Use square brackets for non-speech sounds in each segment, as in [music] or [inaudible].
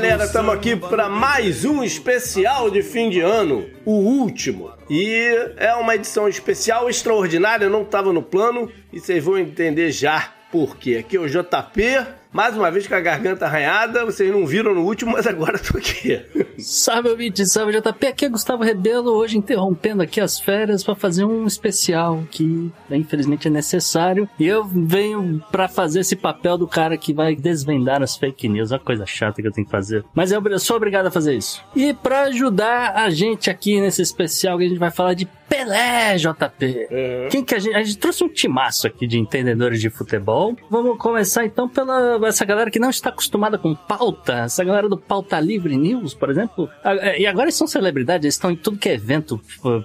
Galera, estamos aqui para mais um especial de fim de ano, o último. E é uma edição especial extraordinária, não estava no plano e vocês vão entender já por quê. Aqui é o JP, mais uma vez com a garganta arranhada, vocês não viram no último, mas agora tô aqui. Salve, ouvinte, salve JP, aqui é Gustavo Rebelo, hoje interrompendo aqui as férias para fazer um especial que infelizmente é necessário. E eu venho para fazer esse papel do cara que vai desvendar as fake news, uma coisa chata que eu tenho que fazer. Mas eu sou obrigado a fazer isso. E para ajudar a gente aqui nesse especial, a gente vai falar de Pelé, JP. É. Quem que a gente, a gente trouxe um timaço aqui de entendedores de futebol. Vamos começar então pela essa galera que não está acostumada com pauta, essa galera do Pauta Livre News, por exemplo. Ah, E agora eles são celebridades, eles estão em tudo que é evento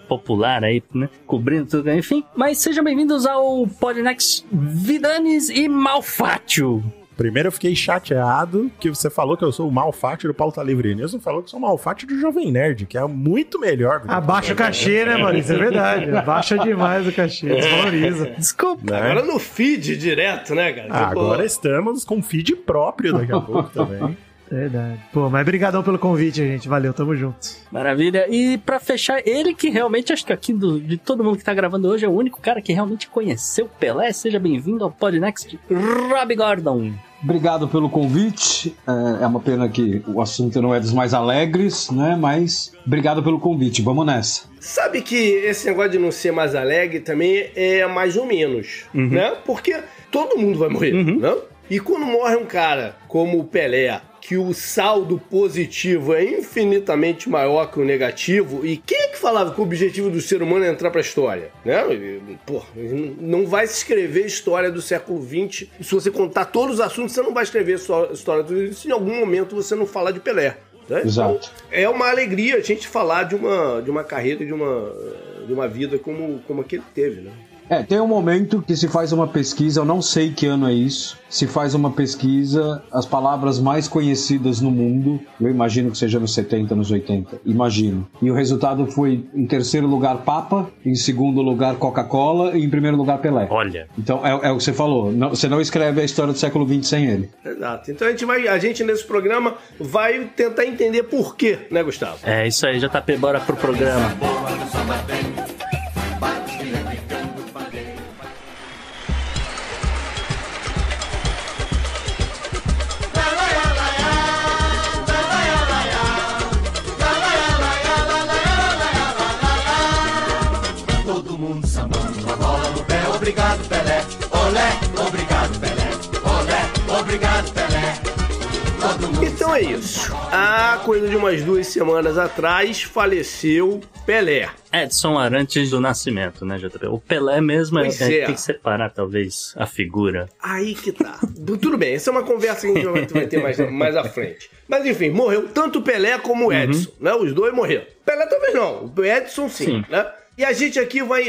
popular aí, né? Cobrindo tudo, enfim. Mas sejam bem-vindos ao Podnext Vidanes e Malfátio. Primeiro eu fiquei chateado que você falou que eu sou o malfátio do Pauta Livre News, não falou que eu sou o malfátio do Jovem Nerd, que é muito melhor. Abaixa o cachê, né, Maurício? É verdade. Abaixa demais o cachê, desvaloriza. Desculpa. Né? Agora no feed direto, né, cara? Ah, Tipo, agora estamos com feed próprio daqui a [laughs] pouco também. Verdade. Pô, mas brigadão pelo convite, gente. Valeu, tamo junto. Maravilha. E pra fechar, ele que realmente, acho que aqui do- de todo mundo que tá gravando hoje, é o único cara que realmente conheceu Pelé. Seja bem-vindo ao Podnext, Rob Gordon. Obrigado pelo convite. É é uma pena que o assunto não é dos mais alegres, né? Mas obrigado pelo convite. Vamos nessa. Sabe que esse negócio de não ser mais alegre também é mais ou menos, né? Porque todo mundo vai morrer, né? E quando morre um cara como o Pelé, que o saldo positivo é infinitamente maior que o negativo, e quem é que falava que o objetivo do ser humano é entrar pra história? Né? Pô, não vai se escrever história do século XX. Se você contar todos os assuntos, você não vai escrever só história do se em algum momento você não falar de Pelé. né? Exato. é uma alegria a gente falar de uma, de uma carreira, de uma, de uma vida como, como a que ele teve, né? É, tem um momento que se faz uma pesquisa, eu não sei que ano é isso. Se faz uma pesquisa, as palavras mais conhecidas no mundo, eu imagino que seja nos 70, nos 80, imagino. E o resultado foi, em terceiro lugar, Papa, em segundo lugar, Coca-Cola e em primeiro lugar, Pelé. Olha. Então é, é o que você falou, não- você não escreve a história do século XX sem ele. Exato. Então a gente vai, a gente nesse programa vai tentar entender por quê, né, Gustavo? É isso aí, JP, bora pro programa. Todo mundo sambando a bola no pé. Obrigado, Pelé. Olé, obrigado, Pelé. Olé, obrigado, Pelé. Então é isso. Há coisa de umas duas semanas atrás faleceu Pelé. Edson Arantes do Nascimento, né, JP? O Pelé mesmo é, é- é. tem que separar, talvez, a figura. Aí que tá. Tudo bem, essa é uma conversa que a gente vai- ter mais, mais à frente. Mas enfim, morreu tanto o Pelé como o Edson, né? Os dois morreram. Pelé talvez não, o Edson sim, Sim. né? E a gente aqui vai,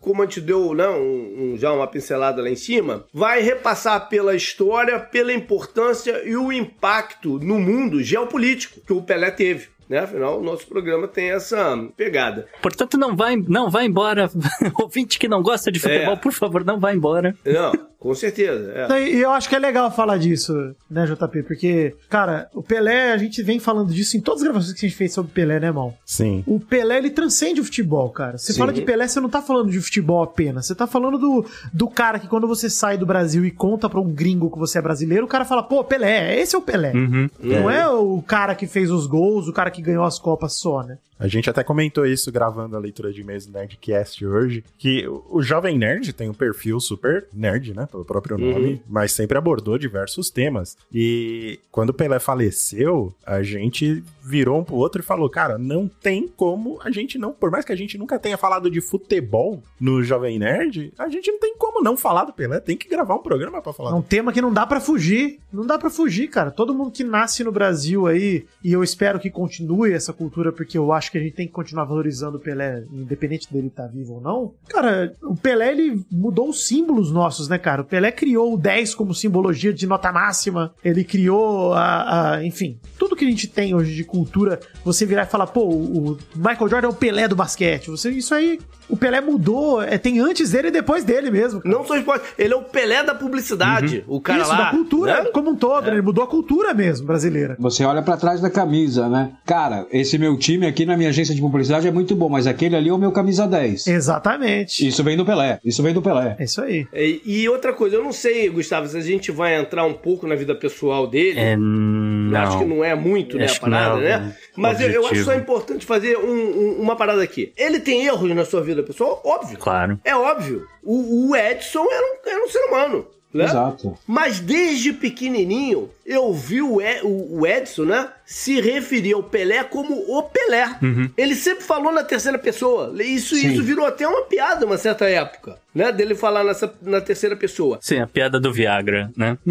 como a gente deu né, um- um- já uma pincelada lá em cima, vai repassar pela história, pela importância e o impacto no mundo geopolítico que o Pelé teve. Né? Afinal, o nosso programa tem essa pegada. Portanto, não vai, não vai embora. [laughs] Ouvinte que não gosta de futebol, É. por favor, não vai embora. Não, com certeza. é. E eu acho que é legal falar disso, né, JP? Porque, cara, o Pelé, a gente vem falando disso em todas as gravações que a gente fez sobre o Pelé, né, irmão? Sim. O Pelé, ele transcende o futebol, cara. Você Sim. fala de Pelé, você não tá falando de futebol apenas. Você tá falando do, do cara que quando você sai do Brasil e conta pra um gringo que você é brasileiro, o cara fala, pô, Pelé, esse é o Pelé. Não é o cara que fez os gols, o cara que que ganhou as Copas só, né? A gente até comentou isso gravando a leitura de e-mails do Nerdcast hoje, que o Jovem Nerd tem um perfil super nerd, né, pelo próprio nome, mas sempre abordou diversos temas. E quando o Pelé faleceu, a gente virou um pro outro e falou, cara, não tem como a gente não, por mais que a gente nunca tenha falado de futebol no Jovem Nerd, a gente não tem como não falar do Pelé, tem que gravar um programa pra falar É um tema que não dá pra fugir. Não dá pra fugir, cara. Todo mundo que nasce no Brasil aí, e eu espero que continue essa cultura, porque eu acho que a gente tem que continuar valorizando o Pelé, independente dele estar vivo ou não. Cara, o Pelé, ele mudou os símbolos nossos, né, cara? O Pelé criou o 10 como simbologia de nota máxima. Ele criou a, a- enfim, tudo que a gente tem hoje de cultura. Você virar e falar, pô, o Michael Jordan é o Pelé do basquete. Você, isso aí, o Pelé mudou. É, tem antes dele e depois dele mesmo. cara. Não só esporte, ele é o Pelé da publicidade. O cara Isso, lá. da cultura né? como um todo, né? Ele mudou a cultura mesmo brasileira. Você olha pra trás da camisa, né? Cara, esse meu time aqui na minha agência de publicidade é muito bom, mas aquele ali é o meu camisa 10. Exatamente. Isso vem do Pelé. Isso vem do Pelé. É isso aí. E, e outra coisa, eu não sei, Gustavo, se a gente vai entrar um pouco na vida pessoal dele. É, não. Acho que não é muito, né, Acho a não é parada, o- né? o Mas eu, eu acho só importante fazer um- um- uma parada aqui. Ele tem erros na sua vida pessoal? Óbvio. Claro. É óbvio. O, o Edson era um, era um ser humano. Né? Exato. Mas desde pequenininho, eu vi o, E- Edson, né? Se referir ao Pelé como o Pelé. Ele sempre falou na terceira pessoa. Isso, Sim. isso virou até uma piada uma certa época, né? Dele falar nessa, na terceira pessoa. Sim, a piada do Viagra, né? [laughs]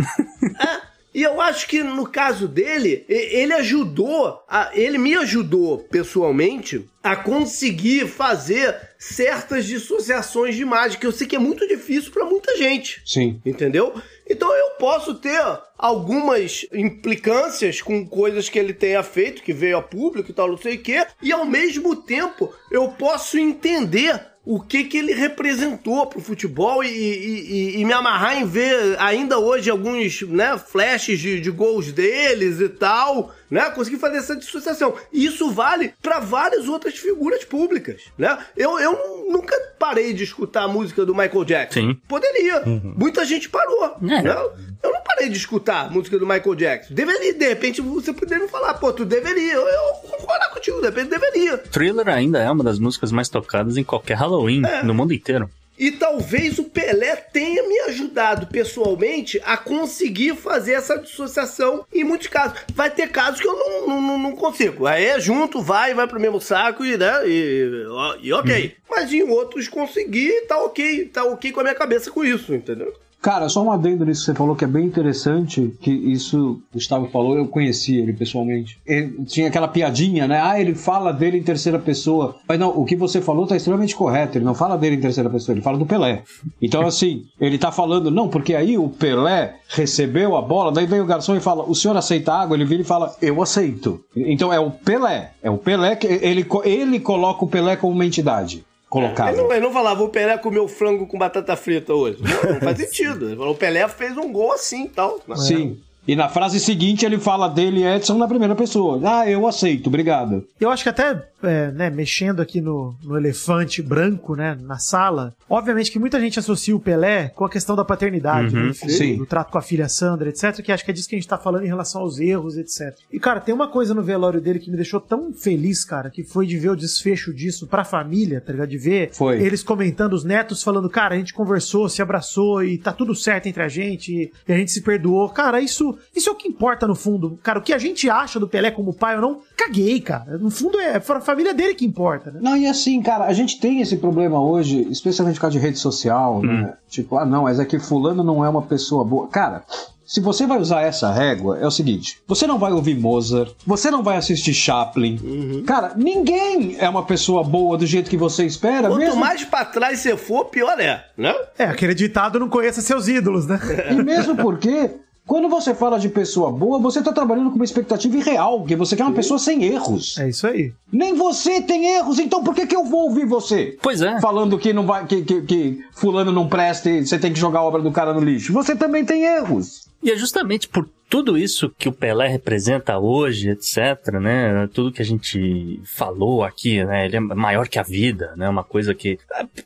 É, e eu acho que no caso dele, ele ajudou, a- ele me ajudou pessoalmente a conseguir fazer certas dissociações de imagem, que eu sei que é muito difícil pra muita gente. Sim. Entendeu? Então eu posso ter algumas implicâncias com coisas que ele tenha feito, que veio a público e tal, não sei o quê, e ao mesmo tempo eu posso entender o que que ele representou pro futebol e, e- e- e me amarrar em ver ainda hoje alguns né, flashes de, de gols deles e tal, né? Conseguir fazer essa dissociação. E isso vale para várias outras figuras públicas, né? Eu, eu nunca parei de escutar a música do Michael Jackson. Sim. Poderia. Muita gente parou. É. né? Eu não parei de escutar a música do Michael Jackson. Deveria, de repente, você poderia me falar, pô, tu deveria. Eu, eu concordo contigo, de repente deveria. Thriller ainda é uma das músicas mais tocadas em qualquer Halloween É. no mundo inteiro. E talvez o Pelé tenha me ajudado pessoalmente a conseguir fazer essa dissociação em muitos casos. Vai ter casos que eu não, não, não- consigo. Aí é junto, vai, vai pro mesmo saco e, né, e, e ok. Mas em outros consegui, tá ok, tá ok com a minha cabeça com isso, entendeu? Cara, só um adendo nisso que você falou que é bem interessante, que isso o Gustavo falou, eu conheci ele pessoalmente. Ele tinha aquela piadinha, né? Ah, ele fala dele em terceira pessoa. Mas não, o que você falou tá extremamente correto. Ele não fala dele em terceira pessoa, ele fala do Pelé. Então, assim, ele tá falando, não, porque aí o Pelé recebeu a bola, daí vem o garçom e fala, o senhor aceita água? Ele vira e fala, eu aceito. Então é o Pelé. É o Pelé que ele, ele coloca o Pelé como uma entidade colocada. Ele não, ele não falava, o Pelé comeu frango com batata frita hoje. Não, não faz [laughs] sentido. Ele falou, o Pelé fez um gol assim e tal. Sim. E na frase seguinte ele fala dele, Edson, na primeira pessoa. Ah, eu aceito, obrigado. Eu acho que até, é, né, mexendo aqui no, no elefante branco, né, na sala, obviamente que muita gente associa o Pelé com a questão da paternidade, Uhum, né, do, trato com a filha Sandra, etc, que acho que é disso que a gente tá falando em relação aos erros, etc. E, cara, tem uma coisa no velório dele que me deixou tão feliz, cara, que foi de ver o desfecho disso pra família, tá ligado? De ver Foi. eles comentando, os netos falando, cara, a gente conversou, se abraçou e tá tudo certo entre a gente e a gente se perdoou. Cara, isso, isso é o que importa no fundo. Cara, o que a gente acha do Pelé como pai ou não, caguei, cara. No fundo é a família dele que importa, né? Não, e assim, cara, a gente tem esse problema hoje, especialmente por causa de rede social, né? Tipo, ah, não, mas é que fulano não é uma pessoa boa. Cara, se você vai usar essa régua, é o seguinte: você não vai ouvir Mozart, você não vai assistir Chaplin. Cara, ninguém é uma pessoa boa do jeito que você espera, Quanto mesmo mais pra trás você for, pior é, né? É, aquele ditado não conheça seus ídolos, né? E mesmo porque, quando você fala de pessoa boa, você tá trabalhando com uma expectativa irreal, porque você quer uma pessoa sem erros. É isso aí. Nem você tem erros, então por que, que eu vou ouvir você? Pois é. Falando que não vai, que, que, que fulano não presta e você tem que jogar a obra do cara no lixo. Você também tem erros. E é justamente por tudo isso que o Pelé representa hoje, etc, né? Tudo que a gente falou aqui, né? Ele é maior que a vida, né? Uma coisa que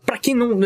para quem não,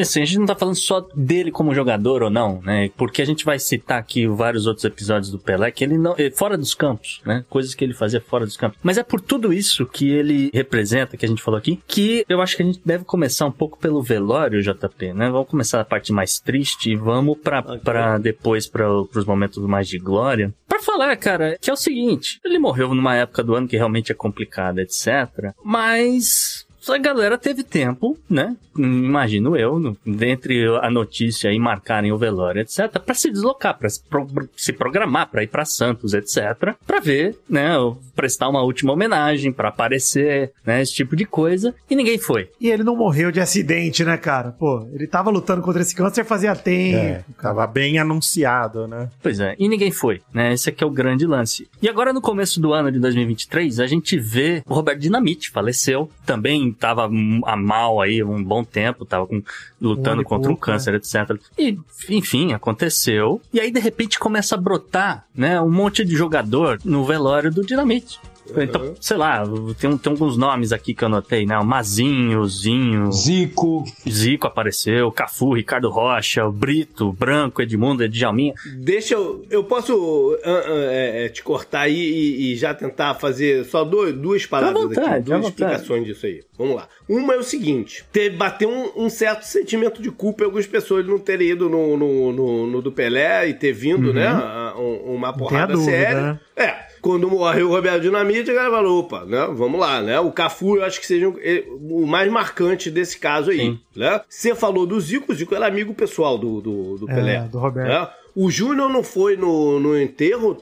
assim, a gente não tá falando só dele como jogador ou não, né? Porque a gente vai citar aqui vários outros episódios do Pelé que ele não, fora dos campos, né? Coisas que ele fazia fora dos campos. Mas é por tudo isso que ele representa, que a gente falou aqui, que eu acho que a gente deve começar um pouco pelo velório, JP, né? Vamos começar a parte mais triste e vamos pra, okay. Pra depois para os momentos mais de glória. Para falar, cara, que é o seguinte, ele morreu numa época do ano que realmente é complicada, etc. Mas a galera teve tempo, né? Imagino eu, no, dentre a notícia e marcarem o velório, etc., para se deslocar, para se, pro, se, programar para ir para Santos, etc., para ver, né? Prestar uma última homenagem, para aparecer, né? Esse tipo de coisa. E ninguém foi. E ele não morreu de acidente, né, cara? Pô, ele tava lutando contra esse câncer fazia tempo. É, tava bem anunciado, né? Pois é, e ninguém foi, né? Esse aqui é o grande lance. E agora, no começo do ano de 2023, a gente vê o Roberto Dinamite faleceu, também tava a mal aí um bom tempo, tava com, lutando um contra pouco, um câncer, né? etc. E, enfim, aconteceu. E aí, de repente, começa a brotar, né, um monte de jogador no velório do Dinamite. Então, sei lá, tem, tem alguns nomes aqui que eu anotei, né? O Mazinho, Zinho. Zico. Zico apareceu, Cafu, Ricardo Rocha, o Brito, Branco, Edmundo, Edjalminha. Deixa eu. Eu posso uh, uh, é, te cortar aí e, e, já tentar fazer só dois, duas palavras vontade, aqui, duas explicações disso aí. Vamos lá. Uma é o seguinte: ter, bater um, um, certo sentimento de culpa em algumas pessoas não terem ido no, no, no, no do Pelé e ter vindo, uhum. né? Uma porrada dúvida, séria. Né? É quando morreu o Roberto Dinamite, a galera falou, opa, né? Vamos lá, né? O Cafu, eu acho que seja o mais marcante desse caso aí, Sim. né? Você falou do Zico, o Zico era amigo pessoal do, do, do é, Pelé. do Roberto. Né? O Júnior não foi no, no enterro,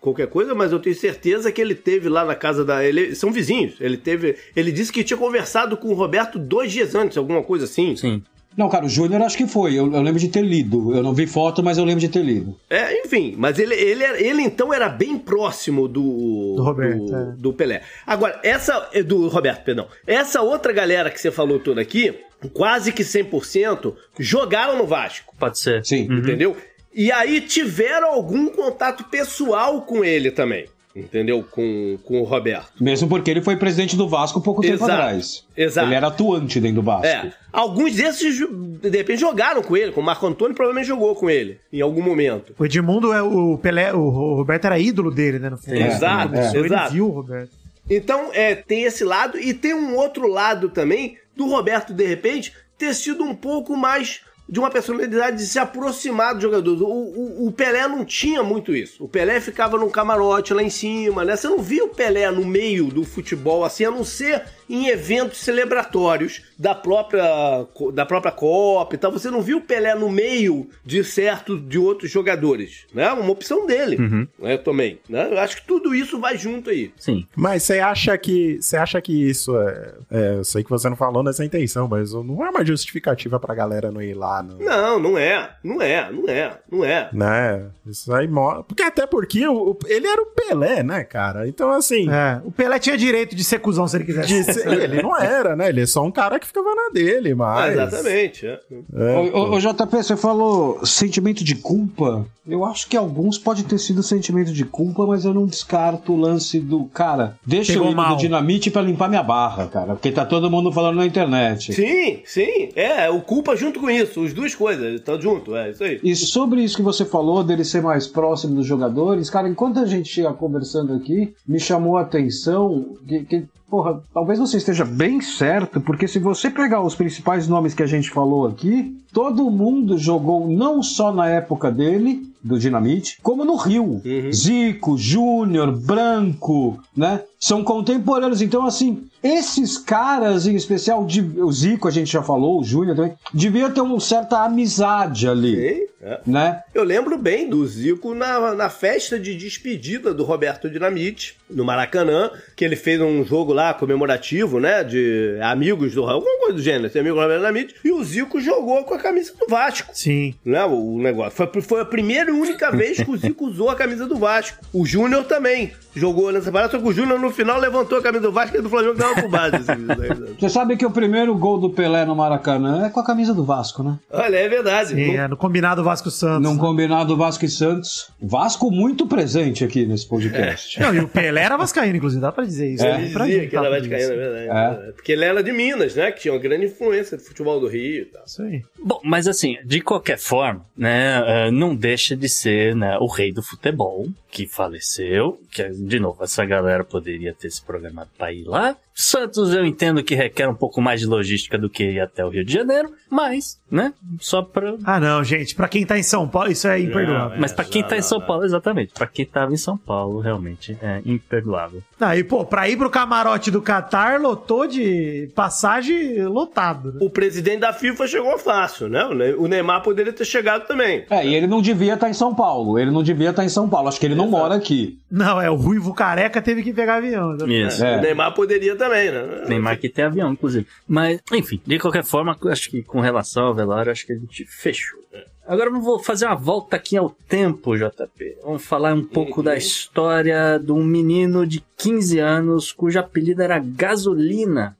qualquer coisa, mas eu tenho certeza que ele teve lá na casa da. Ele, são vizinhos. Ele teve. Ele disse que tinha conversado com o Roberto dois dias antes, alguma coisa assim. Sim. Não, cara, o Júnior acho que foi. Eu, eu, lembro de ter lido. Eu não vi foto, mas eu lembro de ter lido. É, enfim, mas ele, ele, ele então era bem próximo do. Do Roberto. Do, é. do Pelé. Agora, essa. Do Roberto, perdão. Essa outra galera que você falou toda aqui, quase que 100%, jogaram no Vasco. Pode ser. Sim. Uhum. Entendeu? E aí tiveram algum contato pessoal com ele também entendeu? Com, com o Roberto. Mesmo porque ele foi presidente do Vasco pouco tempo Exato. atrás. Exato. Ele era atuante dentro do Vasco. É. Alguns desses, de repente, jogaram com ele, como o Marco Antônio provavelmente jogou com ele, em algum momento. O Edmundo é o Pelé, o Roberto era ídolo dele, né? No fundo. É, exato, é. Ele exato. viu o Roberto. Então, é, tem esse lado, e tem um outro lado também do Roberto, de repente, ter sido um pouco mais de uma personalidade de se aproximar dos jogadores. O, o, o, Pelé não tinha muito isso. O Pelé ficava num camarote lá em cima, né? Você não via o Pelé no meio do futebol assim, a não ser em eventos celebratórios da própria, da própria Copa e tal. Você não viu o Pelé no meio de certos de outros jogadores, né? Uma opção dele, uhum. né? Também, né? Eu acho que tudo isso vai junto aí. Sim. Mas você acha que você acha que isso é, é, eu sei que você não falou nessa intenção, mas não é uma justificativa pra galera não ir lá, não. Não, não é, não é, não é, não é. Né? Isso aí mostra, porque até porque o, ele era o Pelé, né, cara? Então assim, é, o Pelé tinha direito de ser cuzão se ele quisesse. Ele não era, né? Ele é só um cara que ficava na dele, mas. Exatamente. É. É, ô, ô, JP, você falou sentimento de culpa. Eu acho que alguns pode ter sido sentimento de culpa, mas eu não descarto o lance do. Cara, deixa Pegou eu ir mal. no dinamite pra limpar minha barra, cara. Porque tá todo mundo falando na internet. Sim, sim. É, o culpa junto com isso. As duas coisas. Estão junto, é isso aí. E sobre isso que você falou, dele ser mais próximo dos jogadores, cara, enquanto a gente ia conversando aqui, me chamou a atenção que, que porra, talvez você esteja bem certo, porque se você pegar os principais nomes que a gente falou aqui, todo mundo jogou não só na época dele, do Dinamite, como no Rio. Uhum. Zico, Júnior, Branco, né? São contemporâneos. Então, assim, esses caras, em especial, o Zico, a gente já falou, o Júnior também, devia ter uma certa amizade ali. Sim. É. Né? Eu lembro bem do Zico na, na festa de despedida do Roberto Dinamite, no Maracanã, que ele fez um jogo lá comemorativo, né? De amigos do alguma coisa do gênero, amigo do Roberto Dinamite, e o Zico jogou com a camisa do Vasco. Sim. Né, o, o negócio. Foi, foi o primeiro e única vez que o Zico [laughs] usou a camisa do Vasco. O Júnior também jogou nessa parada, só que o Júnior no final levantou a camisa do Vasco e do Flamengo dava pro base. assim, [laughs] Você sabe que o primeiro gol do Pelé no Maracanã é com a camisa do Vasco, né? Olha, é verdade. Sim, é, no combinado Vasco Santos. Num né? combinado Vasco e Santos. Vasco muito presente aqui nesse podcast. Não, e o Pelé era vascaíno, inclusive, dá pra dizer isso. É. Pra dizia gente que era falar vascaíno, é verdade. É. verdade. Porque ele era de Minas, né? Que tinha uma grande influência do futebol do Rio e tal. Isso aí. Bom, mas assim, de qualquer forma, né, eh, não deixa de ser né, o rei do futebol, que faleceu, que, de novo, essa galera poderia ter se programado pra ir lá. Santos eu entendo que requer um pouco mais de logística do que ir até o Rio de Janeiro, mas, né, só pra... Ah, não, gente, pra quem tá em São Paulo, isso é imperdoável. Mas pra quem não, tá em não, São não. Paulo, exatamente, pra quem tava em São Paulo, realmente é imperdoável. Ah, e pô, pra ir pro camarote do Qatar, lotou de passagem lotado. Né? O presidente da FIFA chegou fácil, né? O Ne- O Neymar poderia ter chegado também. É, e ele não devia estar em São Paulo. Ele não devia estar em São Paulo. Acho que ele não mora aqui. Não, é, o Ruivo Careca teve que pegar avião. né? Isso. É. O Neymar poderia também, né? Neymar que tem avião, inclusive. Mas, enfim, de qualquer forma, acho que com relação ao velório, acho que a gente fechou. Agora eu vou fazer uma volta aqui ao tempo, JP. Vamos falar um pouco da história de um menino de 15 anos cujo apelido era Gasolina.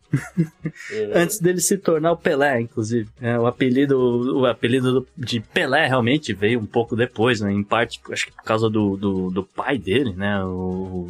Antes dele se tornar o Pelé, inclusive. É, o apelido, o apelido do- de Pelé realmente veio um pouco depois, né? Em parte, acho que por causa do, do, do pai dele, né? O,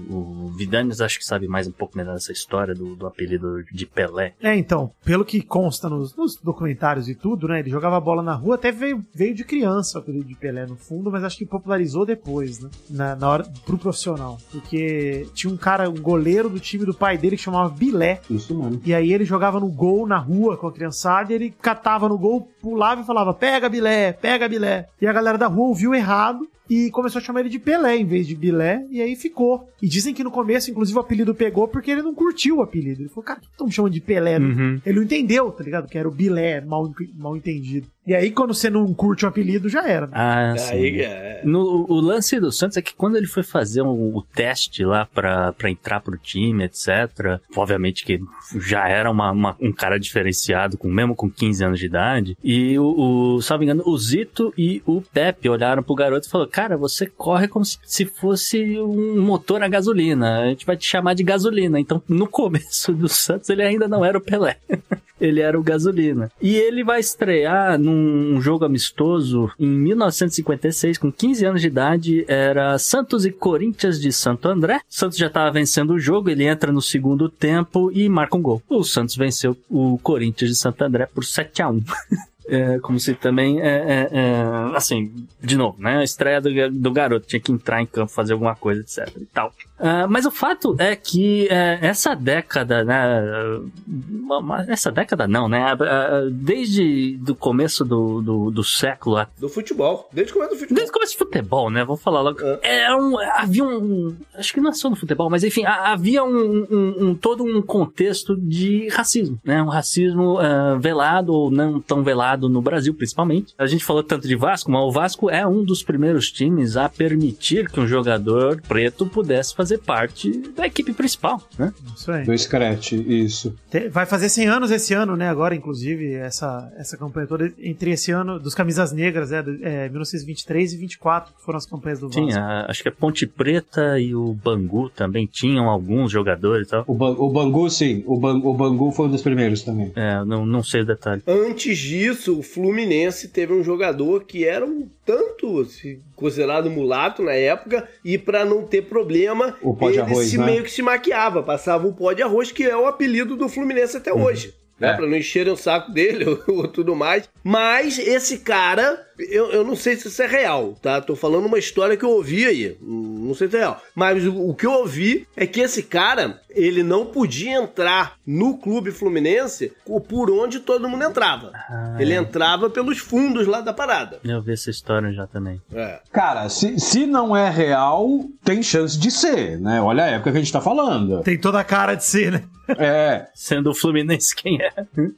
o, o Vidanes acho que sabe mais um pouco melhor dessa história do, do apelido de Pelé. É, então, pelo que consta nos, nos documentários e tudo, né? Ele jogava bola na rua, até veio, veio de criança o apelido de Pelé no fundo, mas acho que popularizou depois, né? Na, na hora pro profissional. Porque tinha um cara, um goleiro do time do pai dele que chamava Bilé. Isso, mano. E aí ele jogava no gol na rua com a criançada e ele catava no gol, pulava e falava: pega Bilé, pega Bilé. E a galera da rua ouviu errado e começou a chamar ele de Pelé em vez de Bilé, e aí ficou. E dizem que no começo, inclusive, o apelido pegou porque ele não curtiu o apelido. Ele falou, cara, por que estão me chamando de Pelé? Uhum. Ele não entendeu, tá ligado? Que era o Bilé, mal, mal entendido. E aí, quando você não curte o apelido, já era. né? Ah, sim. Aí, é. No, o lance do Santos é que quando ele foi fazer um- o teste lá pra, pra entrar pro time, etc., obviamente que já era uma, uma- um cara diferenciado, com, mesmo com 15 anos de idade, e o, o, salvo engano, o Zito e o Pepe olharam pro garoto e falaram, cara, você corre como se fosse um motor a gasolina, a gente vai te chamar de gasolina. Então, no começo do Santos, ele ainda não era o Pelé. [laughs] ele era o Gasolina. E ele vai estrear num jogo amistoso em 1956, com 15 anos de idade, era Santos e Corinthians de Santo André. Santos já estava vencendo o jogo, ele entra no segundo tempo e marca um gol. O Santos venceu o Corinthians de Santo André por 7 a 1 [laughs] É, como se também, é, é, é, assim, de novo, né? A estreia do, do garoto tinha que entrar em campo, fazer alguma coisa, etc e tal. Ah, mas o fato é que é, essa década, né? Essa década não, né? ah, Desde do começo do, do, do século, Do futebol. Desde o começo do futebol. desde o começo do futebol, né? Vamos falar logo. É um, havia um. Acho que não é só no futebol, mas enfim, ha- havia um, um- um- todo um contexto de racismo, né? Um racismo ah, velado ou não tão velado no Brasil, principalmente. A gente falou tanto de Vasco, mas o Vasco é um dos primeiros times a permitir que um jogador preto pudesse fazer parte da equipe principal, né? Isso aí. Do Scratch, isso. Vai fazer 100 anos esse ano, né? Agora, inclusive, essa, essa campanha toda entre esse ano dos camisas negras, é, do- é 1923 e 24, que foram as campanhas do Vasco. Tinha, acho que a Ponte Preta e o Bangu também tinham alguns jogadores e tal. O, Ban- o Bangu, sim. O, Ban- o Bangu foi um dos primeiros também. É, não, não sei o detalhe. Antes disso, o Fluminense teve um jogador que era um tanto assim, considerado mulato na época, e pra não ter problema, ele arroz, se né? meio que se maquiava, passava o pó de arroz, que é o apelido do Fluminense até hoje. Né, É. Pra não encherem o saco dele [laughs] ou tudo mais. Mas esse cara, eu, eu não sei se isso é real, tá? Tô falando uma história que eu ouvi aí. Não sei se é real. Mas o, o que eu ouvi é que esse cara, ele não podia entrar no clube fluminense por onde todo mundo entrava. ele entrava pelos fundos lá da parada. Eu vi essa história já também. É. Cara, se, se não é real, tem chance de ser, né? Olha a época que a gente tá falando. Tem toda a cara de ser, né? É, Sendo o Fluminense quem é.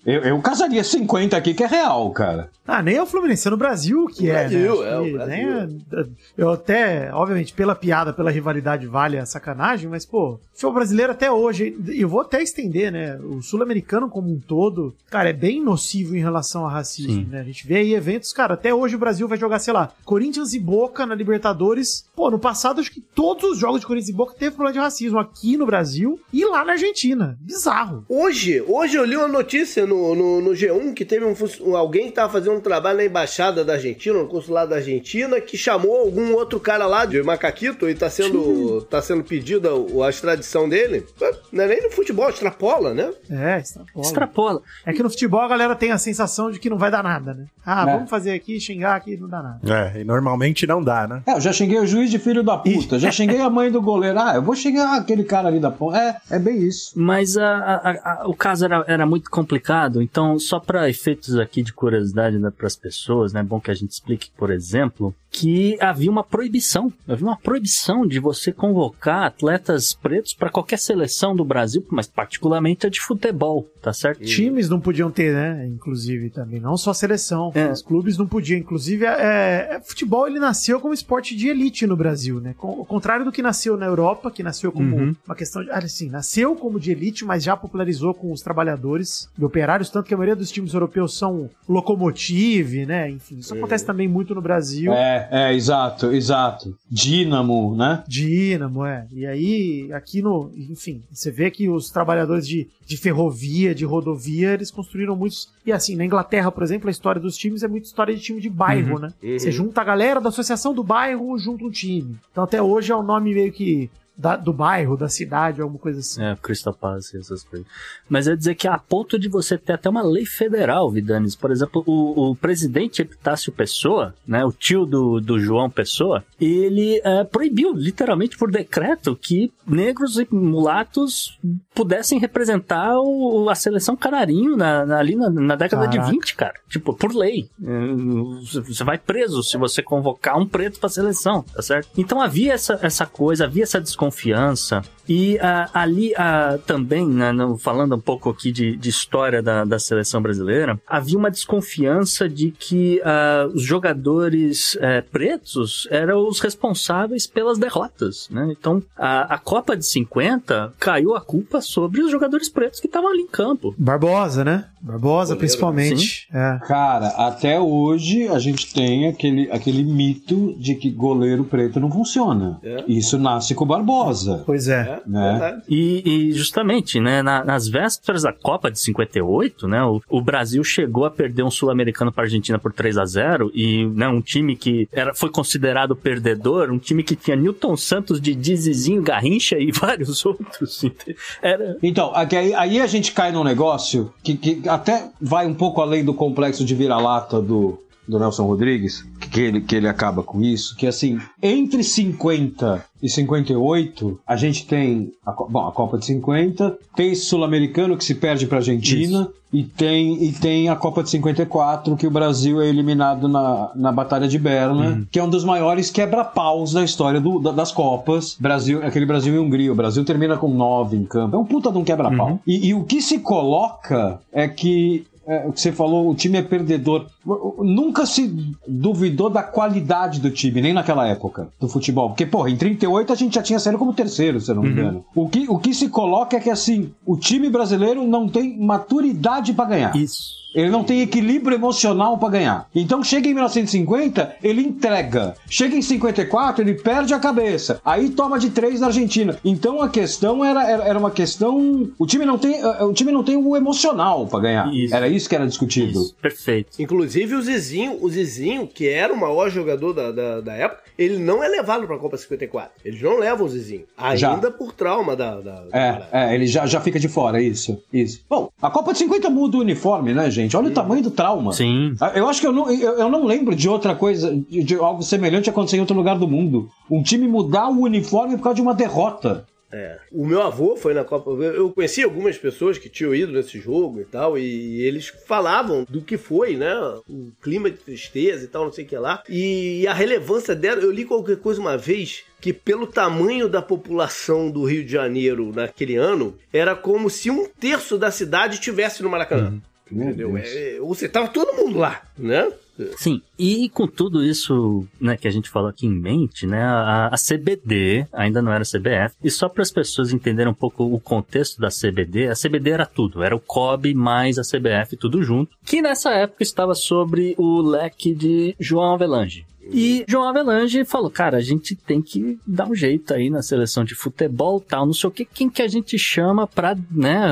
eu, eu casaria 50 aqui que é real, cara. Ah, nem é o Fluminense, é no Brasil. Brasil que O é, Brasil, né? é, Acho que o Brasil. nem- eu até, obviamente, pela piada, pela rivalidade vale a sacanagem, mas, pô, o futebol brasileiro até hoje, e eu vou até estender, né? O sul-americano como um todo, cara, é bem nocivo em relação ao racismo, Sim. né? A gente vê aí eventos, cara, até hoje o Brasil vai jogar, sei lá, Corinthians e Boca na Libertadores. Pô, no passado acho que todos os jogos de Corinthians e Boca teve problema de racismo aqui no Brasil e lá na Argentina. Bizarro. Hoje, hoje eu li uma notícia no, no, no G1 que teve um, alguém que tava fazendo um trabalho na embaixada da Argentina, no consulado da Argentina, que chamou algum outro cara lá de Macaquito e tá sendo, tá sendo pedida a extradição dele. Não é nem no futebol, extrapola, né? É, extrapola. Extrapola. É que no futebol a galera tem a sensação de que não vai dar nada, né? Ah, É. vamos fazer aqui, xingar aqui, não dá nada. É, e normalmente não dá, né? É, eu já xinguei o juiz de filho da puta, já xinguei a mãe do goleiro. Ah, eu vou xingar aquele cara ali da ponta. É, é bem isso. Mas a- a- a- o caso era, era muito complicado, então, só para efeitos aqui de curiosidade né, para as pessoas, né, é bom que a gente explique, por exemplo, que havia uma proibição, havia uma proibição de você convocar atletas pretos para qualquer seleção do Brasil, mas particularmente a de futebol, tá certo? Times não podiam ter, né? Inclusive também, não só a seleção. É. Os clubes não podiam. Inclusive, é, é, futebol ele nasceu como esporte de elite no Brasil, né? Com- Ao contrário do que nasceu na Europa, que nasceu como Uhum. uma questão de. Assim, nasceu como de elite, mas já popularizou com os trabalhadores e operários, tanto que a maioria dos times europeus são locomotive, né? Enfim, isso acontece também muito no Brasil. É, é, exato, exato. Dínamo, né? Dínamo, é. E aí, aqui no. Enfim, você vê que os trabalhadores de, de ferrovia, de rodovia, eles construíram muitos. E assim, na Inglaterra, por exemplo, a história dos times é muito história de time de bairro, né? Uhum. Você junta a galera da associação do bairro junto um time. Então até hoje é um nome meio que. Da- do bairro, da cidade, alguma coisa assim. É, Palace e essas coisas. Mas é dizer que a ponto de você ter até uma lei federal, Vidanes. Por exemplo, o, o presidente Epitácio Pessoa, né, o tio do, do João Pessoa, ele é, proibiu, literalmente por decreto, que negros e mulatos pudessem representar o- a seleção canarinho na, na- ali na, na década Caraca. de 20, cara. Tipo, por lei. É, Você vai preso se você convocar um preto pra seleção, tá certo? Então havia essa, essa coisa, havia essa desconfiança confiança e ah, ali ah, também, né, falando um pouco aqui de, de história da, da seleção brasileira, havia uma desconfiança de que ah, os jogadores eh, pretos eram os responsáveis pelas derrotas. Né? Então, a, a Copa de 50 caiu a culpa sobre os jogadores pretos que estavam ali em campo. Barbosa, né? Barbosa, Goleiro, principalmente. É. Cara, até hoje a gente tem aquele, aquele mito de que goleiro preto não funciona. É. Isso nasce com o Barbosa. Pois é. É, Né? verdade. E, e justamente, né, na- nas vésperas da Copa de 58, né, o, o Brasil chegou a perder um sul-americano para a Argentina por 3 a 0 e né, um time que era, foi considerado perdedor, um time que tinha Newton Santos, de Dizizinho, Garrincha e [laughs] vários outros. Era, Então, aqui- aí, aí a gente cai num negócio que, que até vai um pouco além do complexo de vira-lata do, do Nelson Rodrigues, que, ele, que ele acaba com isso, que assim, entre 50 e 58, a gente tem a, bom, a Copa de 50, tem esse sul-americano que se perde para Argentina, e tem, e tem a Copa de 54, que o Brasil é eliminado na, na Batalha de Berna, que é um dos maiores quebra-paus da história do- da- das Copas. Brasil, aquele Brasil e Hungria. O Brasil termina com nove em campo. É um puta de um quebra-pau. E, e o que se coloca é que é, o que você falou, o time é perdedor. Nunca se duvidou da qualidade do time, nem naquela época do futebol. Porque, porra, em 38 a gente já tinha saído como terceiro, se eu não me engano. O que, o que se coloca é que, assim, o time brasileiro não tem maturidade pra ganhar. isso. Ele não tem equilíbrio emocional pra ganhar. Então chega em 1950, ele entrega. Chega em 54, ele perde a cabeça. Aí toma de três na Argentina. Então a questão era, era, era uma questão. O time não tem, eh, o time não tem o emocional pra ganhar. Isso. Era isso que era discutido. Isso, perfeito. Inclusive o Zizinho, o Zizinho, que era o maior jogador da, da, da época, ele não é levado pra Copa 54. Eles não levam o Zizinho. Ainda Já. por trauma da. da da É, parada. é, ele já, já fica de fora, isso, isso. Bom, a Copa de 50 muda o uniforme, né, gente? Olha o tamanho do trauma. Sim. Ah, Eu acho que eu não, eu, eu não lembro de outra coisa, de, de algo semelhante acontecer em outro lugar do mundo. Um time mudar o uniforme por causa de uma derrota. É. O meu avô foi na Copa. Eu conheci algumas pessoas que tinham ido nesse jogo e tal, e eles falavam do que foi, né? O clima de tristeza e tal, não sei o que lá. E a relevância dela, eu li qualquer coisa uma vez que pelo tamanho da população do Rio de Janeiro naquele ano, era como se um terço da cidade estivesse no Maracanã. Meu Entendeu? Deus. É, você tava todo mundo lá, né? Sim, e com tudo isso né, que a gente falou aqui em mente, né, a, a CBD ainda não era CBF, e só para as pessoas entenderem um pouco o contexto da CBD, a CBD era tudo, era o COB mais a CBF, tudo junto, que nessa época estava sobre o leque de João Avelange. E João Avelange falou, cara, a gente tem que dar um jeito aí na seleção de futebol tal, não sei o que, quem que a gente chama pra, né,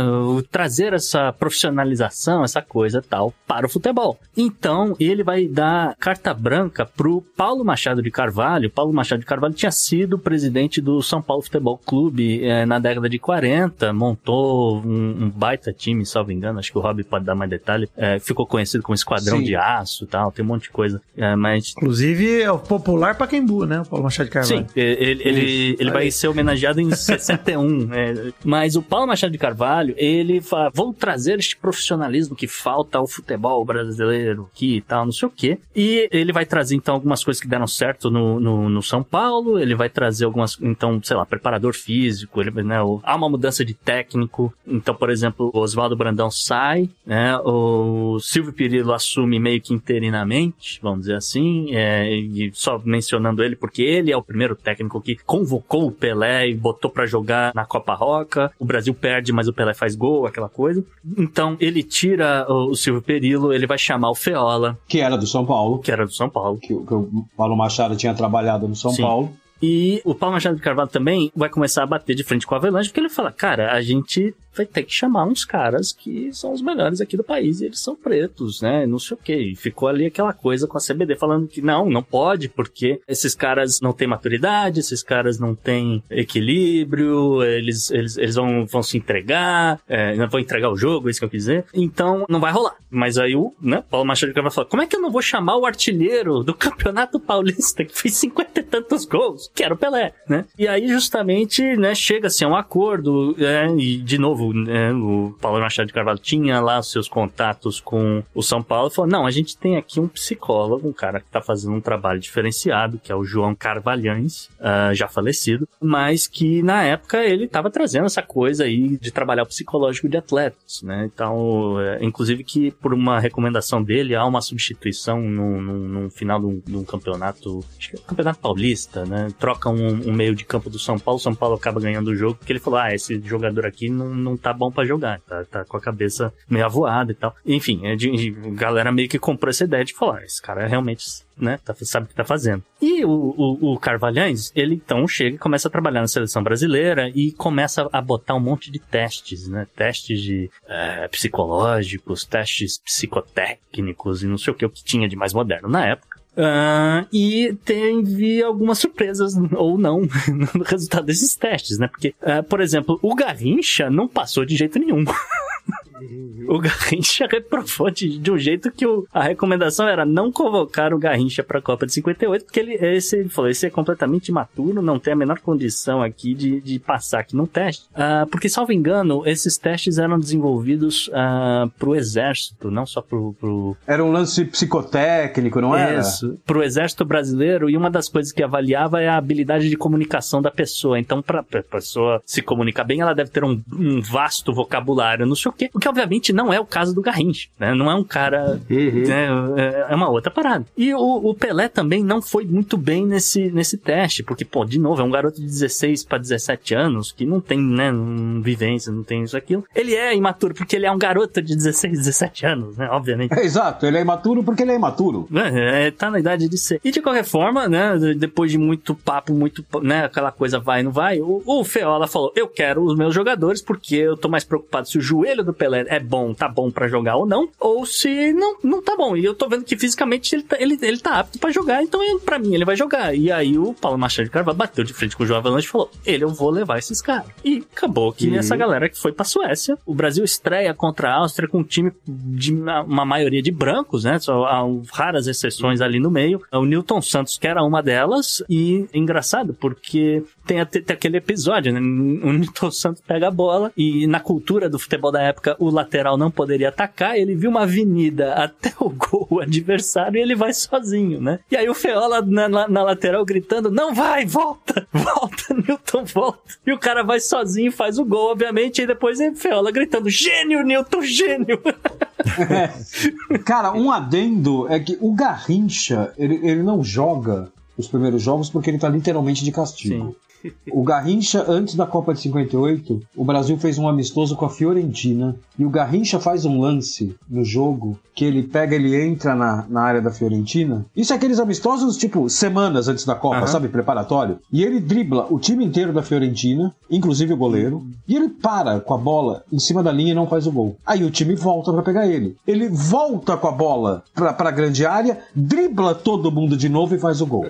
trazer essa profissionalização, essa coisa tal, para o futebol. Então, ele vai dar carta branca pro Paulo Machado de Carvalho. Paulo Machado de Carvalho tinha sido presidente do São Paulo Futebol Clube eh, na década de 40, montou um, um baita time, salvo engano, acho que o Rob pode dar mais detalhe, eh, ficou conhecido como Esquadrão Sim. de Aço tal, tem um monte de coisa, eh, mas Inclusive, é o popular Pacaembu, né? O Paulo Machado de Carvalho. Sim, ele, ele, ele vai ser homenageado em 61. [laughs] é. Mas o Paulo Machado de Carvalho, ele fala, vou trazer este profissionalismo que falta ao futebol brasileiro aqui e tal, não sei o quê. E ele vai trazer, então, algumas coisas que deram certo no, no, no São Paulo, ele vai trazer algumas, então, sei lá, preparador físico, ele, né, há uma mudança de técnico. Então, por exemplo, o Oswaldo Brandão sai, né, o Silvio Pirillo assume meio que interinamente, vamos dizer assim, é, e só mencionando ele porque ele é o primeiro técnico que convocou o Pelé e botou pra jogar na Copa Roca. O Brasil perde, mas o Pelé faz gol, aquela coisa. Então ele tira o, o Silvio Perillo, ele vai chamar o Feola, Que era do São Paulo. que era do São Paulo. Que, o- que o Paulo Machado tinha trabalhado no São Sim. Paulo. E o Paulo Machado de Carvalho também vai começar a bater de frente com a Avelange, porque ele fala, cara, a gente vai ter que chamar uns caras que são os melhores aqui do país e eles são pretos, né? Não sei o quê. E ficou ali aquela coisa com a CBD falando que não, não pode, porque esses caras não têm maturidade, esses caras não têm equilíbrio, eles, eles, eles vão, vão se entregar, é, vão entregar o jogo, é isso que eu quis dizer. Então, não vai rolar. Mas aí o, né, Paulo Machado de Carvalho como é que eu não vou chamar o artilheiro do Campeonato Paulista, que fez cinquenta e tantos gols, que era o Pelé, né? E aí, justamente, né, chega-se a um acordo, né, e de novo, né, o Paulo Machado de Carvalho tinha lá os seus contatos com o São Paulo e falou, não, a gente tem aqui um psicólogo, um cara que tá fazendo um trabalho diferenciado, que é o João Carvalhães, ah, já falecido, mas que na época ele tava trazendo essa coisa aí de trabalhar o psicológico de atletas, né? Então, é, inclusive que por uma recomendação dele, há uma substituição no, no, no final de um, de um campeonato, acho que é o campeonato paulista, né? Troca um, um meio de campo do São Paulo, São Paulo acaba ganhando o jogo, porque ele falou, ah, esse jogador aqui não, não tá bom pra jogar, tá, tá com a cabeça meio avoada e tal. Enfim, é a galera meio que comprou essa ideia de falar, esse cara realmente, né, tá, sabe o que tá fazendo. E o, o, o Carvalhães, ele então chega e começa a trabalhar na seleção brasileira e começa a botar um monte de testes, né? Testes de eh, psicológicos, testes psicotécnicos e não sei o que, o que tinha de mais moderno na época. Ah, e teve algumas surpresas, ou não, [laughs] no resultado desses testes, né? Porque, ah, por exemplo, o Garrincha não passou de jeito nenhum. [laughs] [laughs] O Garrincha reprovou de, de um jeito que o- a recomendação era não convocar o Garrincha para a Copa de 58, porque ele, esse, ele falou, esse é completamente imaturo, não tem a menor condição aqui de, de passar aqui no teste. Ah, porque, salvo engano, esses testes eram desenvolvidos ah, pro exército, não só pro, pro, Era um lance psicotécnico, não era? isso, pro exército brasileiro, e uma das coisas que avaliava é a habilidade de comunicação da pessoa. Então, pra, pra pessoa se comunicar bem, ela deve ter um, um vasto vocabulário, não sei o quê. O que, obviamente, não é o caso do Garrincha, né? Não é um cara... né, é- é uma outra parada. E o, o Pelé também não foi muito bem nesse, nesse teste, porque, pô, de novo, é um garoto de 16 para 17 anos, que não tem, né, não- vivência, não tem isso, aquilo. Ele é imaturo, porque ele é um garoto de 16, 17 anos, né? Obviamente. É, exato, ele é imaturo porque ele é imaturo. É, é, tá na idade de ser. E de qualquer forma, né, depois de muito papo, muito, né, aquela coisa vai e não vai, o, o Feola falou, eu quero os meus jogadores porque eu tô mais preocupado se o joelho do Pelé é bom, tá bom pra jogar ou não, ou se não, não tá bom. E eu tô vendo que fisicamente ele tá, ele, ele tá apto pra jogar, então pra mim ele vai jogar. E aí o Paulo Machado de Carvalho bateu de frente com o João Avalanche e falou, ele eu vou levar esses caras. E acabou que essa galera que foi pra Suécia, o Brasil estreia contra a Áustria com um time de uma maioria de brancos, né? Só há raras exceções ali no meio. O Newton Santos, que era uma delas, e engraçado porque tem, até- aquele episódio, né? O Newton Santos pega a bola e na cultura do futebol da época o lateral não poderia atacar, ele viu uma avenida até o gol adversário e ele vai sozinho, né? E aí o Feola na, na- na lateral gritando: Não vai, volta, [laughs] volta, Newton, volta. E o cara vai sozinho e faz o gol, obviamente, e depois é Feola gritando: Gênio, Newton, gênio. [laughs] Cara, um adendo é que o Garrincha, ele, ele não joga os primeiros jogos porque ele tá literalmente de castigo. O Garrincha, antes da Copa de 58, o Brasil fez um amistoso com a Fiorentina e o Garrincha faz um lance no jogo que ele pega, ele entra na, na área da Fiorentina. Isso é aqueles amistosos, tipo, semanas antes da Copa, Aham. sabe? Preparatório. E ele dribla o time inteiro da Fiorentina, inclusive o goleiro, e ele para com a bola em cima da linha e não faz o gol. Aí o time volta pra pegar ele. Ele volta com a bola pra, pra grande área, dribla todo mundo de novo e faz o gol.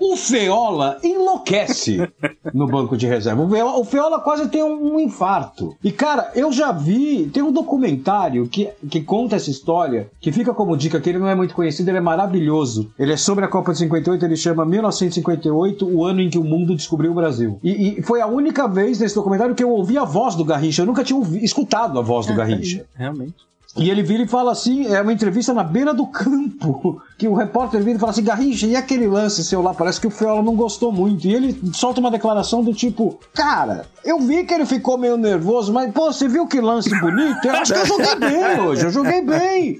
O Feola enlouquece no banco de reserva. O Feola, o Feola quase tem um, um infarto. E, cara, eu já vi. Tem um documentário que, que conta essa história, que fica como dica, que ele não é muito conhecido, ele é maravilhoso. Ele é sobre a Copa de 58, ele chama 1958, o ano em que o mundo descobriu o Brasil. E, e foi a única vez nesse documentário que eu ouvi a voz do Garrincha. Eu nunca tinha ouvi- escutado a voz do Garrincha. Realmente. E ele vira e fala assim, é uma entrevista na beira do campo, que o repórter vira e fala assim, Garrincha, e aquele lance seu lá? Parece que o Feola não gostou muito. E ele solta uma declaração do tipo, cara, eu vi que ele ficou meio nervoso, mas, pô, você viu que lance bonito? Eu acho que eu joguei bem hoje, eu joguei bem.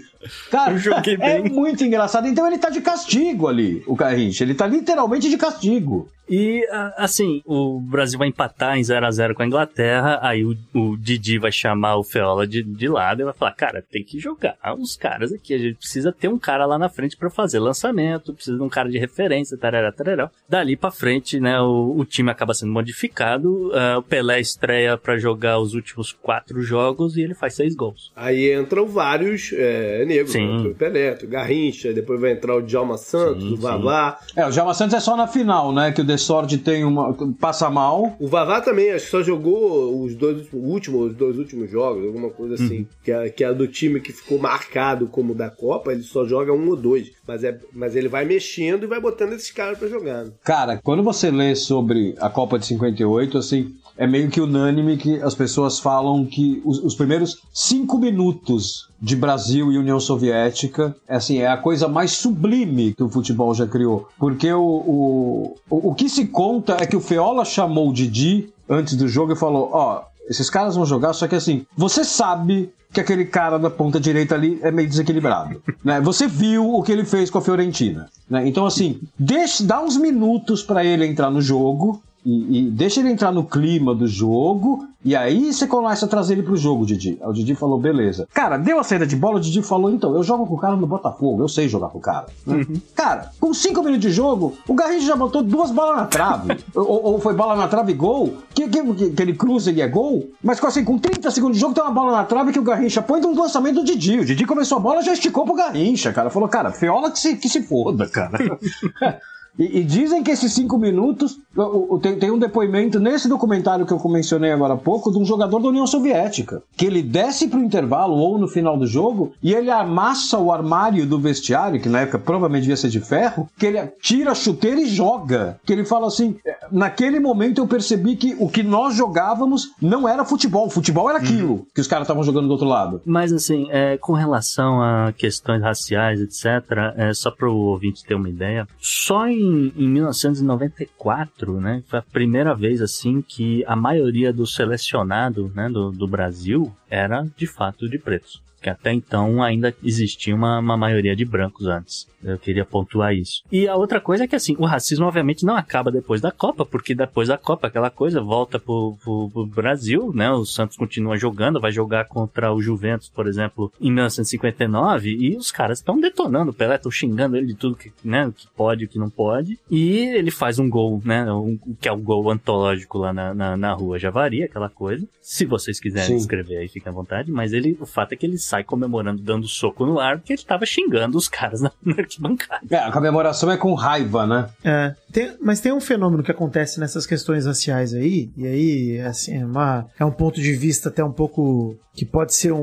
Cara, Eu joguei é muito engraçado. Então ele tá de castigo ali, o Garrincha. Ele tá literalmente de castigo. E, assim, o Brasil vai empatar em 0 a 0 com a Inglaterra, aí o, o Didi vai chamar o Feola de, de lado e vai falar, cara, tem que jogar os caras aqui, a gente precisa ter um cara lá na frente pra fazer lançamento, precisa de um cara de referência, tarará, tarará. Dali pra frente, né, o, o time acaba sendo modificado, ah, o Pelé estreia pra jogar os últimos quatro jogos e ele faz seis gols. Aí entram vários é, negros. Sim. O Pelé, o Garrincha, depois vai entrar o Djalma Santos, Sim, o Vavá. É, o Jalma Santos é só na final, né? Que o Desord tem uma. passa mal. O Vavá também, acho que só jogou os dois últimos, os dois últimos jogos, alguma coisa assim. Que, é, que é do time que ficou marcado como da Copa, ele só joga um ou dois. Mas, é, mas ele vai mexendo e vai botando esses caras pra jogar. né? Cara, quando você lê sobre a Copa de 58, assim, é meio que unânime que as pessoas falam que os, os primeiros cinco minutos de Brasil e União Soviética, é assim, é a coisa mais sublime que o futebol já criou. Porque o, o, o, que se conta é que o Feola chamou o Didi antes do jogo e falou: Ó, esses caras vão jogar, só que assim, você sabe que aquele cara da ponta direita ali é meio desequilibrado. [laughs] né? Você viu o que ele fez com a Fiorentina. né? Então, assim, deixa, dá uns minutos pra ele entrar no jogo. E, e deixa ele entrar no clima do jogo. E aí você começa a trazer ele pro jogo, Didi. Aí o Didi falou, beleza. Cara, deu a saída de bola, o Didi falou, então, eu jogo com o cara no Botafogo, eu sei jogar com o cara. né? Cara, com cinco minutos de jogo, o Garrincha já botou duas bolas na trave. [laughs] ou, ou foi bola na trave e gol. Que, que, que, que ele cruza e é gol. Mas com, assim, com 30 segundos de jogo, tem uma bola na trave que o Garrincha põe de um lançamento do Didi. O Didi começou a bola já esticou pro Garrincha, cara. Falou, cara, feola que se, que se foda, cara. [laughs] E, e dizem que esses cinco minutos. o- o- Tem, tem um depoimento nesse documentário que eu mencionei agora há pouco de um jogador da União Soviética. Que ele desce pro intervalo ou no final do jogo e ele amassa o armário do vestiário, que na época provavelmente devia ser de ferro, que ele tira a chuteira e joga. Que ele fala assim: "É, naquele momento eu percebi que o que nós jogávamos não era futebol. Futebol era aquilo que os caras estavam jogando do outro lado. Mas assim, é, com relação a questões raciais, etc., é, só para o ouvinte ter uma ideia, só em, em 1994, né, foi a primeira vez assim que a maioria do selecionado né, do, do Brasil era de fato de pretos. Que até então ainda existia uma, uma maioria de brancos antes. Eu queria pontuar isso. E a outra coisa é que, assim, o racismo obviamente não acaba depois da Copa, porque depois da Copa aquela coisa volta pro, pro, pro Brasil, né? O Santos continua jogando, vai jogar contra o Juventus, por exemplo, em 1959, e os caras estão detonando o Pelé, estão xingando ele de tudo que, né, que pode e o que não pode. E ele faz um gol, né? Um, que é o gol antológico lá na, na, na rua Javari, aquela coisa. Se vocês quiserem Sim. escrever aí, fiquem à vontade. Mas ele, o fato é que ele sai comemorando, dando soco no ar, porque ele tava xingando os caras na, na arquibancada. É, a comemoração é com raiva, né? É, tem- mas tem um fenômeno que acontece nessas questões raciais aí, e aí, assim, é, uma- é um ponto de vista até um pouco. que pode ser um,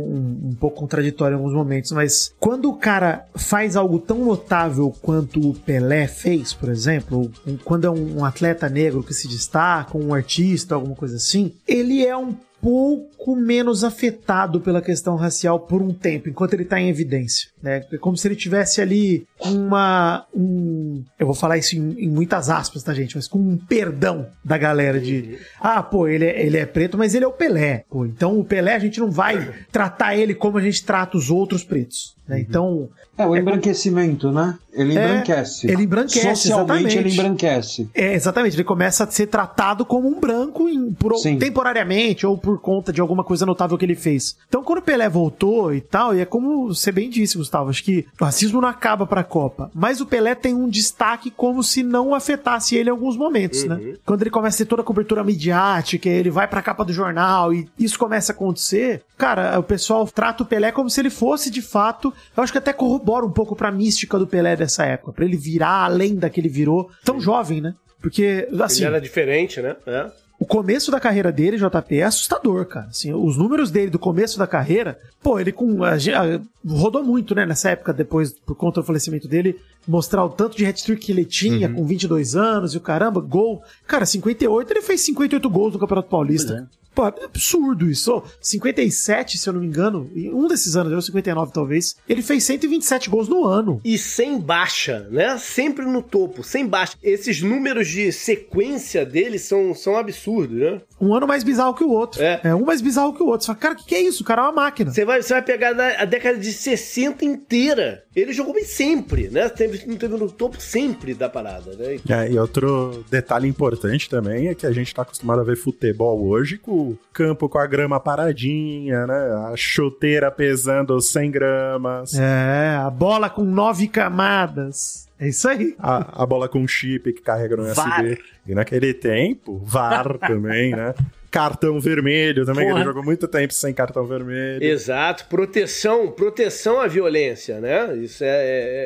um pouco contraditório em alguns momentos, mas quando o cara faz algo tão notável quanto o Pelé fez, por exemplo, ou um- quando é um, um atleta negro que se destaca, um artista, alguma coisa assim, ele é um pouco menos afetado pela questão racial por um tempo, enquanto ele tá em evidência, né? É como se ele tivesse ali uma um, eu vou falar isso em, em muitas aspas, tá gente, mas com um perdão da galera de, ah, pô, ele é, ele é preto, mas ele é o Pelé, pô. Então o Pelé a gente não vai tratar ele como a gente trata os outros pretos, né? Então, É, o embranquecimento, né? Ele É, embranquece. ele embranquece, Socialmente exatamente. ele embranquece. É, exatamente. Ele começa a ser tratado como um branco em- por- temporariamente ou por conta de alguma coisa notável que ele fez. Então, quando o Pelé voltou e tal, e é como você bem disse, Gustavo, acho que o racismo não acaba pra Copa, mas o Pelé tem um destaque como se não afetasse ele em alguns momentos, né? Quando ele começa a ter toda a cobertura midiática, ele vai pra capa do jornal e isso começa a acontecer, cara, o pessoal trata o Pelé como se ele fosse de fato, eu acho que até corrobora um pouco pra mística do Pelé dessa época, pra ele virar além da que ele virou, tão jovem, né? Porque, assim, Ele era diferente, né? É. o começo da carreira dele, JP, é assustador, cara. Assim, os números dele do começo da carreira, pô, ele com. a a- rodou muito, né, nessa época, depois, por conta do falecimento dele, mostrar o tanto de hat-trick que ele tinha com 22 anos e o caramba, gol. Cara, 58, ele fez 58 gols no Campeonato Paulista. Pô, é absurdo isso. Ô, 57, se eu não me engano, um desses anos, eu 59 talvez, ele fez 127 gols no ano. E sem baixa, né? Sempre no topo, sem baixa. Esses números de sequência dele são, são absurdos, né? Um ano mais bizarro que o outro. É. um mais bizarro que o outro. Você fala, cara, o que, que é isso? O cara é uma máquina. Você vai, você vai pegar na- a década de 60 inteira. Ele jogou bem sempre, né? Teve, não teve no topo sempre da parada, né? É, e outro detalhe importante também é que a gente tá acostumado a ver futebol hoje com o campo com a grama paradinha, né? A chuteira pesando 100 gramas. É, a bola com nove camadas. É isso aí. A, a bola com chip que carrega no VAR. USB. E naquele tempo, VAR [laughs] também, né? Cartão vermelho também, Porra. ele jogou muito tempo sem cartão vermelho. Exato, proteção, proteção à violência, né? Isso é,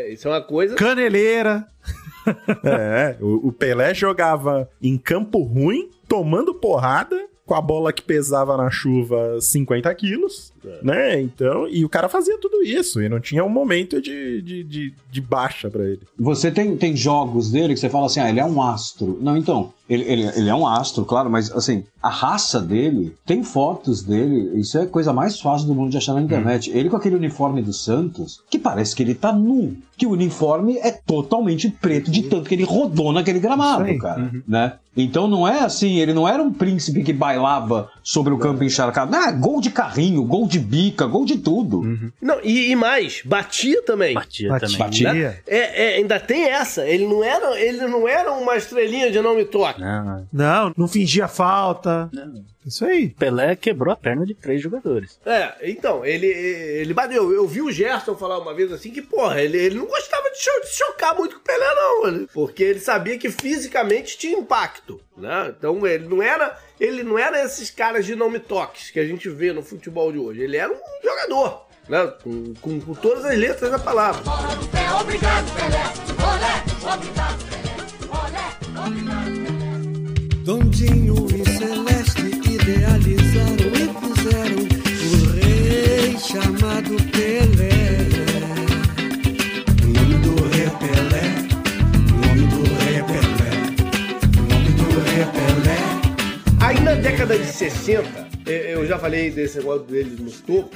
é- isso é uma coisa. Caneleira. [laughs] É, o, o Pelé jogava em campo ruim, tomando porrada, com a bola que pesava na chuva 50 quilos, né? Então, e o cara fazia tudo isso, e não tinha um momento de, de, de, de baixa pra ele. Você tem, tem jogos dele que você fala assim, ah, ele é um astro. Não, então, ele, ele, ele é um astro, claro, mas assim, a raça dele, tem fotos dele, isso é a coisa mais fácil do mundo de achar na internet. Ele com aquele uniforme do Santos, que parece que ele tá nu. Que o uniforme é totalmente preto, de tanto que ele rodou naquele gramado, cara. Né? Então não é assim, ele não era um príncipe que bailava sobre o campo encharcado. Ah, gol de carrinho, gol de bica, gol de tudo. Não, e, e mais, batia também. Batia, Batia. também. Batia. É, é, ainda tem essa. Ele não era, ele não era uma estrelinha de não me toque. Não, Não, não fingia falta. não. Isso aí. Pelé quebrou a perna de três jogadores. É, então, ele, ele bateu. Eu vi o Gerson falar uma vez assim que, porra, ele, ele não gostava de, cho- de chocar muito com o Pelé, não. ele- Porque ele sabia que fisicamente tinha impacto, né? Então ele não era. Ele não era esses caras de não me toques que a gente vê no futebol de hoje. Ele era um jogador, né? Com, com, com todas as letras da palavra. Pé, obrigado, Pelé. Olé, obrigado, Pelé. Olé, obrigado, Pelé. Dondinho e Celeste idealizaram e fizeram o rei chamado Pelé. O nome do rei é Pelé, o nome do rei é Pelé, o nome do rei é Pelé. Aí na década de 60, eh, eu já falei desse negócio dele no topo,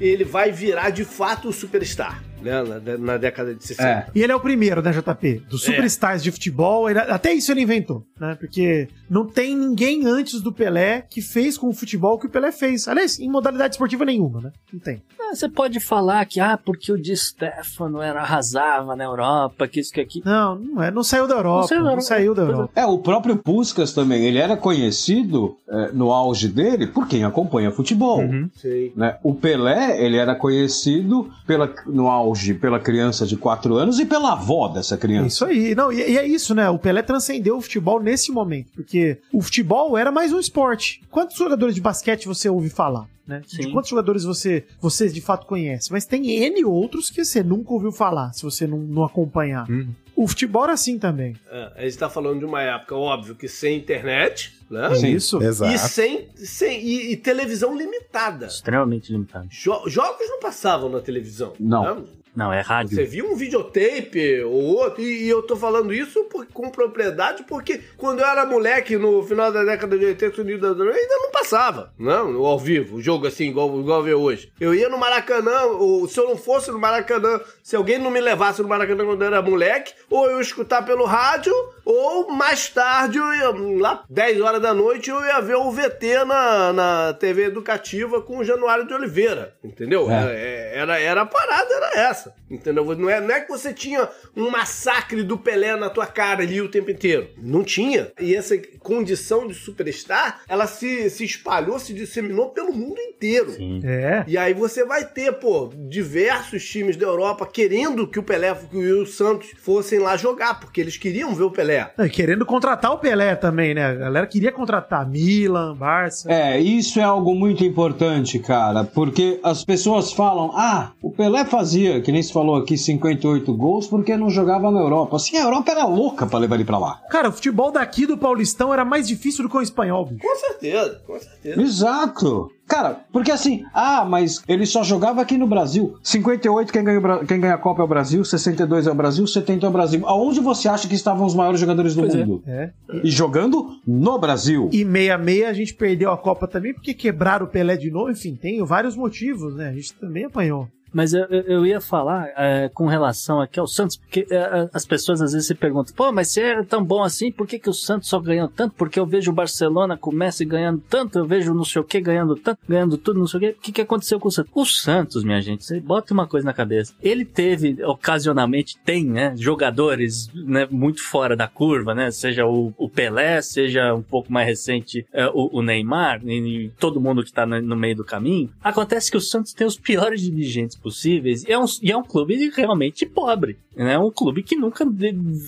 ele vai virar de fato o superstar, né? Na, na década de 60. É. E ele é o primeiro, né, JP? Dos superstars de futebol. ele- até isso ele inventou, né? Porque não tem ninguém antes do Pelé que fez com o futebol o que o Pelé fez. Aliás, em modalidade esportiva nenhuma, né? Não tem. Você pode falar que, ah, porque o Di Stefano era, arrasava na Europa, que isso, que aquilo. Não, não é. Não saiu da Europa. Não saiu da saiu Europa. da, Europa. É, o próprio Puskas também, ele era conhecido é, no auge dele por quem acompanha futebol. Sim. Né? O Pelé, ele era conhecido pela, no auge pela criança de 4 anos e pela avó dessa criança. Isso aí. Não, e, e é isso, né? O Pelé transcendeu o futebol nesse momento. Porque o futebol era mais um esporte. Quantos jogadores de basquete você ouve falar? Né? De Sim. quantos jogadores você, você de fato conhece? Mas tem N outros que você nunca ouviu falar, se você não, não acompanhar. O futebol era assim também. É, a gente tá falando de uma época, óbvio, que sem internet, né? É Sim. isso. Exato. E sem, sem e, e televisão limitada. Extremamente limitado. Jo- jogos não passavam na televisão. Não. né? Não, é rádio. Você viu um videotape ou outro, e, e eu tô falando isso por- com propriedade porque quando eu era moleque, no final da década de 80, Unidos ainda não passava, não, ao vivo, o jogo assim, igual, igual vê hoje. Eu ia no Maracanã, ou se eu não fosse no Maracanã, se alguém não me levasse no Maracanã quando eu era moleque, ou eu ia escutar pelo rádio, ou mais tarde, eu ia, lá 10 horas da noite, eu ia ver o VT na, na TV educativa com o Januário de Oliveira, entendeu? É. Era, era, era a parada, era essa, entendeu? Não é, não é que você tinha um massacre do Pelé na tua cara ali o tempo inteiro. Não tinha. E essa condição de superstar, ela se, se espalhou, se disseminou pelo mundo inteiro. É. E aí você vai ter, pô, diversos times da Europa querendo que o Pelé que o Santos fossem lá jogar, porque eles queriam ver o Pelé. E querendo contratar o Pelé também, né? A galera queria contratar Milan, Barça. É, isso é algo muito importante, cara, porque as pessoas falam: ah, o Pelé fazia, que nem se falou aqui, 58 gols porque não jogava na Europa. Assim, a Europa era louca pra levar ele pra lá. Cara, o futebol daqui do Paulistão era mais difícil do que o espanhol, bicho. Com certeza, com certeza. Exato. Cara, porque assim, ah, mas ele só jogava aqui no Brasil. 58, quem ganha, quem ganha a Copa é o Brasil, 62 é o Brasil, 70 é o Brasil. Aonde você acha que estavam os maiores jogadores do Pois é. mundo? É. E jogando no Brasil. E 66 a gente perdeu a Copa também porque quebraram o Pelé de novo. Enfim, tem vários motivos, né? A gente também apanhou. Mas eu, eu- ia falar é, com relação aqui ao Santos, porque é, as pessoas às vezes se perguntam, pô, mas se era tão bom assim, por que, que o Santos só ganhou tanto? Porque eu vejo o Barcelona com Messi ganhando tanto, eu vejo não sei o que ganhando tanto, ganhando tudo, não sei o que. O que, que aconteceu com o Santos? O Santos, minha gente, você bota uma coisa na cabeça. Ele teve, ocasionalmente, tem, né, jogadores né, muito fora da curva, né? Seja o, o Pelé, seja um pouco mais recente é, o, o Neymar, e, e todo mundo que tá no, no meio do caminho. Acontece que o Santos tem os piores dirigentes possíveis e é um, e é um clube realmente pobre. Né? Um clube que nunca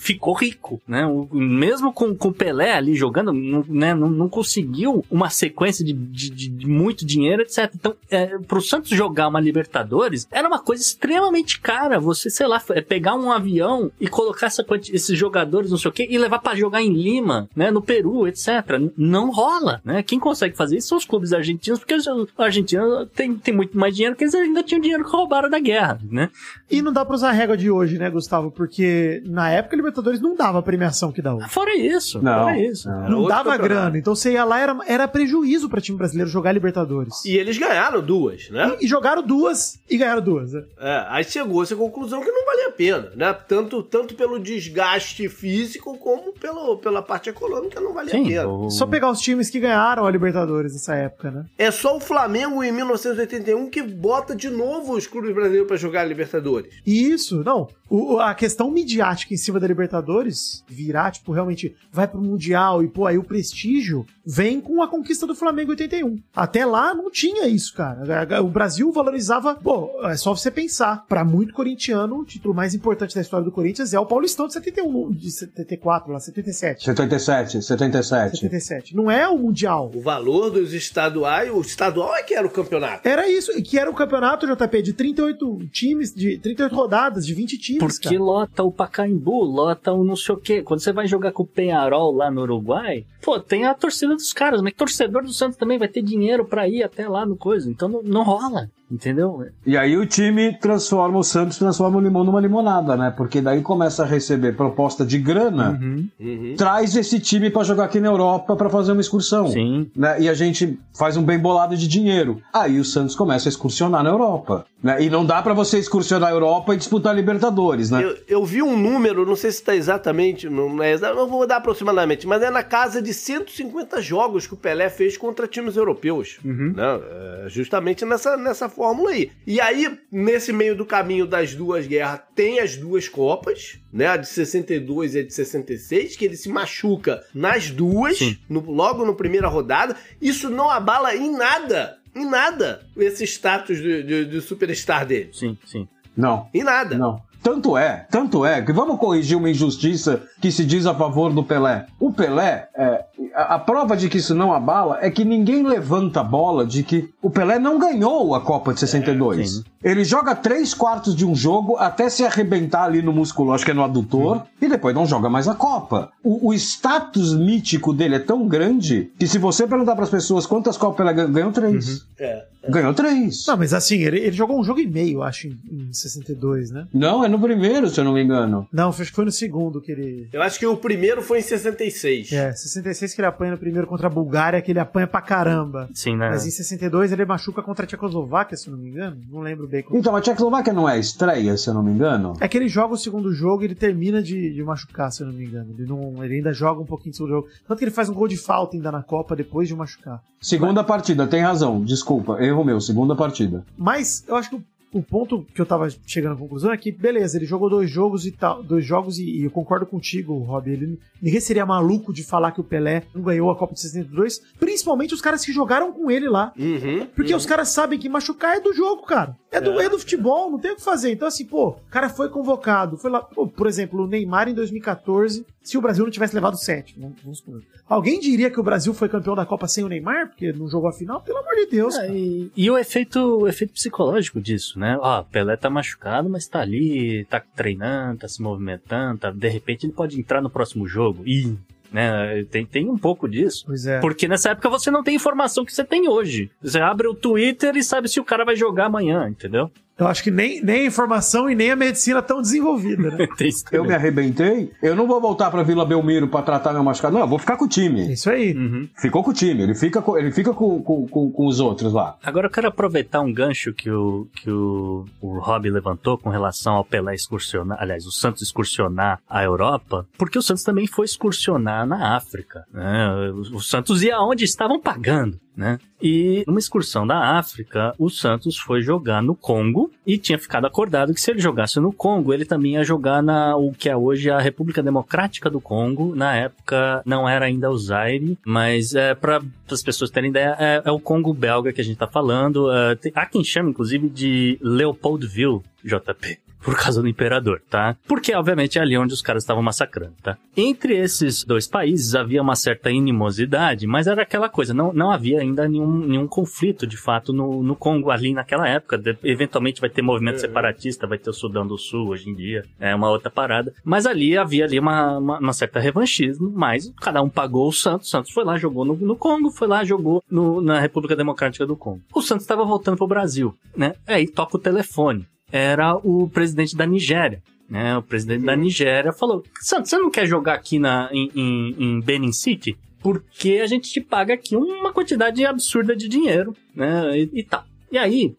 ficou rico, né? O- mesmo com, com o Pelé ali jogando, não, né, não, não conseguiu uma sequência de, de- de- muito dinheiro, etc. Então, é, pro Santos jogar uma Libertadores era uma coisa extremamente cara. Você, sei lá, é pegar um avião e colocar essa esses jogadores, não sei o quê, e levar pra jogar em Lima, né? No Peru, etc. Não rola, né? Quem consegue fazer isso são os clubes argentinos, porque os- a Argentina tem, tem muito mais dinheiro que eles ainda tinham dinheiro que roubaram da guerra, né? E não dá pra usar a regra de hoje, né, Gustavo? Porque na época a Libertadores não dava a premiação que dá hoje. Fora isso, Não. fora isso. Não. Não dava campeonato. grana. Então você ia lá, era, era prejuízo pra time brasileiro jogar Libertadores. E eles ganharam duas, né? E, e jogaram duas e ganharam duas. né? É, aí chegou-se à conclusão que não valia a pena, né? Tanto, tanto pelo desgaste físico como pelo, pela parte econômica não valia a Sim, pena. o- Só pegar os times que ganharam a Libertadores nessa época, né? É só o Flamengo em 1981 que bota de novo os clubes brasileiros pra jogar a Libertadores. E isso, não. o- a questão midiática em cima da Libertadores virar, tipo, realmente vai pro Mundial e, pô, aí o prestígio vem com a conquista do Flamengo em 81. Até lá não tinha isso, cara. O Brasil valorizava. Pô, é só você pensar. Pra muito corintiano, o título mais importante da história do Corinthians é o Paulistão de 71, de 74, lá, 77. 77, 77. 77. Não é o Mundial. O valor dos estaduais, o estadual é que era o campeonato. Era isso, que era o campeonato JP de 38 times, de 38 rodadas, de 20 times. Porque cara. lota o Pacaembu, lota o não sei o quê. Quando você vai jogar com o Penharol lá no Uruguai, pô, tem a torcida dos caras, mas torcedor do Santos também vai ter dinheiro pra ir até lá no coisa. Então não, não rola, entendeu? E aí o time transforma, o Santos transforma o limão numa limonada, né? Porque daí começa a receber proposta de grana, Uhum. traz esse time pra jogar aqui na Europa pra fazer uma excursão. Sim. Né? E a gente faz um bem bolado de dinheiro. Aí o Santos começa a excursionar na Europa. Né? E não dá pra você excursionar na Europa e disputar a Libertadores, né? Eu, eu vi um número, não sei se está exatamente, não é exa- não vou dar aproximadamente, mas é na casa de 150 jogos que o Pelé fez contra times europeus. Né? É, justamente nessa, nessa fórmula aí. E aí, nesse meio do caminho das duas guerras, tem as duas Copas, né? A de 62 e a de 66, que ele se machuca nas duas, no- logo na primeira rodada. Isso não abala em nada. Em nada esse status de, de, de superstar dele. Sim, sim. Não. Em nada. Não. Tanto é, tanto é, que vamos corrigir uma injustiça que se diz a favor do Pelé. O Pelé, é, a, a prova de que isso não abala é que ninguém levanta a bola de que o Pelé não ganhou a Copa de 62. sim. Ele joga três quartos de um jogo até se arrebentar ali no músculo, acho que é no adutor, e depois não joga mais a Copa. O, o status mítico dele é tão grande que se você perguntar para as pessoas quantas Copas ele ganhou, ganhou três. É. Ganhou três. Não, mas assim, ele, ele jogou um jogo e meio, acho, em, em 62, né? Não, é no primeiro, se eu não me engano. Não, acho que foi no segundo que ele. Eu acho que o primeiro foi em 66. É, 66 que ele apanha no primeiro contra a Bulgária, que ele apanha pra caramba. Sim, né? Mas em 62 ele machuca contra a Tchecoslováquia, se eu não me engano. Não lembro bem como. Então, a Tchecoslováquia não é a estreia, se eu não me engano? É que ele joga o segundo jogo e ele termina de, de machucar, se eu não me engano. Ele, não, ele ainda joga um pouquinho do segundo jogo. Tanto que ele faz um gol de falta ainda na Copa depois de machucar. Segunda partida, tem razão. Desculpa, erro meu. Segunda partida. Mas eu acho que o- o ponto que eu tava chegando à conclusão é que, beleza, ele jogou dois jogos e tal, dois jogos e, e eu concordo contigo, Rob. Ele, ninguém seria maluco de falar que o Pelé não ganhou a Copa de 62, principalmente os caras que jogaram com ele lá. Uhum. Porque os caras sabem que machucar é do jogo, cara. É do, é. do futebol, não tem o que fazer. Então, assim, pô, o cara foi convocado. Foi lá, pô, por exemplo, o Neymar em 2014, se o Brasil não tivesse levado sete, vamos, vamos supor. Alguém diria que o Brasil foi campeão da Copa sem o Neymar, porque não jogou a final? Pelo amor de Deus. É, e, e o efeito, o efeito psicológico disso, né? Ó, Pelé tá machucado, mas tá ali, tá treinando, tá se movimentando, tá, de repente ele pode entrar no próximo jogo. Ih, né? Tem, tem um pouco disso. Pois é. Porque nessa época você não tem informação que você tem hoje. Você abre o Twitter e sabe se o cara vai jogar amanhã, entendeu? Eu acho que nem, nem a informação e nem a medicina tão desenvolvida, né? [laughs] Eu me arrebentei, eu não vou voltar pra Vila Belmiro pra tratar meu machucado. Não, eu vou ficar com o É time. isso aí. Uhum. Ficou com o time, ele fica com, ele fica com, com, com, com os outros lá. Agora eu quero aproveitar um gancho que o, que o, o Rob levantou com relação ao Pelé excursionar, aliás, o Santos excursionar a Europa, porque o Santos também foi excursionar na África. Né? O, o Santos ia onde estavam pagando. Né? E numa excursão da África, o Santos foi jogar no Congo e tinha ficado acordado que se ele jogasse no Congo, ele também ia jogar na o que é hoje a República Democrática do Congo. Na época não era ainda o Zaire, mas é para as pessoas terem ideia, é, é o Congo belga que a gente tá falando. É, tem- há quem chama, inclusive, de Leopoldville, JP. Por causa do imperador, tá? Porque, obviamente, é ali onde os caras estavam massacrando, tá? Entre esses dois países havia uma certa animosidade, mas era aquela coisa, não, não havia ainda nenhum, nenhum conflito, de fato, no, no Congo ali naquela época. De- eventualmente vai ter movimento separatista, vai ter o Sudão do Sul hoje em dia, é uma outra parada. Mas ali havia ali uma, uma, uma certa revanchismo, mas cada um pagou o Santos. O Santos foi lá, jogou no, no Congo, foi lá, jogou no- na República Democrática do Congo. O Santos estava voltando pro Brasil, né? Aí toca o telefone. Era o presidente da Nigéria. Né, o presidente da Nigéria falou: Santos, você não quer jogar aqui na, em, em, em Benin City? Porque a gente te paga aqui uma quantidade absurda de dinheiro, né? E, e tal. E aí,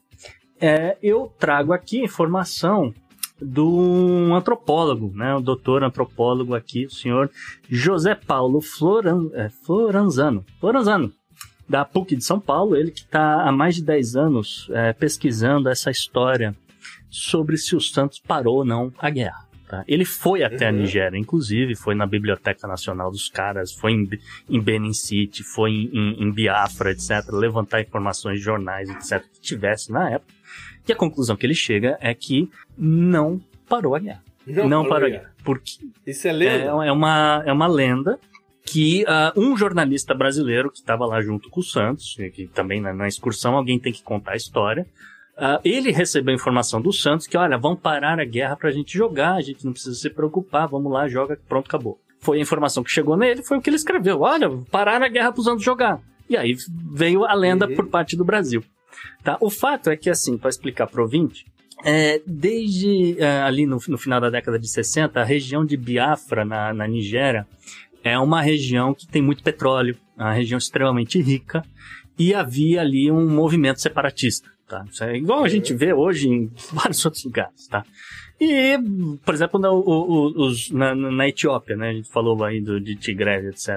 é, eu trago aqui informação do um antropólogo, né? O doutor antropólogo aqui, o senhor José Paulo Floran, é, Floranzano. Floranzano, da PUC de São Paulo, ele que está há mais de 10 anos é, pesquisando essa história sobre se o Santos parou ou não a guerra. tá? Ele foi até a Uhum. Nigéria, inclusive, foi na Biblioteca Nacional dos caras, foi em, em Benin City, foi em, em- em Biafra, etc., levantar informações de jornais, etc., que tivesse na época. E a conclusão que ele chega é que não parou a guerra. Não, parou a guerra. Porque Isso é é, lenda? é uma, é uma lenda que ah, um jornalista brasileiro que estava lá junto com o Santos, que também na, na excursão alguém tem que contar a história, ah, ele recebeu a informação do Santos que, olha, vão parar a guerra pra gente jogar, a gente não precisa se preocupar, vamos lá, joga, pronto, acabou. Foi a informação que chegou nele, foi o que ele escreveu, olha, parar a guerra pros Santos jogar. E aí veio a lenda Uhum. por parte do Brasil. Tá? O fato é que, assim, para explicar pro ouvinte, é, desde é, ali no, no final da década de 60, a região de Biafra, na, na Nigéria, é uma região que tem muito petróleo, é uma região extremamente rica, e havia ali um movimento separatista. Tá? É igual a gente vê hoje em vários [laughs] outros lugares. Tá? E, por exemplo, na, os- na, na Etiópia, né? A gente falou aí do, de Tigré, etc.,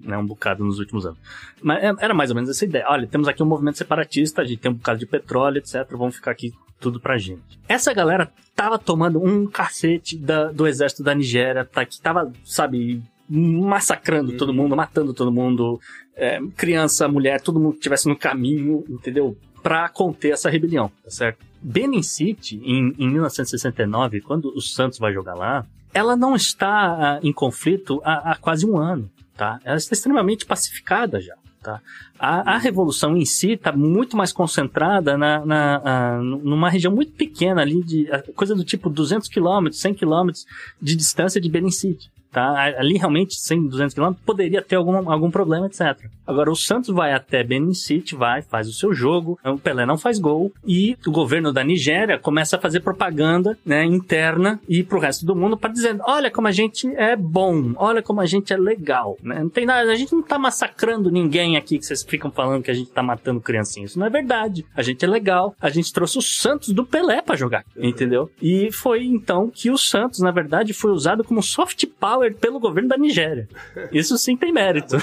né? um bocado nos últimos anos. Mas é- era mais ou menos essa ideia. Olha, temos aqui um movimento separatista, a gente tem um bocado de petróleo, etc., vamos ficar aqui tudo pra gente. Essa galera tava tomando um cacete da- do exército da Nigéria, tá, que tava, sabe, massacrando todo mundo, matando todo mundo, é, criança, mulher, todo mundo que estivesse no caminho, entendeu? Pra conter essa rebelião, tá certo? Benin City, em, em 1969, quando o Santos vai jogar lá, ela não está ah, em conflito há, há quase um ano, tá? Ela está extremamente pacificada já. Tá? A, a revolução em si está muito mais concentrada na, na- ah, numa região muito pequena ali, de ah, coisa do tipo 200 quilômetros, 100 quilômetros de distância de Benin City. Tá? Ali realmente, 100, 200 quilômetros, poderia ter algum, algum problema, etc. Agora, o Santos vai até Benin City, vai, faz o seu jogo, o Pelé não faz gol, e o governo da Nigéria começa a fazer propaganda, né, interna e pro resto do mundo para dizer, olha como a gente é bom, olha como a gente é legal, né? Não tem nada, a gente não tá massacrando ninguém aqui que vocês ficam falando que a gente tá matando criancinhas. Isso não é verdade. A gente é legal. A gente trouxe o Santos do Pelé para jogar, entendeu? E foi então que o Santos, na verdade, foi usado como soft power pelo governo da Nigéria. Isso sim tem mérito.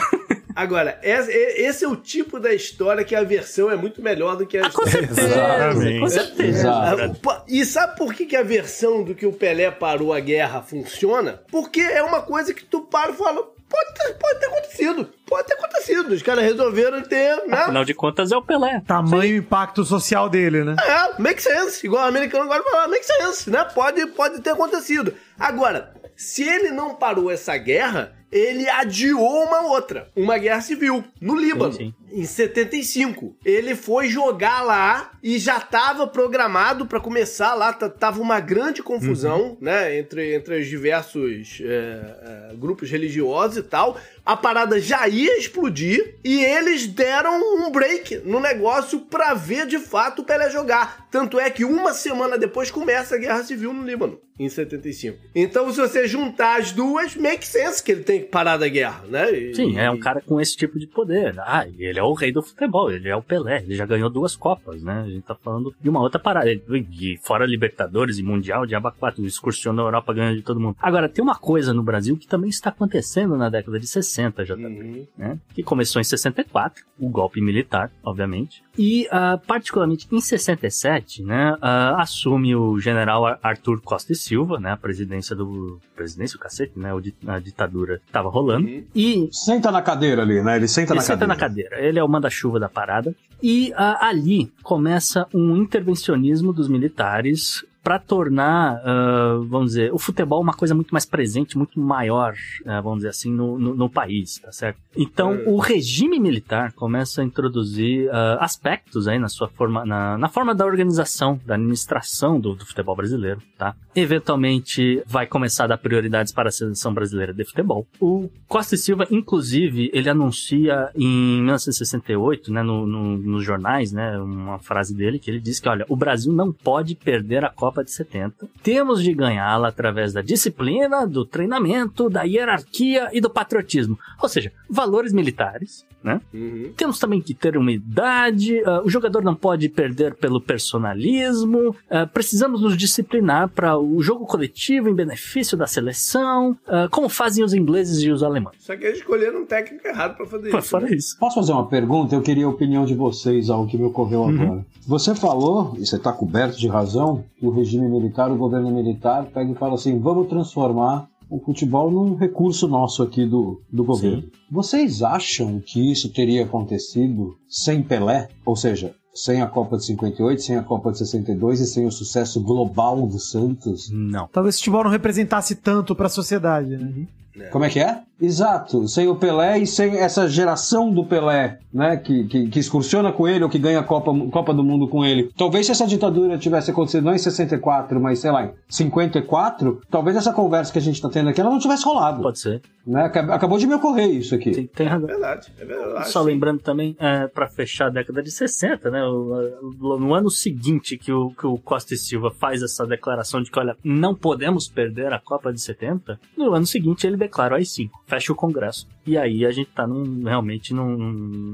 Agora, esse, é o tipo da história que a versão é muito melhor do que a Ah, com história. certeza, Exatamente. com certeza. Ah, E sabe por que, que a versão do que o Pelé parou a guerra funciona? Porque é uma coisa que tu para e fala, pode ter, pode ter acontecido, pode ter acontecido. Os caras resolveram ter, né? Afinal de contas, é o Pelé. Tamanho e impacto social dele, né? É, make sense. Igual o americano agora fala, make sense, né? Pode, pode ter acontecido. Agora, se ele não parou essa guerra, ele adiou uma outra, uma guerra civil, no Líbano. Sim, Em 75, ele foi jogar lá e já estava programado para começar lá. Tava uma grande confusão, né, entre, entre os diversos é, é, grupos religiosos e tal. A parada já ia explodir e eles deram um break no negócio pra ver de fato o Pelé jogar. Tanto é que uma semana depois começa a guerra civil no Líbano, em 75. Então, se você juntar as duas, make sense que ele tem que parar da guerra, né? E- Sim, é um cara com esse tipo de poder. Ah, ele é o rei do futebol, ele é o Pelé, ele já ganhou duas Copas, né? A gente tá falando de uma outra parada. E fora Libertadores e Mundial, de aba 4, excursionou na Europa ganhando de todo mundo. Agora, tem uma coisa no Brasil que também está acontecendo na década de 60, já Uhum. né? Que começou em 64, o golpe militar, obviamente. E, ah, particularmente em 67, né, ah, assume o general Ar- Arthur Costa e Silva, né, a presidência do... Presidência, o cacete, né, a ditadura estava rolando. Uhum. E Senta na cadeira ali, né? Ele senta ele na senta cadeira. na cadeira. Ele é o manda-chuva da parada. E ah, ali começa um intervencionismo dos militares para tornar, ah, vamos dizer, o futebol uma coisa muito mais presente, muito maior, ah, vamos dizer assim, no, no, no país, tá certo? Então, É. o regime militar começa a introduzir ah, aspectos aí na sua forma, na, na forma da organização, da administração do, do futebol brasileiro, tá? Eventualmente, vai começar a dar prioridades para a seleção brasileira de futebol. O Costa e Silva, inclusive, ele anuncia em 1968, né, no, no- nos jornais, né, uma frase dele que ele diz que, olha, o Brasil não pode perder a Copa de 70. Temos de ganhá-la através da disciplina, do treinamento, da hierarquia e do patriotismo. Ou seja, valores militares, né? Uhum. Temos também que ter umidade, ah, o jogador não pode perder pelo personalismo, ah, precisamos nos disciplinar para o jogo coletivo em benefício da seleção, ah, como fazem os ingleses e os alemães. Só que eles escolheram um técnico errado pra fazer Pô, isso. Né? isso. Posso fazer uma pergunta? Eu queria a opinião de vocês, algo que me ocorreu agora. Você falou, e você está coberto de razão, que o regime militar, o governo militar, pega e fala assim: vamos transformar o futebol num recurso nosso aqui do, do governo. Vocês acham que isso teria acontecido sem Pelé? Ou seja, sem a Copa de 58, sem a Copa de 62 e sem o sucesso global do Santos? Não. Talvez o futebol não representasse tanto pra sociedade, né? Como é que é? Exato, sem o Pelé e sem essa geração do Pelé, né, que, que, que excursiona com ele ou que ganha a Copa, Copa do Mundo com ele. Talvez se essa ditadura tivesse acontecido não em 64, mas sei lá, em 54, talvez essa conversa que a gente está tendo aqui ela não tivesse rolado. Pode ser. Né? Acab- Acabou de me ocorrer isso aqui. Tem, tem razão. É verdade, é verdade. Só lembrando também, é, para fechar a década de 60, né? no ano seguinte que o, que o Costa e Silva faz essa declaração de que, olha, não podemos perder a Copa de 70, no ano seguinte ele declara aí sim, fecha o Congresso. E aí a gente tá num, realmente num,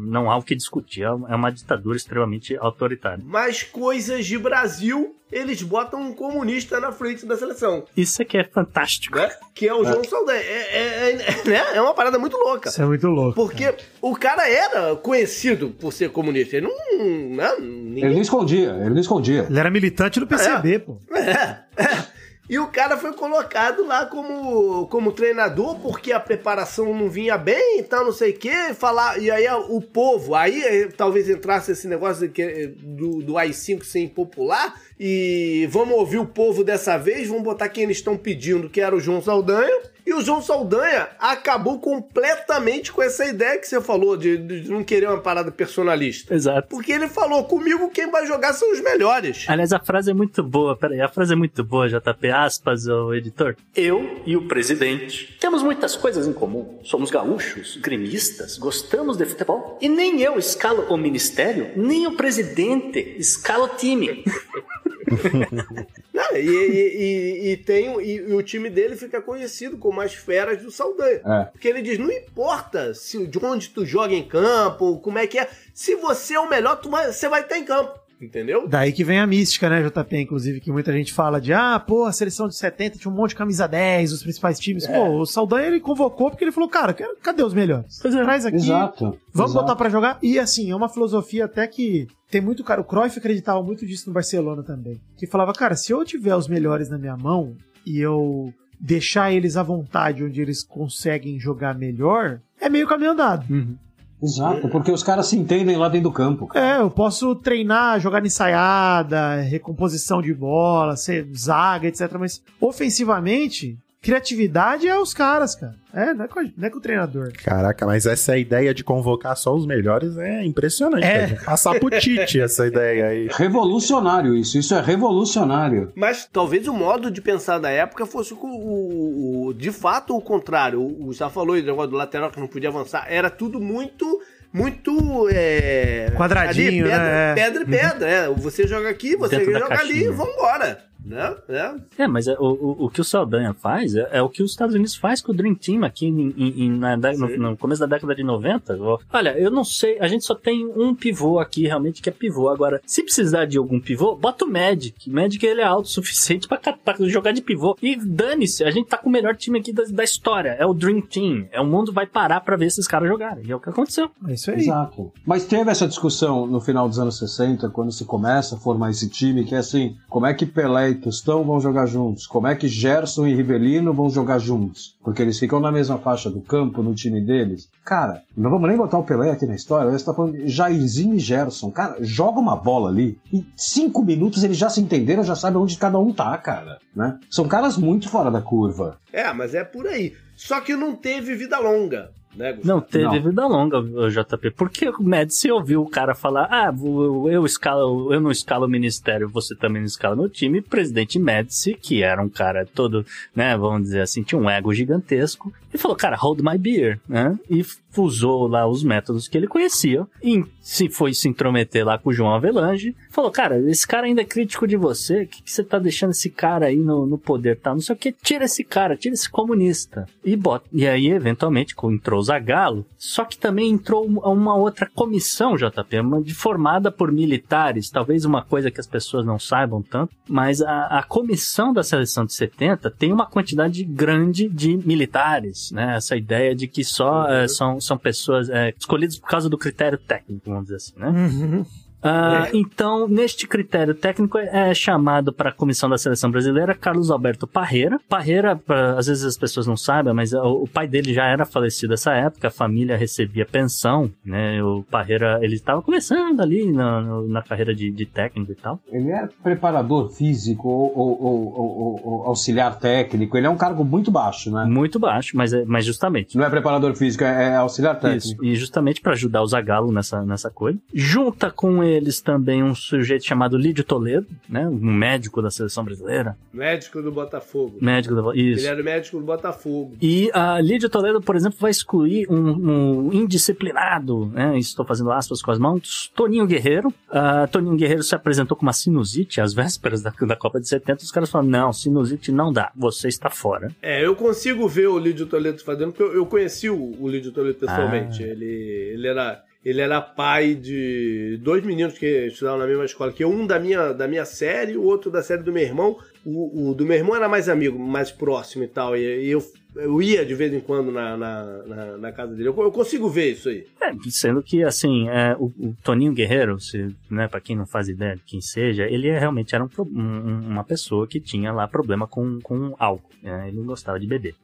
não há o que discutir, é uma- é uma ditadura extremamente autoritária. Mas coisas de Brasil, eles botam um comunista na frente da seleção, Isso aqui é fantástico. né? Que é o João Saldanha. É, é, é, né? é uma parada muito louca. Isso é muito louco. Porque o cara era conhecido por ser comunista. Ele não. Né? Ele Ninguém não escondia, ele não escondia. Ele era militante do PCB, pô. É, é. E o cara foi colocado lá como, como treinador porque a preparação não vinha bem e tal, não sei o quê. Falar, e aí o povo, aí eh, talvez entrasse esse negócio eh, do, do AI-5 ser impopular. E vamos ouvir o povo dessa vez, vamos botar quem eles estão pedindo, que era o João Saldanha. E o João Saldanha acabou completamente com essa ideia que você falou de, de não querer uma parada personalista. Exato. Porque ele falou, comigo quem vai jogar são os melhores. Aliás, a frase é muito boa. Peraí, a frase é muito boa, JP. Aspas, o editor. Eu e o presidente temos muitas coisas em comum. Somos gaúchos, gremistas, gostamos de futebol. E nem eu escalo o ministério, nem o presidente escala o time. [laughs] Não, e, e- e- e tem, e, e o time dele fica conhecido como as feras do Saldanha. É. Porque ele diz, não importa se, de onde tu joga em campo, como é que é. Se você é o melhor, tu vai- você vai estar em campo. Entendeu? Daí que vem a mística, né, JP? Inclusive, que muita gente fala de, ah, pô, a seleção de 70 tinha um monte de camisa 10, os principais times. Pô, o Saldanha ele convocou porque ele falou, cara, cadê os melhores? É. Traz aqui, Exato. vamos exato. botar pra jogar. E assim, é uma filosofia até que tem muito cara. O Cruyff acreditava muito disso no Barcelona também. Que falava, cara, se eu tiver os melhores na minha mão e eu deixar eles à vontade onde eles conseguem jogar melhor, é meio caminho andado. Exato, porque os caras se entendem lá dentro do campo. cara. É, eu posso treinar, jogar ensaiada, recomposição de bola, ser zaga, etc. Mas ofensivamente, criatividade é os caras, cara. É, não é com, não é com o treinador. Caraca, mas essa ideia de convocar só os melhores é impressionante. É. cara. Passar pro Tite essa ideia aí. Revolucionário isso, isso é revolucionário. Mas talvez o modo de pensar da época fosse o, o- o- de fato o contrário. O, o já falou aí do negócio do lateral que não podia avançar. Era tudo muito. Muito. É, Quadradinho, ali, pedra, né? É. pedra e pedra. É. Você joga aqui, você Dentro joga ali e vambora. Né? É. É, mas é, o, o, o que o Saldanha faz é, é o que os Estados Unidos faz com o Dream Team aqui em- em- em- na no, no começo da década de 90. Ó, Olha, eu não sei, a gente só tem um pivô aqui realmente que é pivô. Agora, se precisar de algum pivô, bota o Magic. O Magic ele é autossuficiente pra, ca- pra jogar de pivô. E dane-se, a gente tá com o melhor time aqui da, da história. É o Dream Team. É o mundo vai parar pra ver esses caras jogarem. E é o que aconteceu. É isso aí. Exato. Mas teve essa discussão no final dos anos 60, quando se começa a formar esse time, que é assim, como é que Pelé e Tostão vão jogar juntos? Como é que Gerson e Rivelino vão jogar juntos? Porque eles ficam na mesma faixa do campo, no time deles. Cara, não vamos nem botar o Pelé aqui na história, você tá falando de Jairzinho e Gerson. Cara, joga uma bola ali, em cinco minutos eles já se entenderam, já sabem onde cada um tá, cara. Né? São caras muito fora da curva. É, mas é por aí. Só que não teve vida longa, né, Gustavo? Não teve Não. vida longa, o JP. Porque o Médici ouviu o cara falar: ah, eu, eu, escalo, eu não escalo o ministério, você também não escala meu time. O presidente Médici, que era um cara todo, né, vamos dizer assim, tinha um ego gigantesco, e falou: cara, hold my beer, né? E usou lá os métodos que ele conhecia, e se foi se intrometer lá com o João Avelange, falou: cara, esse cara ainda é crítico de você, o que, que você tá deixando esse cara aí no, no poder, tá? Não sei o que, tira esse cara, tira esse comunista. E bota. E aí, eventualmente, entrou o Zagallo, só que também entrou uma outra comissão, JP, uma formada por militares, talvez uma coisa que as pessoas não saibam tanto, mas a, a comissão da seleção de 70 tem uma quantidade grande de militares, né? Essa ideia de que só eh, são, são pessoas eh, escolhidas por causa do critério técnico, vamos dizer assim, né? Uhum. Ah, Então, neste critério técnico é chamado para a comissão da seleção brasileira Carlos Alberto Parreira. Parreira, pra- às vezes as pessoas não sabem, mas o, o pai dele já era falecido nessa época, a família recebia pensão, né? O Parreira, ele estava começando ali na, na carreira de, de técnico e tal. Ele é preparador físico ou, ou- ou- ou- auxiliar técnico. Ele é um cargo muito baixo, né? Muito baixo, mas, é- mas justamente. Não é preparador físico, é, é auxiliar Isso, técnico. e justamente para ajudar o Zagallo nessa, nessa coisa. Junta com eles também um sujeito chamado Lídio Toledo, né? Um médico da seleção brasileira. Médico do Botafogo. Médico. Isso. Ele era médico do Botafogo. E a Lídia Toledo, por exemplo, vai excluir um, um indisciplinado, né? Estou fazendo aspas com as mãos, Toninho Guerreiro. Ah, Toninho Guerreiro se apresentou com uma sinusite às vésperas da, da Copa de 70. Os caras falaram: não, sinusite não dá, você está fora. É, eu consigo ver o Lídio Toledo fazendo, porque eu, eu conheci o, o Lídio Toledo pessoalmente. Ah. Ele, ele era. Ele era pai de dois meninos que estudavam na mesma escola, que um da minha, da minha série o outro da série do meu irmão. O, o do meu irmão era mais amigo, mais próximo e tal. E, e eu, eu ia de vez em quando na, na, na, na casa dele. Eu, eu consigo ver isso aí. É, sendo que, assim, é, o, o Toninho Guerreiro, se, né, pra quem não faz ideia de quem seja, ele é- realmente era um um- uma pessoa que tinha lá problema com, com álcool. né, ele não gostava de beber.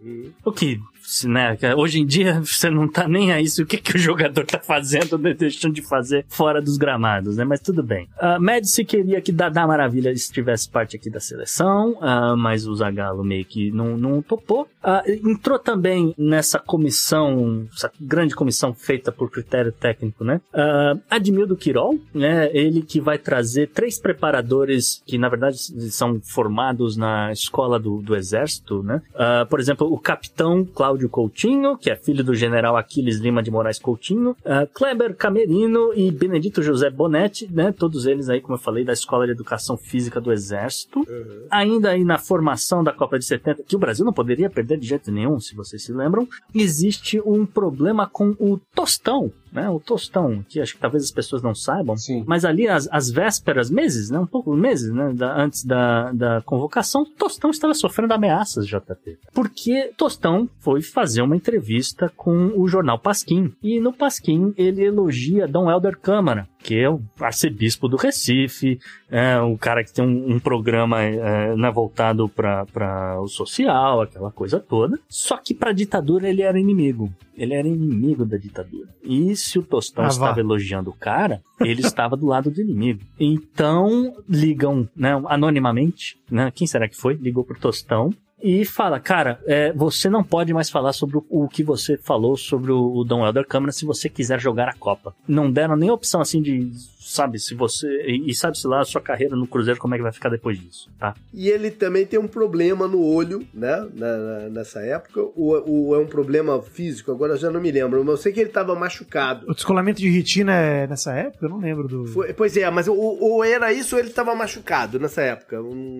O que, né, hoje em dia [laughs] você não tá nem aí se o que, que o jogador tá fazendo, né, deixando de fazer fora dos gramados, né? Mas tudo bem. Uh, Médici queria que Dadá Maravilha estivesse parte aqui da seleção, ah, mas o Zagallo meio que não, não topou. Ah, entrou também nessa comissão, essa grande comissão feita por critério técnico, né? Uh, Admildo Quirol, né? Ele que vai trazer três preparadores que, na verdade, são formados na escola do, do Exército, né? Ah, por exemplo, o capitão Cláudio Coutinho, que é filho do general Aquiles Lima de Moraes Coutinho, ah, Kleber Camerino e Benedito José Bonetti, né? Todos eles aí, como eu falei, da Escola de Educação Física do Exército. Ainda aí na formação da Copa de 70, que o Brasil não poderia perder de jeito nenhum, se vocês se lembram, existe um problema com o Tostão, né? O Tostão, que acho que talvez as pessoas não saibam, Sim. mas ali as, as vésperas, meses, né? Um pouco meses, né? da- antes da, da convocação, Tostão estava sofrendo ameaças, JP. Porque Tostão foi fazer uma entrevista com o jornal Pasquim. E no Pasquim ele elogia Dom Helder Câmara, que é o arcebispo do Recife, é um cara que tem um, um programa é, né, voltado para o social, aquela coisa toda. Só que para a ditadura ele era inimigo. Ele era inimigo da ditadura. E se o Tostão Ah, estava elogiando o cara, ele estava do lado do inimigo. Então ligam, né, anonimamente, né? Quem será que foi? Ligou pro Tostão e fala, cara, é, você não pode mais falar sobre o, o que você falou sobre o, o Dom Helder Câmara se você quiser jogar a Copa. Não deram nem opção assim de, sabe, se você. E, e sabe-se lá a sua carreira no Cruzeiro, como é que vai ficar depois disso, tá? E ele também tem um problema no olho, né? na- na- nessa época. Ou, ou é um problema físico, agora eu já não me lembro. Mas eu sei que ele estava machucado. O descolamento de retina é nessa época? Eu não lembro do. Foi- pois é, mas ou, ou era isso ou ele estava machucado nessa época.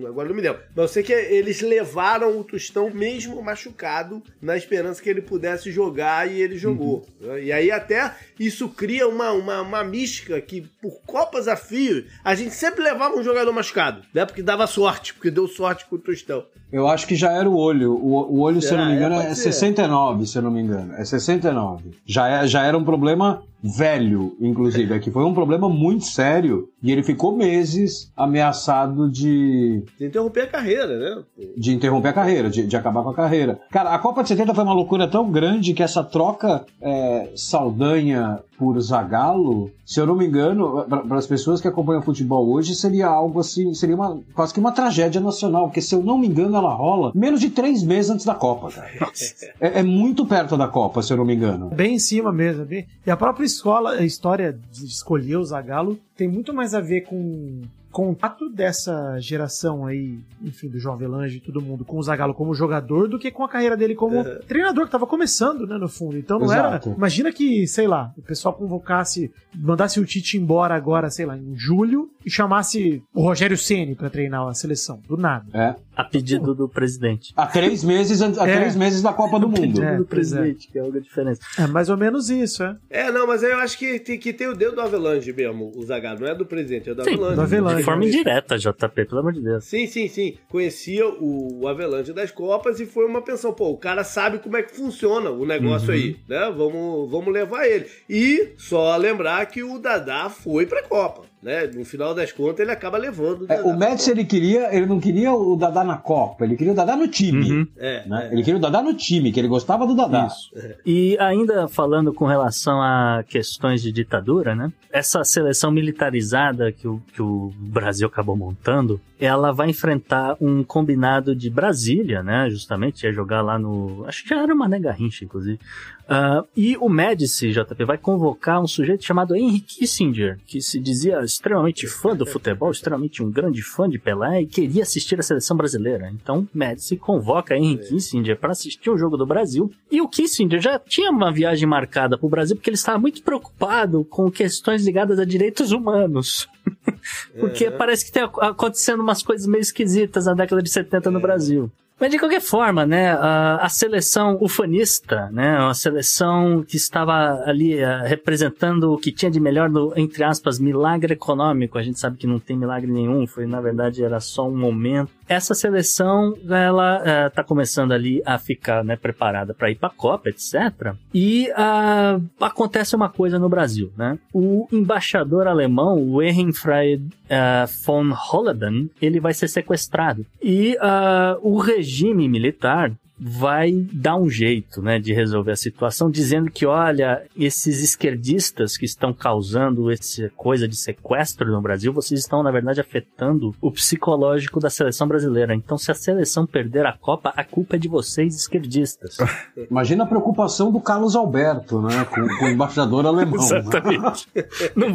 Agora não me lembro. Mas eu sei que eles levaram o Tostão mesmo machucado na esperança que ele pudesse jogar e ele jogou. né? E aí até isso cria uma, uma, uma mística que por Copas a fio a gente sempre levava um jogador machucado, né? Porque dava sorte, porque deu sorte com o Tostão. Eu acho que já era o olho. O, o olho, se eu não me é, engano, é, ser. 69, se eu não me engano. É 69. Já, é, já era um problema velho, inclusive. É que foi um problema muito sério. E ele ficou meses ameaçado de, De interromper a carreira, né? de interromper a carreira, de, de acabar com a carreira. Cara, a Copa de 70 foi uma loucura tão grande que essa troca é, Saldanha por Zagallo, se eu não me engano, para as pessoas que acompanham futebol hoje, seria algo assim, seria uma, quase que uma tragédia nacional, porque se eu não me engano, ela rola menos de três meses antes da Copa, cara. É, é muito perto da Copa, se eu não me engano. Bem em cima mesmo. Bem... E a própria escola, a história de escolher o Zagallo tem muito mais a ver com contato dessa geração aí, enfim, do João Avelange e todo mundo com o Zagallo como jogador do que com a carreira dele como treinador que tava começando, né, no fundo. Então não Exato. era, imagina que, sei lá, o pessoal convocasse, mandasse o Tite embora agora, sei lá, em julho e chamasse o Rogério Ceni para treinar a seleção, do nada. É. A pedido do presidente. Há três meses, há É. três meses da Copa do Mundo. É, do é. presidente, que é algo diferente. É mais ou menos isso, é. É, não, mas aí eu acho que tem, que tem o dedo do Avelange mesmo, o Zagallo. Não é do presidente, é do Sim, Avelange. do Avelange. De forma indireta, JP, pelo amor de Deus. Sim, sim, sim. Conhecia o, o Avelange das Copas e foi uma pensão. Pô, o cara sabe como é que funciona o negócio aí, né? Vamos, vamos levar ele. E só lembrar que o Dadá foi pra Copa, né? No final das contas, ele acaba levando o É, o Médici, ele queria, ele não queria o Dadá na Copa, ele queria o Dadá no time. Uhum. É, né? é. Ele queria o Dadá no time, que ele gostava do Dadá. E ainda falando com relação a questões de ditadura, né? Essa seleção militarizada que o, que o Brasil acabou montando, ela vai enfrentar um combinado de Brasília, né? Justamente, ia jogar lá no. Acho que já era uma Mané Garrincha, inclusive. Ah, e o Médici, JP, vai convocar um sujeito chamado Henry Kissinger, que se dizia extremamente fã do futebol, extremamente um grande fã de Pelé e queria assistir a seleção brasileira. Então, Médici convoca Henry Kissinger para assistir o jogo do Brasil. E o Kissinger já tinha uma viagem marcada para o Brasil porque ele estava muito preocupado com questões ligadas a direitos humanos. [laughs] porque parece que tem ac- acontecendo umas coisas meio esquisitas na década de 70 no Brasil. Mas de qualquer forma, né, a, a seleção ufanista, né, uma seleção que estava ali eh, representando o que tinha de melhor no, entre aspas, milagre econômico. A gente sabe que não tem milagre nenhum, foi na verdade era só um momento essa seleção, ela eh, tá começando ali a ficar né, preparada para ir para a Copa, etc. E ah, acontece uma coisa no Brasil, né? O embaixador alemão, o Ehrenfried ah, von Holleben, ele vai ser sequestrado. E ah, o regime militar vai dar um jeito, né, de resolver a situação, dizendo que, olha, esses esquerdistas que estão causando essa coisa de sequestro no Brasil, vocês estão, na verdade, afetando o psicológico da seleção brasileira. Então, se a seleção perder a Copa, a culpa é de vocês, esquerdistas. [laughs] Imagina a preocupação do Carlos Alberto, né? Com, com o embaixador alemão. né? Exatamente. não,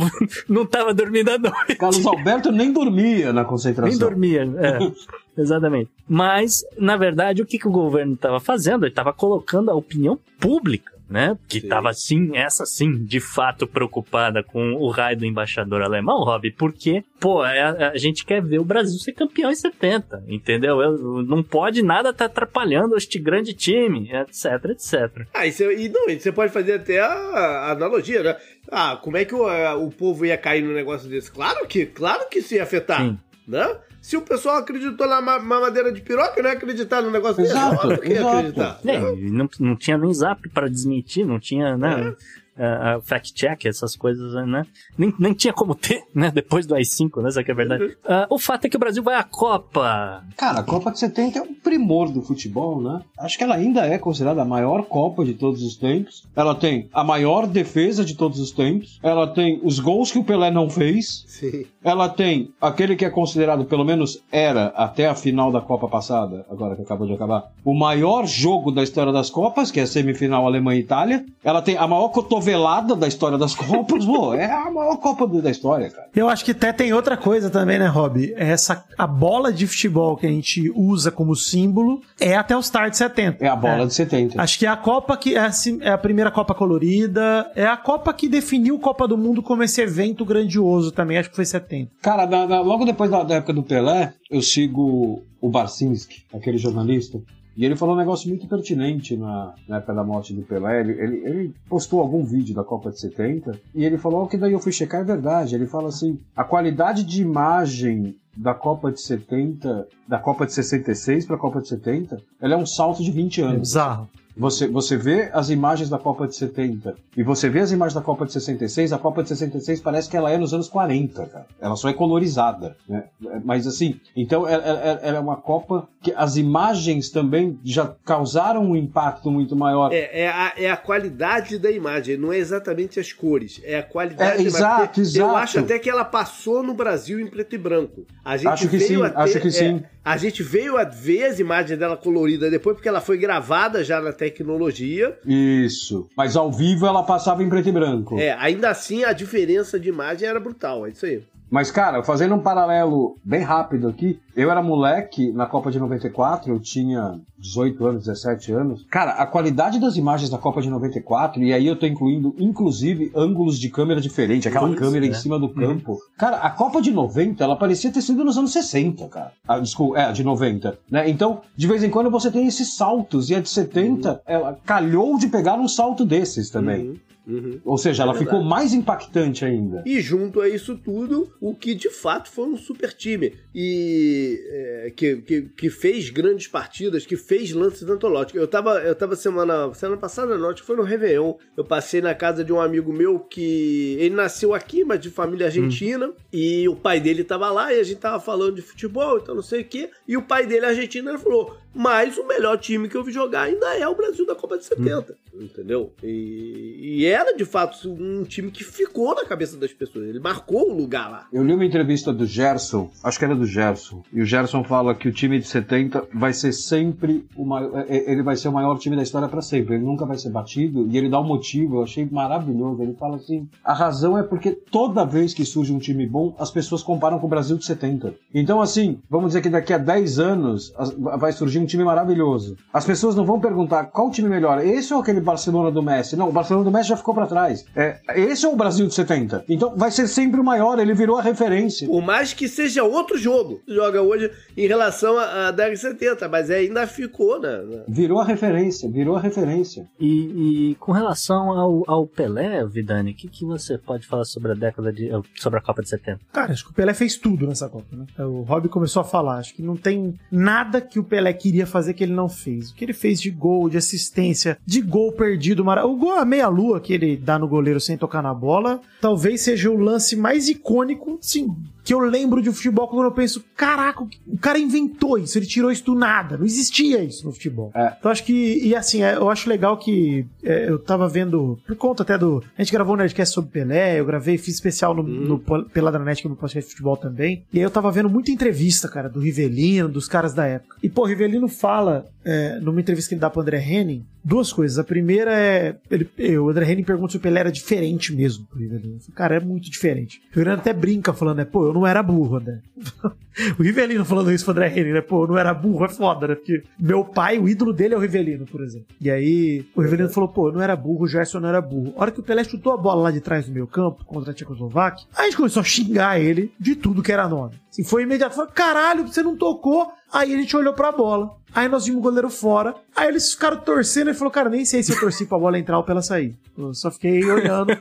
não tava dormindo à noite. Carlos Alberto nem dormia na concentração. Nem dormia, é. [laughs] Exatamente. Mas, na verdade, o que, que o governo estava fazendo? Ele estava colocando a opinião pública, né? Que estava, sim, essa sim, de fato preocupada com o raio do embaixador alemão, Rob, porque, pô, é- a, a gente quer ver o Brasil ser campeão em 70, entendeu? Eu- não pode nada estar atrapalhando este grande time, etc, etc. Ah, e você, e não, você pode fazer até a, a analogia, né? Ah, como é que o, a- o povo ia cair num negócio desse? Claro que, claro que isso ia afetar, Sim. né? Se o pessoal acreditou na ma- mamadeira de piroca, não ia acreditar no negócio desse? Exato, ia exato. acreditar. É, não, não tinha nem zap para desmentir, não tinha, né? a- a fact-check, essas coisas, né? Nem, nem tinha como ter, né? Depois do AI-5, né? Isso aqui é verdade. Ah, o fato é que o Brasil vai à Copa. Cara, a Copa de 70 é um primor do futebol, né? Acho que ela ainda é considerada a maior Copa de todos os tempos. Ela tem a maior defesa de todos os tempos. Ela tem os gols que o Pelé não fez. Sim. Ela tem aquele que é considerado, pelo menos era até a final da Copa passada, agora que acabou de acabar, o maior jogo da história das Copas, que é a semifinal Alemanha e Itália. Ela tem a maior cotovelada da história das [laughs] Copas. Pô, é a maior Copa da história, cara. Eu acho que até tem outra coisa também, né, Rob? Essa, a bola de futebol que a gente usa como símbolo é até o start de 70. É a bola de 70. Acho que é a Copa que é a, é a primeira Copa colorida, é a Copa que definiu Copa do Mundo como esse evento grandioso também, acho que foi 70. Cara, na- na- logo depois da, da época do Pelé, eu sigo o Barcinski, aquele jornalista. E ele falou um negócio muito pertinente na, na época da morte do Pelé. Ele, ele, postou algum vídeo da Copa de 70 e ele falou "Ó, que daí eu fui checar, é verdade. Ele fala assim: a qualidade de imagem da Copa de 70, da Copa de 66 para a Copa de 70, ela é um salto de 20 É anos. bizarro. Você, você vê as imagens da Copa de 70 e você vê as imagens da Copa de 66, a Copa de 66 parece que ela é nos anos 40, cara. Ela só é colorizada, né? Mas assim, então ela, ela- ela é uma Copa que as imagens também já causaram um impacto muito maior. É, é, a, é a qualidade da imagem, não é exatamente as cores, é a qualidade É, da imagem. exato, exato. Eu acho até que ela passou no Brasil em preto e branco. A gente Acho que veio sim, acho que é, sim. A gente veio a ver as imagens dela colorida depois, porque ela foi gravada já na tecnologia. Isso. Mas ao vivo ela passava em preto e branco. É, ainda assim a diferença de imagem era brutal, é isso aí. Mas, cara, fazendo um paralelo bem rápido aqui, eu era moleque na Copa de 94, eu tinha 18 anos, 17 anos. Cara, a qualidade das imagens da Copa de 94, e aí eu tô incluindo, inclusive, ângulos de câmera diferentes, aquela câmera em né? cima do campo. Cara, a Copa de 90, ela parecia ter sido nos anos 60, cara. Ah, desculpa, é, a de 90, né? Então, de vez em quando você tem esses saltos, e a de 70, ela calhou de pegar um salto desses também. Uhum, uhum. Ou seja, ela É ficou mais impactante ainda. E junto a isso tudo, o que de fato foi um super time. E é, que, que, que fez grandes partidas, que fez lances antológicos. Eu tava, eu tava semana, semana passada, não, acho que foi no Réveillon. Eu passei na casa de um amigo meu que. Ele nasceu aqui, mas de família argentina. E o pai dele tava lá e a gente tava falando de futebol, então não sei o quê. E o pai dele, argentino, ele falou: Mas o melhor time que eu vi jogar ainda é o Brasil da Copa de 70. Entendeu? E, e era de fato um time que ficou na cabeça das pessoas. Ele marcou o lugar lá. Eu li uma entrevista do Gerson, acho que era do Gerson, e o Gerson fala que o time de 70 vai ser sempre o maior, ele vai ser o maior time da história para sempre, ele nunca vai ser batido, e ele dá um motivo, eu achei maravilhoso, ele fala assim, a razão é porque toda vez que surge um time bom, as pessoas comparam com o Brasil de 70. Então assim, vamos dizer que daqui a 10 anos vai surgir um time maravilhoso. As pessoas não vão perguntar qual time melhor, esse ou aquele Barcelona do Messi? Não, o Barcelona do Messi já ficou pra trás. É, esse ou o Brasil de 70? Então vai ser sempre o maior, ele virou a referência. Por mais que seja outro jogo que joga hoje em relação à à década de 70, mas ainda ficou, né? Virou a referência, virou a referência. E, e com relação ao, ao Pelé, Vidani, o que, que você pode falar sobre a década de. sobre a Copa de 70? Cara, acho que o Pelé fez tudo nessa Copa, né? O Rob começou a falar. Acho que não tem nada que o Pelé queria fazer que ele não fez. O que ele fez de gol, de assistência, de gol perdido. O gol a meia-lua que ele dá no goleiro sem tocar na bola, talvez seja o lance mais icônico, sim. Que eu lembro de futebol quando eu penso, caraca, o cara inventou isso, ele tirou isso do nada, não existia isso no futebol. É. Então acho que, e assim, é, eu acho legal que é, eu tava vendo, por conta até do. A gente gravou um Nerdcast sobre Pelé, eu gravei, fiz especial no, no Pol- Peladranet, que é no podcast de futebol também. E aí eu tava vendo muita entrevista, cara, do Rivelino, dos caras da época. E, pô, o Rivelino fala, é, numa entrevista que ele dá pro André Henning, duas coisas. A primeira é. Ele, eh, o André Henning pergunta se o Pelé era diferente mesmo pro Rivelino. Eu falei, Cara, é muito diferente. O Rivelino até brinca falando, né? Pô, eu não era burro, André. [laughs] o Rivelino falando isso pro André Henning, né? Pô, não era burro, é foda, né? Porque meu pai, o ídolo dele é o Rivelino, por exemplo. E aí, o Rivelino falou, pô, não era burro, o Gerson não era burro. A hora que o Pelé chutou a bola lá de trás do meio campo, contra a Tchecoslováquia, a gente começou a xingar ele de tudo que era nome. Assim, foi imediato. Falou, caralho, você não tocou. Aí a gente olhou pra bola. Aí nós vimos o goleiro fora. Aí eles ficaram torcendo. Ele falou, cara, nem sei se eu torci pra bola entrar ou pra ela sair. Eu só fiquei olhando.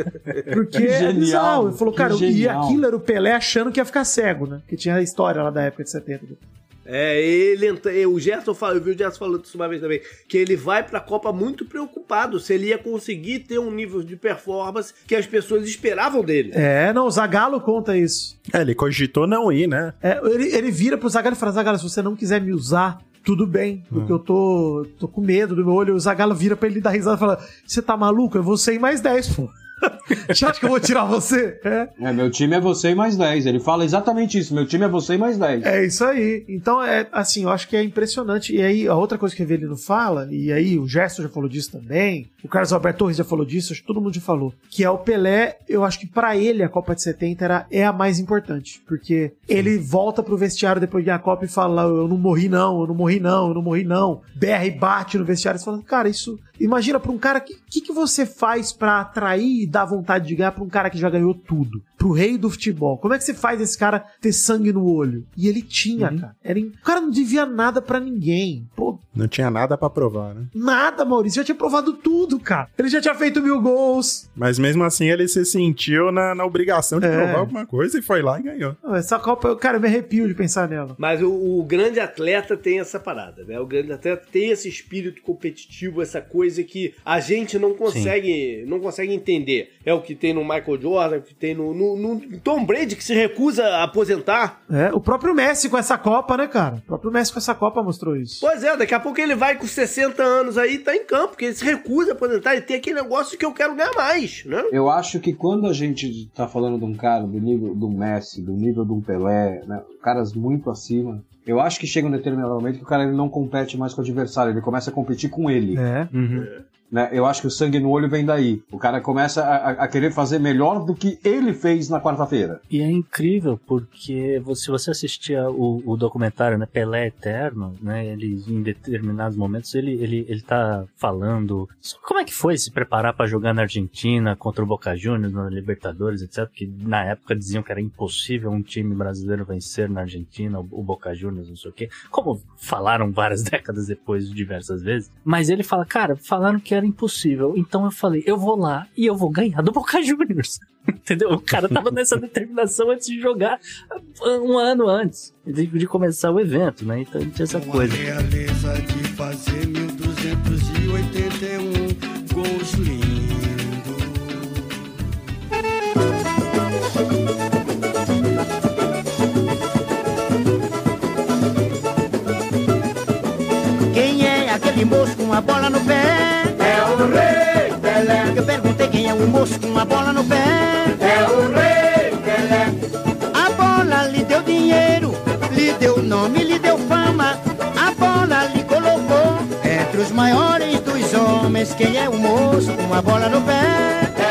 [laughs] Porque Que é genial, bizarro. Ele falou, cara, e aquilo era o Pelé achando que ia ficar cego, né? Que tinha a história lá da época de 70. É, ele entra, o Gerson fala, eu vi o Gerson falando isso uma vez também, que ele vai pra Copa muito preocupado se ele ia conseguir ter um nível de performance que as pessoas esperavam dele. É, não, o Zagallo conta isso. É, ele cogitou não ir, né? É, ele, ele vira pro Zagallo e fala: Zagallo, se você não quiser me usar, tudo bem, porque eu tô, tô com medo do meu olho. O Zagallo vira pra ele dar risada e fala: Você tá maluco? Eu vou ser em mais 10, pô. [laughs] Você acha que eu vou tirar você? É. É, meu time é você e mais 10. Ele fala exatamente isso. Meu time é você e mais 10. É isso aí. Então, é assim, eu acho que é impressionante. E aí, a outra coisa que o Evelino fala, e aí o Gerson já falou disso também, o Carlos Alberto Torres já falou disso, acho que todo mundo já falou, que é o Pelé, eu acho que pra ele a Copa de 70 era, é a mais importante, porque ele volta pro vestiário depois de a Copa e fala, eu não morri não, eu não morri não, eu não morri não. Berra e bate no vestiário, você fala, cara, isso... Imagina pra um cara, o que, que, que você faz pra atrair dar vontade de ganhar pra um cara que já ganhou tudo? Pro rei do futebol. Como é que você faz esse cara ter sangue no olho? E ele tinha, cara. Era O cara não devia nada pra ninguém. Pô, Não tinha nada pra provar, né? nada, Maurício. Já tinha provado tudo, cara. Ele já tinha feito mil gols. Mas mesmo assim ele se sentiu na, na obrigação de É. provar alguma coisa e foi lá e ganhou. Essa Copa, eu- cara, eu me arrepio de pensar nela. Mas o, o grande atleta tem essa parada, né? O grande atleta tem esse espírito competitivo, essa coisa que a gente não consegue, não consegue entender. É o que tem no Michael Jordan, é o que tem no, no- no Tom Brady, que se recusa a aposentar. É, o próprio Messi com essa Copa, né, cara? O próprio Messi com essa Copa mostrou isso. Pois é, daqui a pouco ele vai com 60 anos aí e tá em campo, porque ele se recusa a aposentar. Ele tem aquele negócio que eu quero ganhar mais, né? Eu acho que quando a gente tá falando de um cara do nível do Messi, do nível de um Pelé, né, caras muito acima, eu acho que chega um determinado momento que o cara ele não compete mais com o adversário, ele começa a competir com ele. É. né? Eu acho que o sangue no olho vem daí. O cara começa a, a- querer fazer melhor do que ele fez na quarta-feira. E é incrível porque se você assistia o, o documentário, né, Pelé Eterno, né, ele em determinados momentos ele, ele, ele tá falando como é que foi se preparar para jogar na Argentina contra o Boca Juniors, na Libertadores, etc, que na época diziam que era impossível um time brasileiro vencer na Argentina, o Boca Juniors, não sei o quê. Como falaram várias [laughs] décadas depois diversas vezes. Mas ele fala, cara, falaram que era impossível. Então eu falei, eu vou lá e eu vou ganhar do Boca Juniors. [laughs] Entendeu? O cara tava nessa determinação antes de jogar um ano antes de, de começar o evento, né? Então tinha essa Com coisa. a realeza de fazer 1281 gols lindos. Quem é aquele moço com a bola no pé? O Rei Pelé. Eu perguntei quem é o moço com a bola no pé? É o Rei Pelé. A bola lhe deu dinheiro, lhe deu nome, lhe deu fama. A bola lhe colocou entre os maiores dos homens. Quem é o moço com a bola no pé?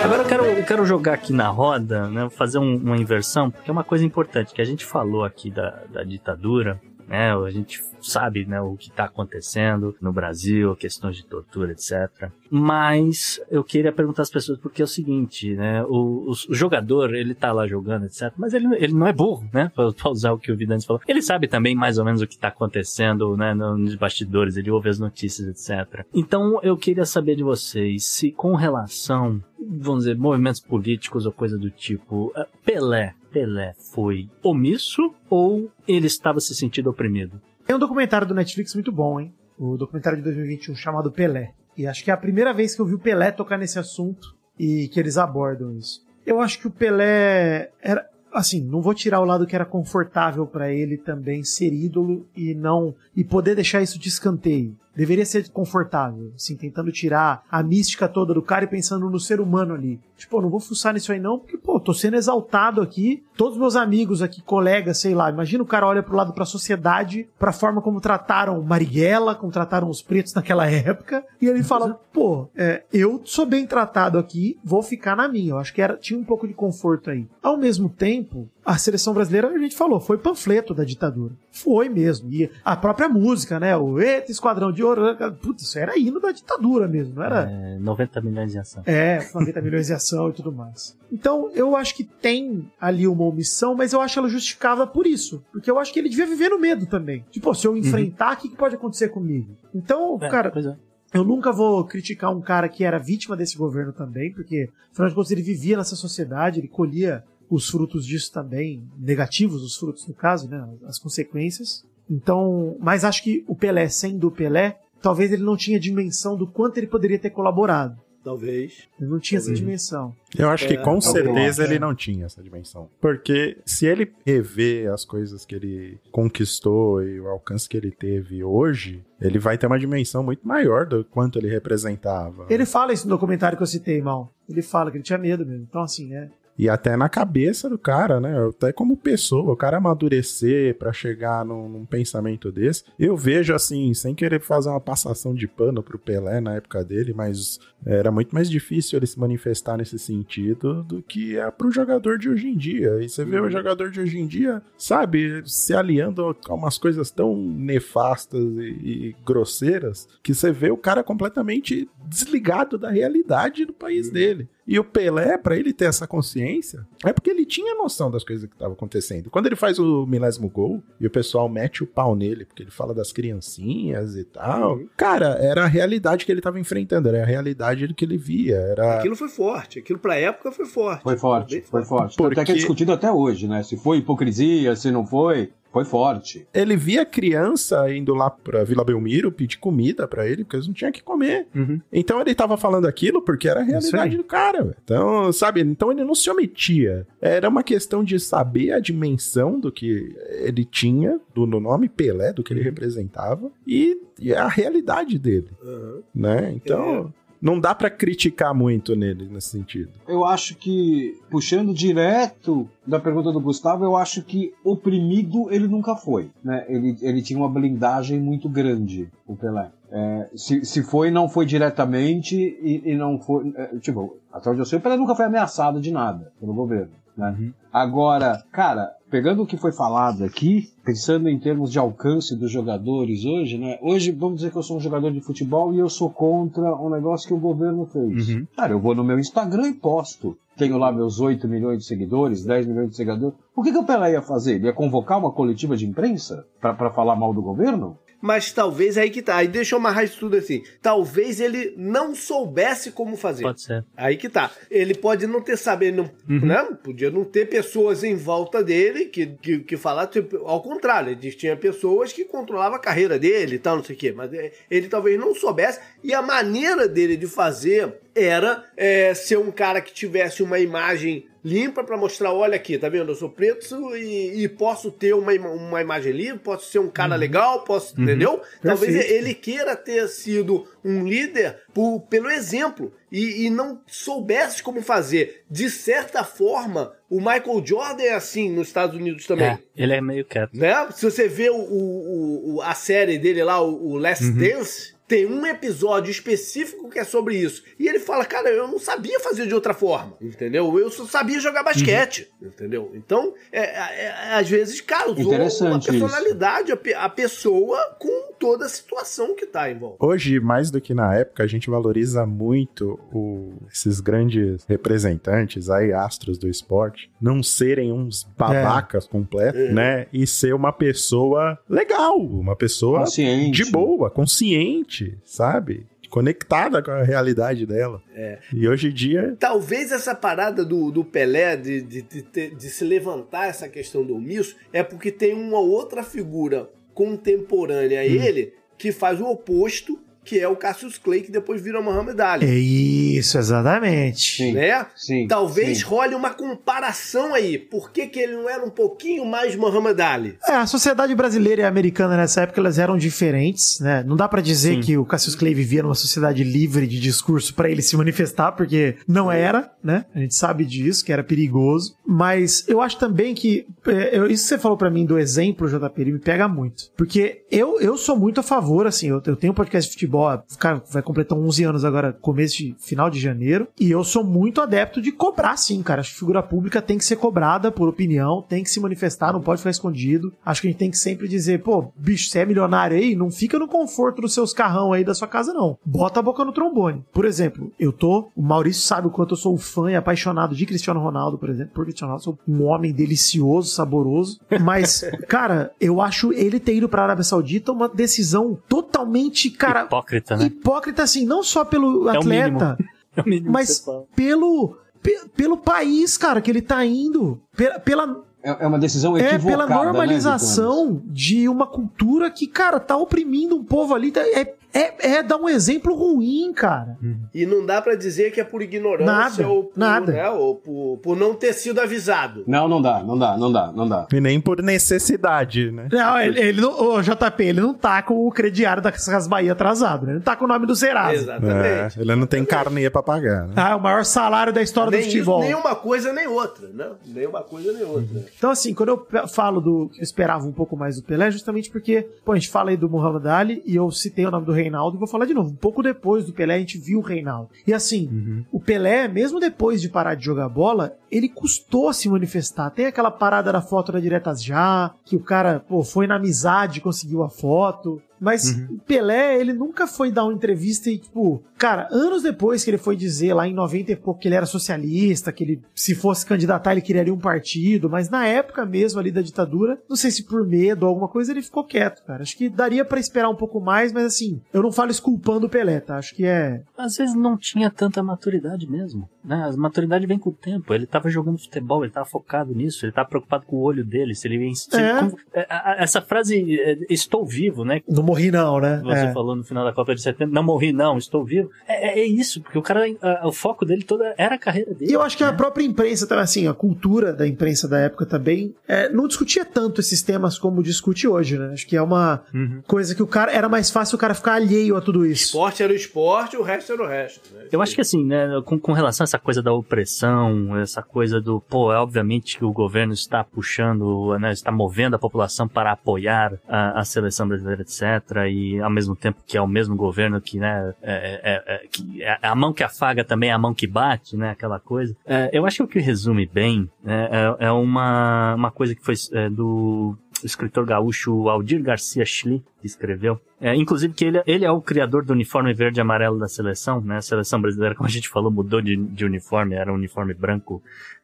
Agora eu quero, eu quero jogar aqui na roda, né? Fazer um- uma inversão, porque é uma coisa importante que a gente falou aqui da, da ditadura. Né? A gente sabe, né, o que está acontecendo no Brasil, questões de tortura, etc. Mas eu queria perguntar às pessoas porque é o seguinte, né? O, o, o jogador, ele tá lá jogando, etc. Mas ele, ele não é burro, né? Pra usar o que o Vidante falou. Ele sabe também mais ou menos o que tá acontecendo, né? Nos bastidores, ele ouve as notícias, etc. Então eu queria saber de vocês se com relação, vamos dizer, movimentos políticos ou coisa do tipo, eh, Pelé, Pelé foi omisso ou ele estava se sentindo oprimido? Tem um documentário do Netflix muito bom, hein? O documentário de 2021 chamado Pelé. E acho que é a primeira vez que eu vi o Pelé tocar nesse assunto e que eles abordam isso. Eu acho que o Pelé era assim, não vou tirar o lado que era confortável para ele também ser ídolo e não e poder deixar isso de escanteio. Deveria ser confortável, assim, tentando tirar a mística toda do cara e pensando no ser humano ali. Tipo, não vou fuçar nisso aí não, porque, pô, tô sendo exaltado aqui. Todos meus amigos aqui, colegas, sei lá, imagina o cara olha pro lado pra sociedade, pra forma como trataram Marighella, como trataram os pretos naquela época, e ele fala, pô, é, eu sou bem tratado aqui, vou ficar na minha. Eu acho que era, tinha um pouco de conforto aí. Ao mesmo tempo, a seleção brasileira, a gente falou, foi panfleto da ditadura. Foi mesmo. E a própria música, né? O Eita Esquadrão de Ouro. Putz, isso era hino da ditadura mesmo, não era? É, 90 milhões de ação. É, 90 milhões de ação e tudo mais. Então, eu acho que tem ali uma omissão, mas eu acho ela justificável por isso. Porque eu acho que ele devia viver no medo também. Tipo, se eu enfrentar, o que, que pode acontecer comigo? Então, É, cara, é. eu nunca vou criticar um cara que era vítima desse governo também, porque, afinal de contas, ele vivia nessa sociedade, ele colhia os frutos disso também, negativos os frutos no caso, né, as consequências. Então, mas acho que o Pelé, sendo o Pelé, talvez ele não tinha dimensão do quanto ele poderia ter colaborado. Talvez. Ele não tinha essa Talvez. dimensão. Eu acho que É, com eu certeza ele é. não tinha essa dimensão. Porque se ele rever as coisas que ele conquistou e o alcance que ele teve hoje, ele vai ter uma dimensão muito maior do quanto ele representava. Ele fala isso no documentário que eu citei, mal. Ele fala que ele tinha medo mesmo. Então, assim, é. E até na cabeça do cara, né? Até como pessoa, o cara amadurecer pra chegar num, num pensamento desse. Eu vejo assim, sem querer fazer uma passação de pano pro Pelé na época dele, mas era muito mais difícil ele se manifestar nesse sentido do que é pro jogador de hoje em dia. E você vê o jogador de hoje em dia, sabe, se aliando a umas coisas tão nefastas e, e grosseiras que você vê o cara completamente desligado da realidade do país dele. E o Pelé, pra ele ter essa consciência, é porque ele tinha noção das coisas que estavam acontecendo. Quando ele faz o milésimo gol e o pessoal mete o pau nele, porque ele fala das criancinhas e tal, cara, era a realidade que ele tava enfrentando, era a realidade que ele via. Era. Aquilo foi forte. Aquilo pra época foi forte. Foi forte, Bem foi forte. Tanto é que Porque- é discutido até hoje, né? Se foi hipocrisia, se não foi, foi forte. Ele via criança indo lá pra Vila Belmiro pedir comida pra ele, porque eles não tinham que comer. Uhum. Então ele tava falando aquilo porque era a realidade do cara. Então, sabe? Então ele não se omitia. Era uma questão de saber a dimensão do que ele tinha, do no nome Pelé, do que ele representava, e, e a realidade dele, Aham. né? Então, não dá pra criticar muito nele nesse sentido. Eu acho que, puxando direto da pergunta do Gustavo, eu acho que oprimido ele nunca foi. Né? Ele, ele tinha uma blindagem muito grande, o Pelé. É, se, se foi, não foi diretamente e, e não foi. é, tipo, até onde eu sei, o Pelé nunca foi ameaçado de nada pelo governo. Né? Agora, cara, pegando o que foi falado aqui, pensando em termos de alcance dos jogadores hoje, né? Hoje, vamos dizer que eu sou um jogador de futebol e eu sou contra um negócio que o governo fez. Uhum. Cara, eu vou no meu Instagram e posto. Tenho lá meus 8 milhões de seguidores, 10 milhões de seguidores. O que, que o Pelé ia fazer? Ele ia convocar uma coletiva de imprensa pra falar mal do governo? Mas talvez aí que tá. Aí deixa eu amarrar isso tudo assim. Talvez ele não soubesse como fazer. Pode ser. Aí que tá. Ele pode não ter sabido, não, Uhum. né? Podia não ter pessoas em volta dele que, que, que falar, tipo, ao contrário, ele tinha pessoas que controlavam a carreira dele e tal, não sei o quê. Mas é, ele talvez não soubesse. E a maneira dele de fazer era é, ser um cara que tivesse uma imagem limpa pra mostrar, olha aqui, tá vendo? Eu sou preto e, e posso ter uma, uma imagem limpa, posso ser um cara legal, posso, entendeu? Talvez Perfeito. ele queira ter sido um líder por- pelo exemplo e, e não soubesse como fazer. De certa forma, o Michael Jordan é assim nos Estados Unidos também. É, ele é meio quieto. Né? Se você vê o, o- o- a série dele lá, o, o Last Dance, tem um episódio específico que é sobre isso. E ele fala, cara, eu não sabia fazer de outra forma, entendeu? Eu só sabia jogar basquete, entendeu? Então, é, é- é- às vezes, cara, usou isso. personalidade, a, pe- a pessoa com toda a situação que tá em volta. Hoje, mais do que na época, a gente valoriza muito o- esses grandes representantes aí, astros do esporte, não serem uns babacas completos, né? E ser uma pessoa legal, uma pessoa Consciente. de boa, consciente, sabe? Conectada com a realidade dela. É. E hoje em dia, Talvez essa parada do, do Pelé de, de, de, de se levantar essa questão do omisso é porque tem uma outra figura contemporânea a ele que faz o oposto, que é o Cassius Clay, que depois vira Muhammad Ali. É isso, exatamente. Sim. Né? Sim, Talvez sim. role uma comparação aí. Por que, que ele não era um pouquinho mais Muhammad Ali? É, a sociedade brasileira e americana nessa época elas eram diferentes, né? Não dá pra dizer que o Cassius Clay vivia numa sociedade livre de discurso pra ele se manifestar, porque não era, né? A gente sabe disso, que era perigoso. Mas eu acho também que é, isso que você falou pra mim do exemplo, JP, ele me pega muito. Porque eu, eu sou muito a favor, assim, eu, eu tenho um podcast de futebol, cara, vai completar 11 anos agora, começo de final de janeiro, e eu sou muito adepto de cobrar, sim, cara. Acho que figura pública tem que ser cobrada por opinião, tem que se manifestar, não pode ficar escondido. Acho que a gente tem que sempre dizer, pô, bicho, você é milionário aí, não fica no conforto dos seus carrão aí da sua casa, não. Bota a boca no trombone. Por exemplo, eu tô, o Maurício sabe o quanto eu sou fã e apaixonado de Cristiano Ronaldo, por exemplo, por Cristiano Ronaldo, sou um homem delicioso, saboroso, mas, [laughs] cara, eu acho ele ter ido pra Arábia Saudita uma decisão totalmente, cara, Hipócrita, né? hipócrita assim, não só pelo É o atleta, [laughs] É o mínimo que mas pelo, pe- pelo país, cara, que ele tá indo. Pela, pela, É é uma decisão é, equivocada, pela né, normalização de uma cultura que, cara, tá oprimindo um povo ali. tá- É, é, é dar um exemplo ruim, cara. E não dá pra dizer que é por ignorância Nada, ou, por, nada. né, ou por, por não ter sido avisado. Não, não dá, não dá, não dá, não dá. e nem por necessidade, né? Não, ele, ele não, o JP, ele não tá com o crediário das Casas Bahia atrasado, né? Ele não tá com o nome do Serasa. É, Exatamente. ele não tem carnê pra pagar, né? Ah, é o maior salário da história do Nem, futebol. nem uma coisa nem outra, né? Nem uma coisa nem outra. Então, assim, quando eu falo do eu esperava um pouco mais do Pelé, é justamente porque, pô, a gente fala aí do Muhammad Ali e eu citei o nome do Reinaldo e vou falar de novo. Um pouco depois do Pelé, a gente viu o Reinaldo. E assim, o Pelé, mesmo depois de parar de jogar bola, ele custou se manifestar. Tem aquela parada da foto da Diretas Já, que o cara, pô, foi na amizade e conseguiu a foto. Mas o Pelé, ele nunca foi dar uma entrevista e, tipo, cara, anos depois que ele foi dizer lá em 90 e pouco que ele era socialista, que ele, se fosse candidatar, ele criaria um partido, mas na época mesmo ali da ditadura, não sei se por medo ou alguma coisa, ele ficou quieto, cara. Acho que daria pra esperar um pouco mais, mas assim, eu não falo isso culpando o Pelé, tá? Acho que é. Às vezes não tinha tanta maturidade mesmo. Né? A maturidade vem com o tempo. Ele tava jogando futebol, ele tava focado nisso, ele tava preocupado com o olho dele. Se ele ia. se- É. é, essa frase, é, estou vivo, né? Não morri, não, né? Você É. falou no final da Copa de 70, não morri, não, estou vivo. É, é- é isso, porque o cara, a- o foco dele toda era a carreira dele. E eu acho que a né? própria imprensa também, assim, a cultura da imprensa da época também, é, não discutia tanto esses temas como discute hoje, né? Acho que é uma Uhum. coisa que o cara, era mais fácil o cara ficar alheio a tudo isso. Esporte era o esporte, o resto era o resto. Né? Eu acho que assim, né, com, com relação a essa coisa da opressão, essa coisa do, pô, é obviamente que o governo está puxando, né, está movendo a população para apoiar a, a seleção brasileira, etc. E ao mesmo tempo que é o mesmo governo que, né, é, é- é- que é a mão que afaga também é a mão que bate, né, aquela coisa. É, eu acho que o que resume bem né, é, é uma, uma coisa que foi é, do escritor gaúcho Aldir Garcia Schli, que escreveu. É, inclusive que ele, ele é o criador do uniforme verde e amarelo da seleção, né? A seleção brasileira, como a gente falou, mudou de, de uniforme, era um uniforme branco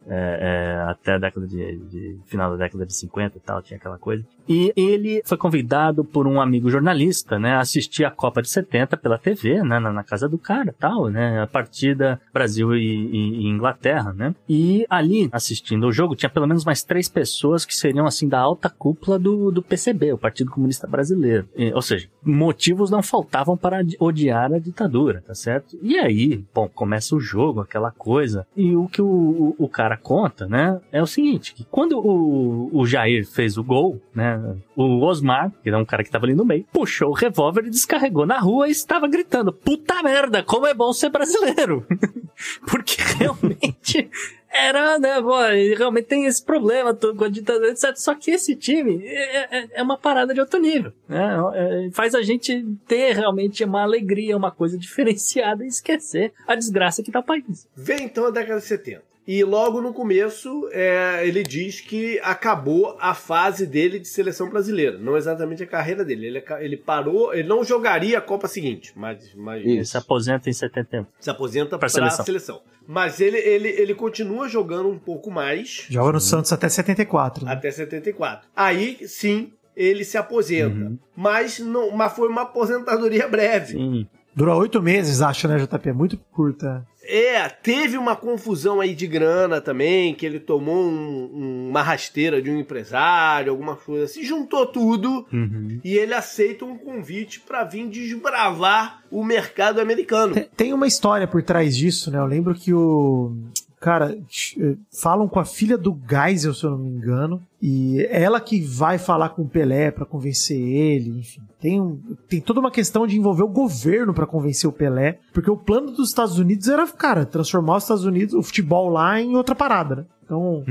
é, é, até a década de, de- final da década de 50 e tal, tinha aquela coisa. E ele foi convidado por um amigo jornalista, né, a assistir a Copa de 70 pela TV, né, na, na casa do cara, tal, né, a partida Brasil e, e- e Inglaterra, né. E ali, assistindo o jogo, tinha pelo menos mais três pessoas que seriam, assim, da alta cúpula do, do PCB, o Partido Comunista Brasileiro. E, ou seja, motivos não faltavam para odiar a ditadura, tá certo? E aí, bom, começa o jogo, aquela coisa, e o que o, o, o cara conta, né, é o seguinte, que quando o, o Jair fez o gol, né, o Osmar, que era um cara que tava ali no meio, puxou o revólver e descarregou na rua e estava gritando, puta merda, como é bom ser brasileiro! [laughs] Porque realmente era, né, pô, realmente tem esse problema com a ditadura, etc. Só que esse time é, é- é uma parada de outro nível, né? É, faz a gente ter realmente uma alegria, uma coisa [laughs] diferenciada e esquecer a desgraça que tá o país. Vem então a década de 70. E logo no começo, é, ele diz que acabou a fase dele de seleção brasileira. Não exatamente a carreira dele. Ele, ele parou, ele não jogaria a Copa seguinte, mas, mas Ele se aposenta em 71. se aposenta para a seleção. seleção. Mas ele, ele, ele continua jogando um pouco mais Joga no Santos até 74. né? até 74. Aí sim ele se aposenta. Mas, não, mas foi uma aposentadoria breve. Sim. Dura oito meses, acho, né, JP? É muito curta. É, teve uma confusão aí de grana também, que ele tomou um- um- uma rasteira de um empresário, alguma coisa assim, juntou tudo e ele aceita um convite pra vir desbravar o mercado americano. Tem, tem uma história por trás disso, né? Eu lembro que o. Cara, eh, falam com a filha do Geisel, se eu não me engano, e é ela que vai falar com o Pelé pra convencer ele, enfim. Tem, um, tem toda uma questão de envolver o governo pra convencer o Pelé, porque o plano dos Estados Unidos era, cara, transformar os Estados Unidos, o futebol lá, em outra parada, né? Então,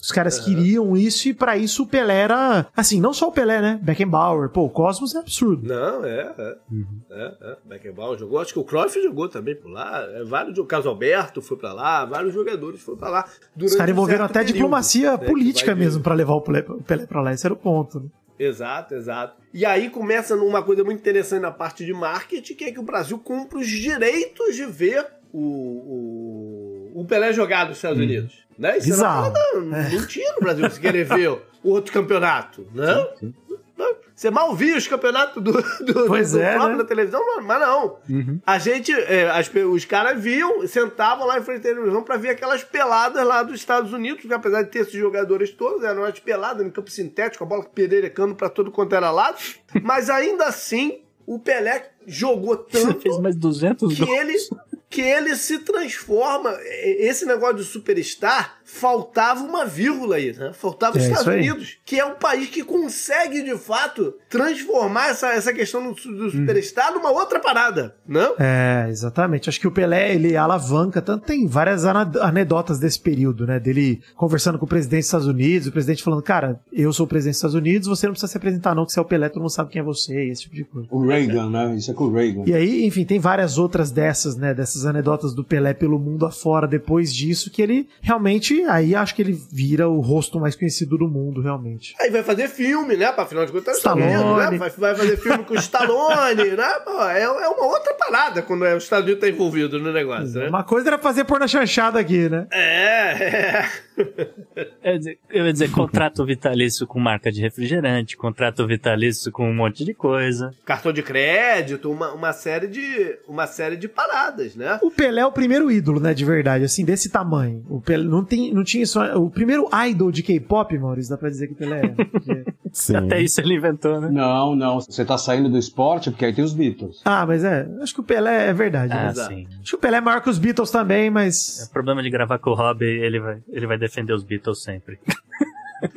os caras queriam isso e pra isso o Pelé era. Assim, não só o Pelé, né? Beckenbauer. Pô, o Cosmos é absurdo. Não, é, é. é, é. Beckenbauer jogou, acho que o Cruyff jogou também por lá. É, vários, o Carlos Alberto foi pra lá, vários jogadores foram pra lá. durante Os caras envolveram até período, diplomacia né, política mesmo pra levar o Pelé, o Pelé pra lá. Esse era o ponto. Né? Exato, exato. E aí começa numa coisa muito interessante na parte de marketing, que é que o Brasil compra os direitos de ver o, o, o Pelé jogar nos Estados Unidos. Né? Isso Bizarro. era não tinha no Brasil se querer ver o outro campeonato, né? Você mal via os campeonatos do, do, Pois do é, próprio né? na televisão, mas não. A gente, é, as os caras viam, sentavam lá em frente à televisão pra ver aquelas peladas lá dos Estados Unidos, que apesar de ter esses jogadores todos, eram umas peladas no campo sintético, a bola pererecando pra todo quanto era lado. Mas ainda assim, o Pelé jogou Você tanto fez mais 200 que gols. ele, que ele se transforma. Esse negócio de superstar, faltava uma vírgula aí, né? Faltava os É, Estados. Unidos, que é um país que consegue, de fato, transformar essa, essa questão do, Hum. do superstar numa outra parada, não? É, exatamente. Acho que o Pelé, ele alavanca, tanto tem várias anedotas desse período, né? Dele conversando com o presidente dos Estados Unidos, o presidente falando, cara, eu sou o presidente dos Estados Unidos, você não precisa se apresentar não, que você é o Pelé, todo mundo sabe quem é você, esse tipo de coisa. O Reagan, né? Isso é com o Reagan. E aí, enfim, tem várias outras dessas, né? Dessas anedotas do Pelé pelo mundo afora depois disso, que ele realmente, aí acho que ele vira o rosto mais conhecido do mundo, realmente. Aí vai fazer filme, né? Pra afinal de contas, tá Estados Stallone. Unidos, né? Vai, vai fazer filme com o Stallone, né? Pô, é, é uma outra parada quando é, os Estados Unidos tá envolvido no negócio, né? Uma coisa era fazer pôr na chanchada aqui, né? É, é. Eu ia dizer, eu ia dizer contrato vitalício com marca de refrigerante, contrato vitalício com um monte de coisa. Cartão de crédito, uma, uma série de uma série de paradas, né? O Pelé é o primeiro ídolo, né, de verdade, assim, desse tamanho. O Pelé não, tem, não tinha só. O primeiro idol de K-pop, Maurício, dá pra dizer que o Pelé é. [laughs] Sim. Até isso ele inventou, né? Não, não. Você tá saindo do esporte porque aí tem os Beatles. ah, mas é, acho que o Pelé é verdade. Ah, né? Exato. sim. Acho que o Pelé é maior que os Beatles também, É mas. problema de gravar com o Rob, ele vai, ele vai defender os Beatles sempre. [laughs]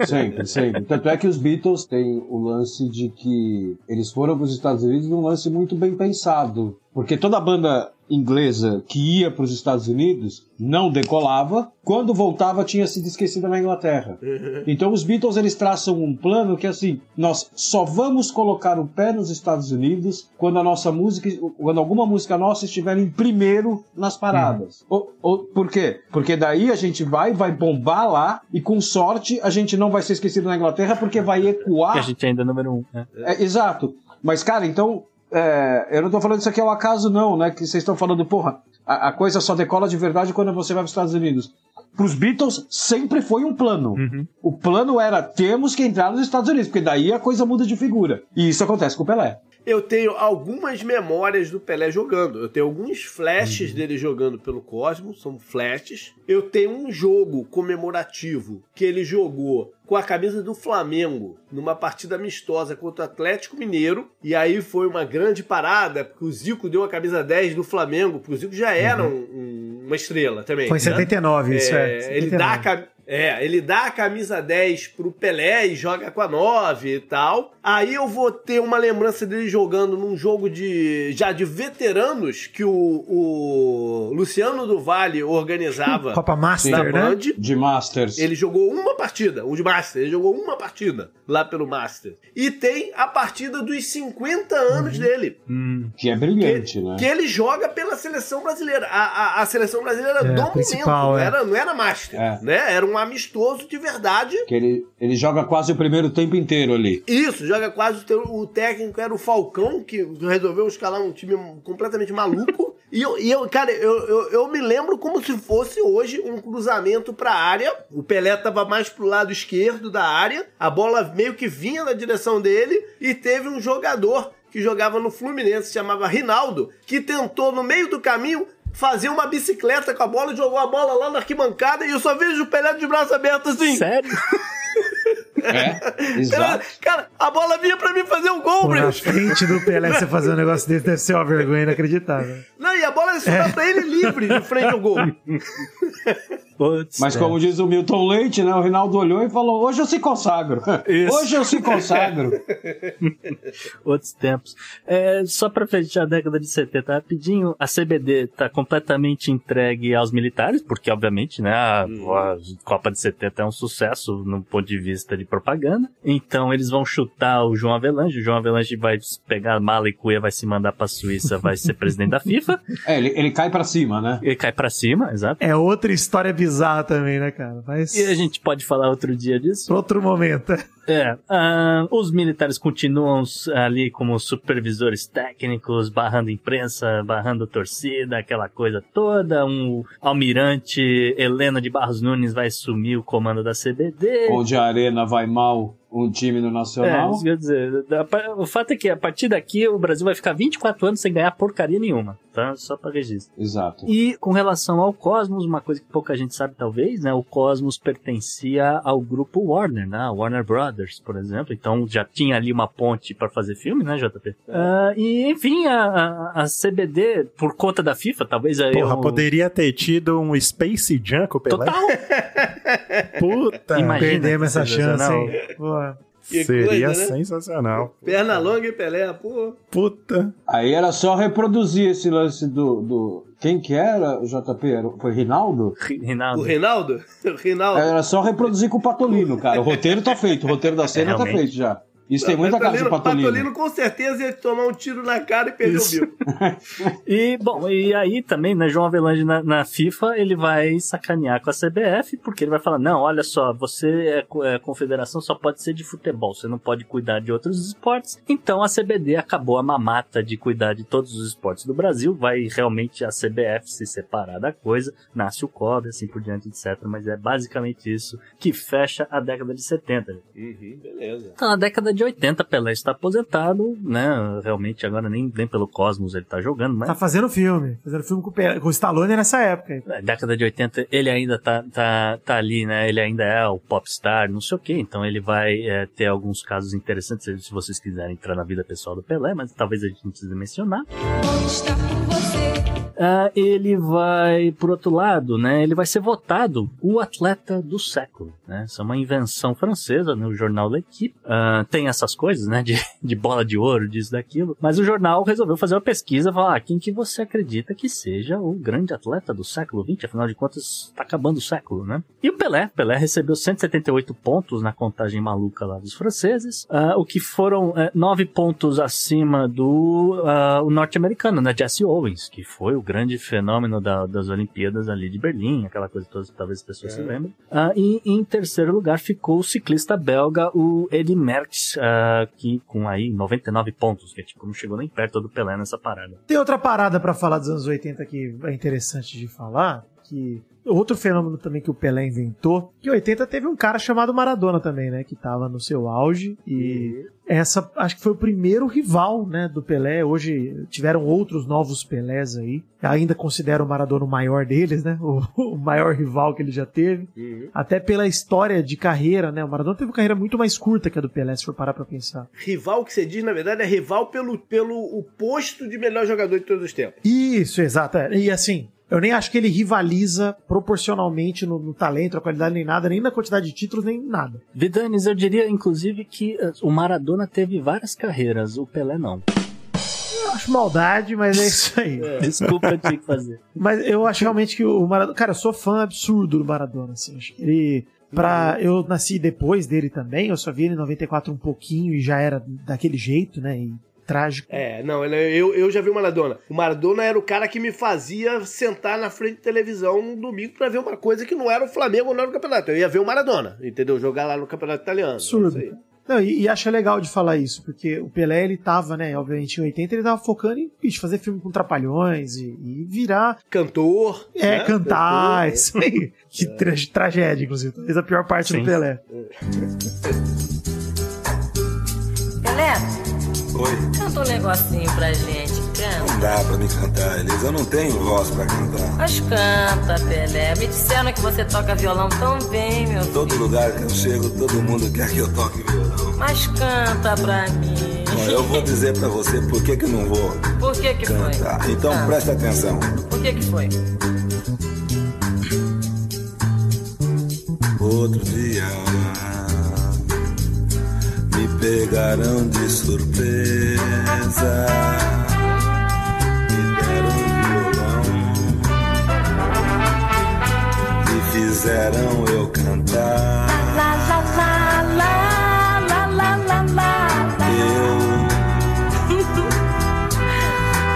Sempre, sempre. Tanto é que os Beatles têm o lance de que eles foram para os Estados Unidos num lance muito bem pensado. Porque toda banda inglesa que ia para os Estados Unidos não decolava. Quando voltava, tinha sido esquecida na Inglaterra. Então os Beatles eles traçam um plano que é assim: nós só vamos colocar o pé nos Estados Unidos quando a nossa música, quando alguma música nossa estiver em primeiro nas paradas. O- por quê? Porque daí a gente vai, vai bombar lá e com sorte a gente não vai ser esquecido na Inglaterra porque vai [laughs] ecoar. Que a gente ainda é número um, né? É, exato. Mas, cara, então. É, eu não tô falando isso aqui ao acaso, não, né? Que vocês estão falando, porra, a, a coisa só decola de verdade quando você vai para os Estados Unidos. Pros Beatles, sempre foi um plano. O plano era temos que entrar nos Estados Unidos, porque daí a coisa muda de figura. E isso acontece com o Pelé. Eu tenho algumas memórias do Pelé jogando. Eu tenho alguns flashes dele jogando pelo Cosmos, são flashes. Eu tenho um jogo comemorativo que ele jogou com a camisa do Flamengo numa partida amistosa contra o Atlético Mineiro. E aí foi uma grande parada, porque o Zico deu a camisa 10 do Flamengo, porque o Zico já era um- um- uma estrela também. Foi em né? 79, isso é. É, ele, dá a, 79. É, ele dá a camisa 10 pro Pelé e joga com a 9 e tal. Aí eu vou ter uma lembrança dele jogando num jogo de já de veteranos que o, o Luciano do Vale organizava [laughs] Copa Master, né? De Masters. Ele jogou uma partida, o de Master, ele jogou uma partida lá pelo Master. E tem a partida dos 50 anos dele. Que é brilhante, né? Que ele joga pela seleção brasileira. A, a, a seleção brasileira É, do momento, principal, não, é. era, não era Master, É. né? Era um amistoso de verdade. Que ele, ele joga quase o primeiro tempo inteiro ali. Isso, joga quase o, o técnico era o Falcão, que resolveu escalar um time completamente maluco. [laughs] E eu, e eu cara, eu, eu, eu me lembro como se fosse hoje um cruzamento pra área. O Pelé tava mais pro lado esquerdo da área, a bola meio que vinha na direção dele, e teve um jogador que jogava no Fluminense, se chamava Rinaldo, que tentou no meio do caminho fazer uma bicicleta com a bola e jogou a bola lá na arquibancada e eu só vejo o Pelé de braço aberto assim. Sério? [laughs] É, Cara, exato. cara, a bola vinha pra mim fazer um gol, Pô, na Bruno. frente do Pelé você fazer um negócio desse deve ser uma vergonha inacreditável. Não, e a bola ia sobrar pra ele livre de frente ao gol. [laughs] Putz, Mas é. como diz o Milton Leite, né? O Rinaldo olhou e falou: hoje eu se consagro. Isso. Hoje eu se consagro. [laughs] outros tempos. É, só pra fechar a década de 70 rapidinho, a CBD tá completamente entregue aos militares, porque obviamente, né, a, a Copa de 70 é um sucesso no ponto de vista de propaganda. Então eles vão chutar o João Avelange, o João Avelange vai pegar a mala e cuia, vai se mandar pra Suíça, vai ser presidente da FIFA, [laughs] É, ele, ele cai pra cima, né? ele cai pra cima, exato. É outra história bizarra também, né, cara? Mas. E a gente pode falar outro dia disso. Outro momento. [laughs] É, ah, os militares continuam ali como supervisores técnicos, barrando imprensa, barrando torcida, aquela coisa toda. Um almirante Helena de Barros Nunes vai assumir o comando da CBD. Onde a arena vai mal, um time no É, Nacional. isso que eu ia dizer. O fato é que a partir daqui o Brasil vai ficar 24 anos sem ganhar porcaria nenhuma, tá? Só pra registro. Exato. E com relação ao Cosmos, uma coisa que pouca gente sabe talvez, né? O Cosmos pertencia ao grupo Warner, né? Warner Brothers, por exemplo. Então já tinha ali uma ponte para fazer filme, né, JP? Ah, e enfim, a, a, a CBD, por conta da FIFA, talvez aí Porra, eu- poderia ter tido um Space o Pelé? Total! [laughs] Puta, Imagina Perdemos essa chance, hein? Pô. Que seria coisa, né? sensacional. Perna longa e Pelé, pô. Puta. Aí era só reproduzir esse lance do. do... Quem que era, JP? Era- Foi Rinaldo? O Reinaldo. Reinaldo? [laughs] O Reinaldo. Era só reproduzir com o Patolino, cara. O roteiro tá feito, o roteiro da cena tá Realmente. feito já. Isso tem muita cara de Patolino, Patolino. com certeza ia tomar um tiro na cara e perder Isso. o bico. [laughs] E, bom, e aí também, né, João Avelange na, na FIFA, ele vai sacanear com a CBF, porque ele vai falar, não, olha só, você é, é confederação, só pode ser de futebol, você não pode cuidar de outros esportes. Então a CBD acabou a mamata de cuidar de todos os esportes do Brasil, vai realmente a CBF se separar da coisa, nasce o COB, assim por diante, etc. Mas é basicamente isso que fecha a década de 70. Uhum, beleza. Então, na década de 80, Pelé está aposentado, né? Realmente agora nem, nem pelo Cosmos ele tá jogando, mas Tá fazendo filme. Fazendo filme com Pelé- com o Stallone nessa época. Na década de 80 ele ainda tá, tá, tá ali, né? Ele ainda é o popstar, não sei o quê. Então ele vai é, ter alguns casos interessantes se vocês quiserem entrar na vida pessoal do Pelé, mas talvez a gente não precise mencionar. Onde está? Ah, ele vai, por outro lado, né? Ele vai ser votado o atleta do século, né? Isso é uma invenção francesa no jornal L'Equipe. Ah, tem essas coisas, né? De, de bola de ouro, disso, daquilo. Mas o jornal resolveu fazer uma pesquisa, falar ah, quem que você acredita que seja o grande atleta do século XX? Afinal de contas, está acabando o século, né? E o Pelé. Pelé recebeu 178 pontos na contagem maluca lá dos franceses, ah, o que foram eh, nove pontos acima do ah, norte-americano, né? Jesse Owens, que foi o grande fenômeno da- das Olimpíadas ali de Berlim, aquela coisa toda, talvez as pessoas se lembrem. Ah, e em terceiro lugar ficou o ciclista belga, o Eddy Merckx, ah, que com aí 99 pontos, que tipo, não chegou nem perto do Pelé nessa parada. Tem outra parada pra falar dos anos 80 que é interessante de falar, que outro fenômeno também que o Pelé inventou, que em 80 teve um cara chamado Maradona também, né, que tava no seu auge e essa acho que foi o primeiro rival, né, do Pelé. Hoje tiveram outros novos Pelés aí. Ainda considero o Maradona o maior deles, né? [laughs] O, o maior rival que ele já teve. Até pela história de carreira, né? O Maradona teve uma carreira muito mais curta que a do Pelé, se for parar pra pensar. Rival que você diz, na verdade, é rival pelo, pelo o posto de melhor jogador de todos os tempos. Isso, exato. é. E assim, Eu nem acho que ele rivaliza proporcionalmente no, no talento, na qualidade, nem nada, nem na quantidade de títulos, nem nada. Vidanes, eu diria, inclusive, que eh, o Maradona teve várias carreiras, o Pelé não. Acho maldade, mas é isso aí. [laughs] Desculpa, eu tinha que fazer. Mas eu acho realmente que o Maradona. Cara, eu sou fã absurdo do Maradona, assim. Acho que ele. Pra, eu nasci depois dele também, eu só vi ele em 94 um pouquinho e já era daquele jeito, né? E trágico. É, não, ele- eu, eu já vi o Maradona. O Maradona era o cara que me fazia sentar na frente da televisão no domingo pra ver uma coisa que não era o Flamengo, não era o campeonato. Eu ia ver o Maradona, entendeu? Jogar lá no campeonato italiano. Absurdo. É isso aí. Não, e, e acho legal de falar isso, porque o Pelé, ele tava, né, obviamente em 80, ele tava focando em bicho, fazer filme com trapalhões e, e virar. Cantor. É, né? cantar, Cantor, isso aí. [laughs] Que tra- tragédia, inclusive. Talvez a pior parte Sim. do Pelé. Pelé, Oi, canta um negocinho pra gente. Canta. não dá pra me cantar, Elisa. Eu não tenho voz pra cantar. Mas canta, Pelé. Me disseram que você toca violão tão bem, meu filho. Todo lugar que eu chego, todo mundo quer que eu toque violão. Mas canta pra mim. Eu vou dizer pra você por que que não vou Por que que foi? cantar. Então Ah, presta atenção. Por que que foi? Outro dia me pegaram de surpresa. Me deram violão e fizeram eu cantar. Eu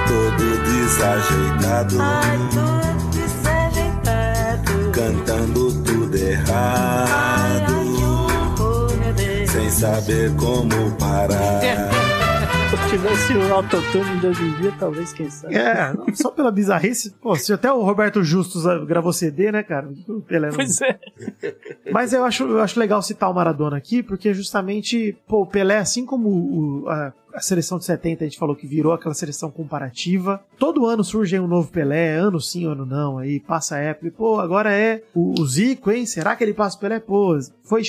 todo desajeitado, Ai, desajeitado. cantando tudo errado, saber como parar. [laughs] Se tivesse o autotune de hoje em dia, talvez, quem sabe. É, não, só pela bizarrice. Pô, se até o Roberto Justus ah, gravou CD, né, cara? O Pelé não- Pois é. [laughs] Mas eu acho, eu acho legal citar o Maradona aqui, porque justamente, pô, o Pelé, assim como o- a, a seleção de 70, a gente falou que virou aquela seleção comparativa, todo ano surge um novo Pelé, ano sim, ano não, aí passa a época, e, pô, agora é o, o Zico, hein? Será que ele passa o Pelé? Pô, foi,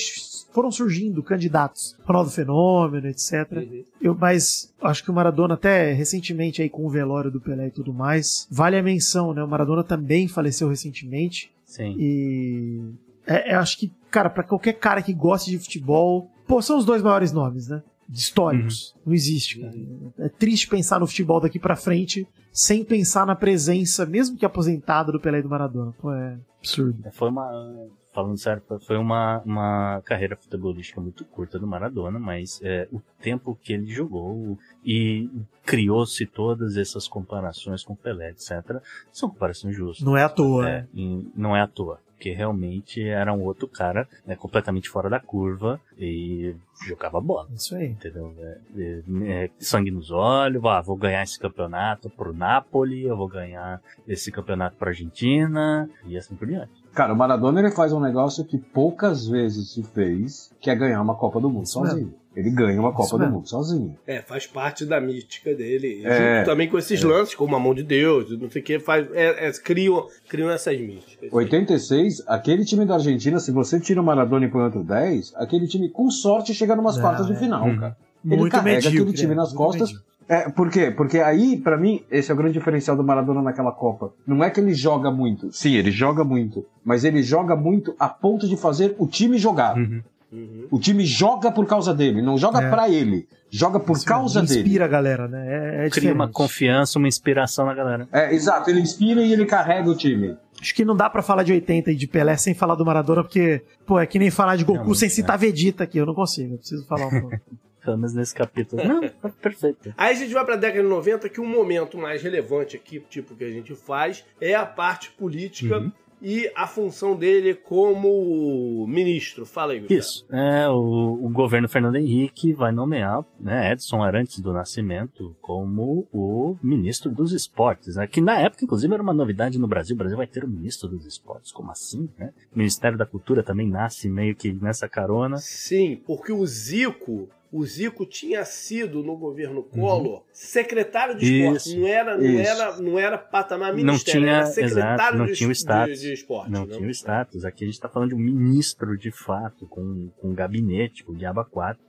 foram surgindo candidatos, Ronaldo Fenômeno, etc. Eu, mas acho que o Maradona, até recentemente aí com o velório do Pelé e tudo mais, vale a menção, né? O Maradona também faleceu recentemente, Sim. e é, eu acho que, cara, pra qualquer cara que goste de futebol, pô, são os dois maiores nomes, né? Históricos. Não existe, cara. É triste pensar no futebol daqui pra frente sem pensar na presença, mesmo que aposentada, do Pelé e do Maradona. Pô, é absurdo. Foi uma. Falando sério, foi- uma, uma carreira futebolística muito curta do Maradona, mas é, o tempo que ele jogou e criou-se todas essas comparações com Pelé, etc., são comparações justas. Não é à toa, É, né? e não é à toa. Porque realmente era um outro cara né, completamente fora da curva e jogava bola. Isso aí. Entendeu? É, é, é, sangue nos olhos, ah, vou ganhar esse campeonato pro Napoli, eu vou ganhar esse campeonato pra Argentina e assim por diante. Cara, o Maradona ele faz um negócio que poucas vezes se fez, que é ganhar uma Copa do Mundo Isso sozinho. Ele ganha uma Copa do. Mundo sozinho. É, faz parte da mística dele. É. Junto também com esses lances, como a mão de Deus, não sei o que, faz, é, é, criam, criam essas místicas. 86, aquele time da Argentina, se você tira o Maradona e põe outro 10, aquele time com sorte chega numas Não, quartas de é. final, Uhum. cara. Ele Muito carrega medíocre. aquele time é, nas costas. medíocre. É, por quê? Porque aí, pra mim, esse é o grande diferencial do Maradona naquela Copa. Não é que ele joga muito. Sim, ele joga muito. Mas ele joga muito a ponto de fazer o time jogar. Uhum. Uhum. O time joga por causa dele, não joga É. pra ele. Joga por Isso causa mesmo, dele. Inspira a galera, né? É, é Cria uma confiança, uma inspiração na galera. É, exato, ele inspira e ele carrega o time. Acho que não dá pra falar de 80 e de Pelé sem falar do Maradona, porque, pô, é que nem falar de Goku Realmente, sem citar Vegeta aqui. Eu não consigo, eu preciso falar um pouco. [laughs] Pelo menos nesse capítulo. Não, tá perfeito. Aí a gente vai pra década de 90, que um momento mais relevante aqui, tipo que a gente faz, é a parte política Uhum. E a função dele como ministro. Fala aí, Gustavo. Isso. É, o, o governo Fernando Henrique vai nomear né, Edson Arantes do Nascimento como o ministro dos esportes, né? Que na época, inclusive, era uma novidade no Brasil. O Brasil vai ter o ministro dos esportes. Como assim, né? O Ministério da Cultura também nasce meio que nessa carona. Sim, porque o Zico, o Zico tinha sido no governo Collor secretário de esporte. Uhum. Isso. Não era, não Isso. era, não era patamar Não ministério, tinha, era secretário exato, não de, tinha o de- status. de esporte. Não né? tinha o status. Aqui a gente está falando de um ministro de fato, com, com um gabinete, com o Diaba 4.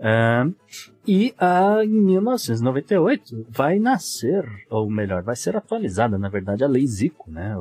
É, e ah, em 1998 vai nascer, ou melhor, vai ser atualizada, na verdade, a Lei Zico, né?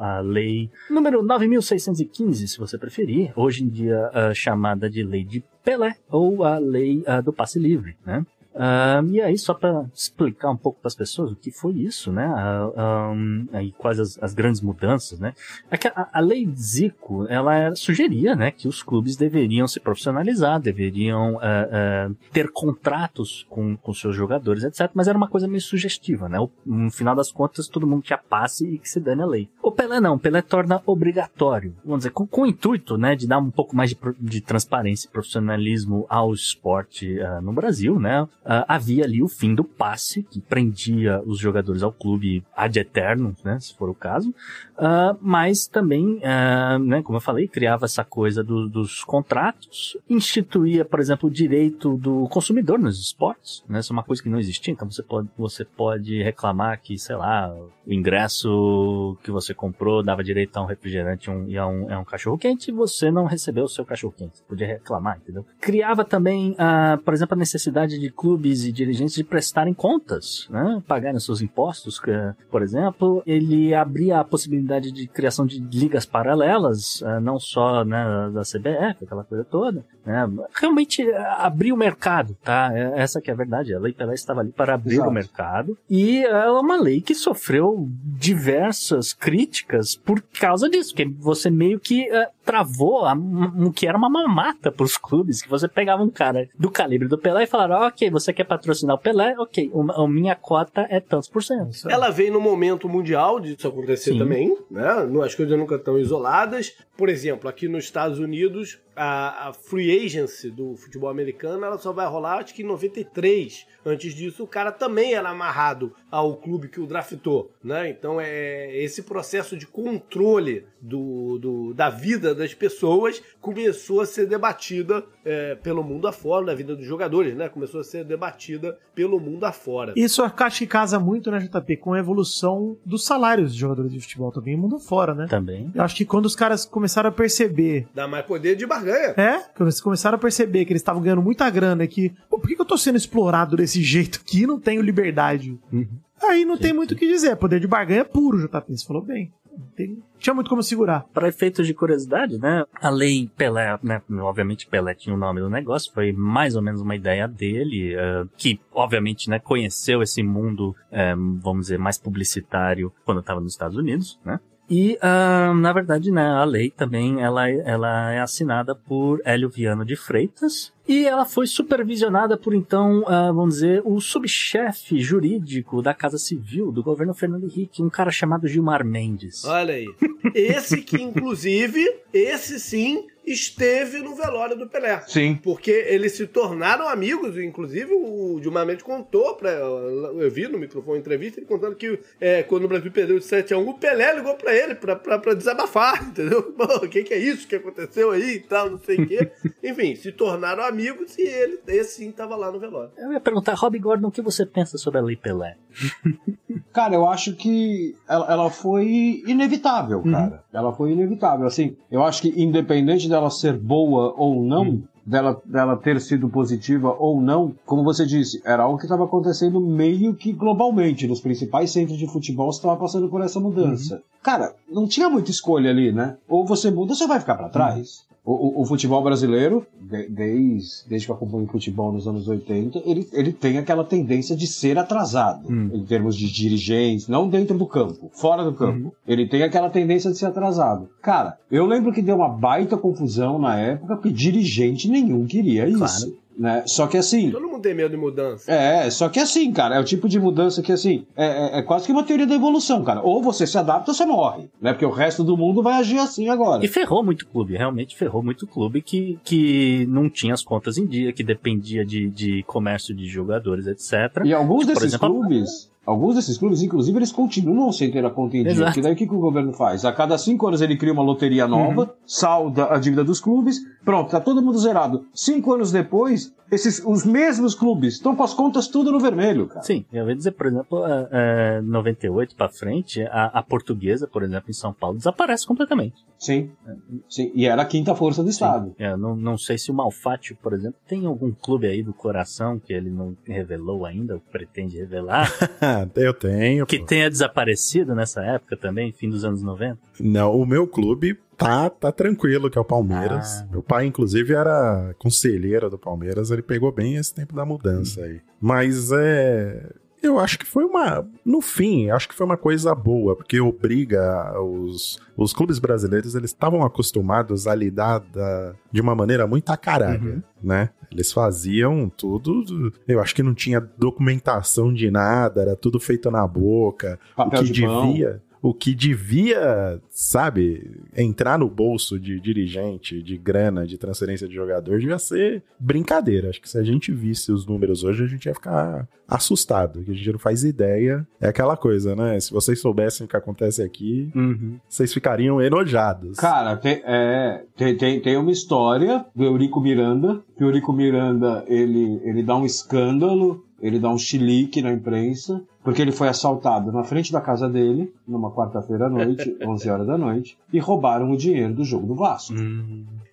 A, a lei número 9615, se você preferir, hoje em dia ah, chamada de Lei de Pelé, ou a Lei ah, do Passe Livre, né? Ah, e aí, só para explicar um pouco para as pessoas o que foi isso, né? Ah, um, aí, quais as, as, grandes mudanças, né? É que a, a, lei Zico, ela sugeria, né, que os clubes deveriam se profissionalizar, deveriam uh, uh, ter contratos com, com seus jogadores, etc. Mas era uma coisa meio sugestiva, né? No final das contas, todo mundo tinha passe e que se dane a lei. O Pelé não, o Pelé torna obrigatório, vamos dizer, com, com o intuito, né, de dar um pouco mais de, de transparência e profissionalismo ao esporte uh, no Brasil, né? Uh, havia ali o fim do passe, que prendia os jogadores ao clube ad eterno, né, se for o caso, uh, mas também, uh, né, como eu falei, criava essa coisa do, dos contratos, instituía, por exemplo, o direito do consumidor nos esportes, né, isso é uma coisa que não existia, então você pode, você pode reclamar que, sei lá, o ingresso que você comprou dava direito a um refrigerante um, e a um, a um cachorro quente, e você não recebeu o seu cachorro quente, podia reclamar, entendeu? Criava também, uh, por exemplo, a necessidade de clubes e dirigentes de prestarem contas, né? pagarem seus impostos, que, por exemplo, ele abria a possibilidade de criação de ligas paralelas, uh, não só né, da CBF, aquela coisa toda, né? realmente abriu o mercado, tá? É, essa que é a verdade, a Lei Pelé estava ali para abrir Exato. o mercado, e é uma lei que sofreu diversas críticas por causa disso, que você meio que uh, travou o que era uma mamata para os clubes, que você pegava um cara do calibre do Pelé e falava, ok, você quer patrocinar o Pelé, ok, a minha cota é tantos por cento. Ela veio no momento mundial disso acontecer Sim. também, né? As coisas nunca estão isoladas. Por exemplo, aqui nos Estados Unidos, a, a, free agency do futebol americano ela só vai rolar acho que em 93. Antes disso, o cara também era amarrado ao clube que o draftou, né? Então é esse processo de controle do, do da vida das pessoas começou a ser debatida é, pelo mundo afora, na vida dos jogadores, né? Começou a ser debatida pelo mundo afora. Isso acho que casa muito, né, JP, com a evolução dos salários de jogadores de futebol também, mundo afora, né? Também. Eu acho que quando os caras começaram a perceber. Dá mais poder de barganha ganha. É, eles começaram a perceber que eles estavam ganhando muita grana que, pô, por que, que eu tô sendo explorado desse [laughs] jeito aqui e não tenho liberdade? Uhum. Aí não tem muito o que dizer. Poder de barganha é puro, JP. Você falou bem. Tem, tinha muito como segurar. Para efeitos de curiosidade, né? A lei Pelé, né? Obviamente Pelé tinha o nome do negócio, foi mais ou menos uma ideia dele, uh, que obviamente, né, conheceu esse mundo, um, vamos dizer, mais publicitário quando estava nos Estados Unidos, né? E, uh, na verdade, né, a lei também ela, ela é assinada por Hélio Viano de Freitas, e ela foi supervisionada por, então, uh, vamos dizer, o subchefe jurídico da Casa Civil do governo Fernando Henrique, um cara chamado Gilmar Mendes. Olha aí. Esse que, inclusive, esse sim, esteve no velório do Pelé. Sim. Porque eles se tornaram amigos, inclusive o Gilmar Mendes contou, pra, eu vi no microfone entrevista, ele contando que é, quando o Brasil perdeu de 7 a 1 o Pelé ligou pra ele pra, pra, pra desabafar, [laughs] entendeu? O que, que é isso que aconteceu aí e tal, não sei o quê. [laughs] Enfim, se tornaram amigos amigos e ele, esse sim, tava lá no velório. Eu ia perguntar, Rob Gordon, o que você pensa sobre a Lei Pelé? [laughs] cara, eu acho que ela, ela foi inevitável, uhum. cara. Ela foi inevitável. Assim, eu acho que independente dela ser boa ou não, uhum dela, dela ter sido positiva ou não, como você disse, era algo que estava acontecendo meio que globalmente. Nos principais centros de futebol estava passando por essa mudança. Uhum. Cara, não tinha muita escolha ali, né? Ou você muda ou você vai ficar para trás. Uhum. O, o, o, futebol brasileiro, de, desde, desde que eu acompanho futebol nos anos 80, ele, ele tem aquela tendência de ser atrasado hum. em termos de dirigentes, não dentro do campo, fora do campo. Uhum. Ele tem aquela tendência de ser atrasado. Cara, eu lembro que deu uma baita confusão na época, porque dirigente nenhum queria isso. Né? Só que assim. Todo mundo tem medo de mudança. É, só que assim, cara, é o tipo de mudança que assim, é, é, é, quase que uma teoria da evolução, cara. Ou você se adapta ou você morre, né? Porque o resto do mundo vai agir assim agora. E ferrou muito clube, realmente ferrou muito clube que, que não tinha as contas em dia, que dependia de, de comércio de jogadores, etc. E alguns tipo, desses exemplo, clubes Alguns desses clubes, inclusive, eles continuam sem ter a conta em dia. Porque daí o que, que o governo faz? A cada cinco anos ele cria uma loteria nova, uhum. salda a dívida dos clubes, pronto, tá todo mundo zerado. Cinco anos depois, esses, os mesmos clubes estão com as contas tudo no vermelho, cara. Sim, eu vou dizer, por exemplo, é, 98 para frente, a, a portuguesa, por exemplo, em São Paulo, desaparece completamente. Sim. Sim. E era a quinta força do Estado. É, não, não sei se o Malfátio, por exemplo, tem algum clube aí do coração que ele não revelou ainda, ou pretende revelar, [laughs] Eu tenho. que pô. tenha desaparecido nessa época também, fim dos anos 90. Não, o meu clube tá, tá tranquilo, que é o Palmeiras. Ah. Meu pai, inclusive, era conselheiro do Palmeiras, ele pegou bem esse tempo da mudança aí. Mas é. Eu acho que foi uma. No fim, acho que foi uma coisa boa, porque obriga os, os clubes brasileiros, eles estavam acostumados a lidar da- de uma maneira muito a caralho, né? Eles faziam tudo. Eu acho que não tinha documentação de nada, era tudo feito na boca. Papel o que de devia. O que devia, sabe, entrar no bolso de dirigente, de grana, de transferência de jogador, devia ser brincadeira. Acho que se a gente visse os números hoje, a gente ia ficar assustado, que a gente não faz ideia. É aquela coisa, né? Se vocês soubessem o que acontece aqui, vocês ficariam enojados. Cara, tem, é, tem, tem, tem uma história do Eurico Miranda, que o Eurico Miranda, ele, ele dá um escândalo, ele dá um chilique na imprensa, porque ele foi assaltado na frente da casa dele, numa quarta-feira à noite, [laughs] 11 horas da noite, e roubaram o dinheiro do jogo do Vasco.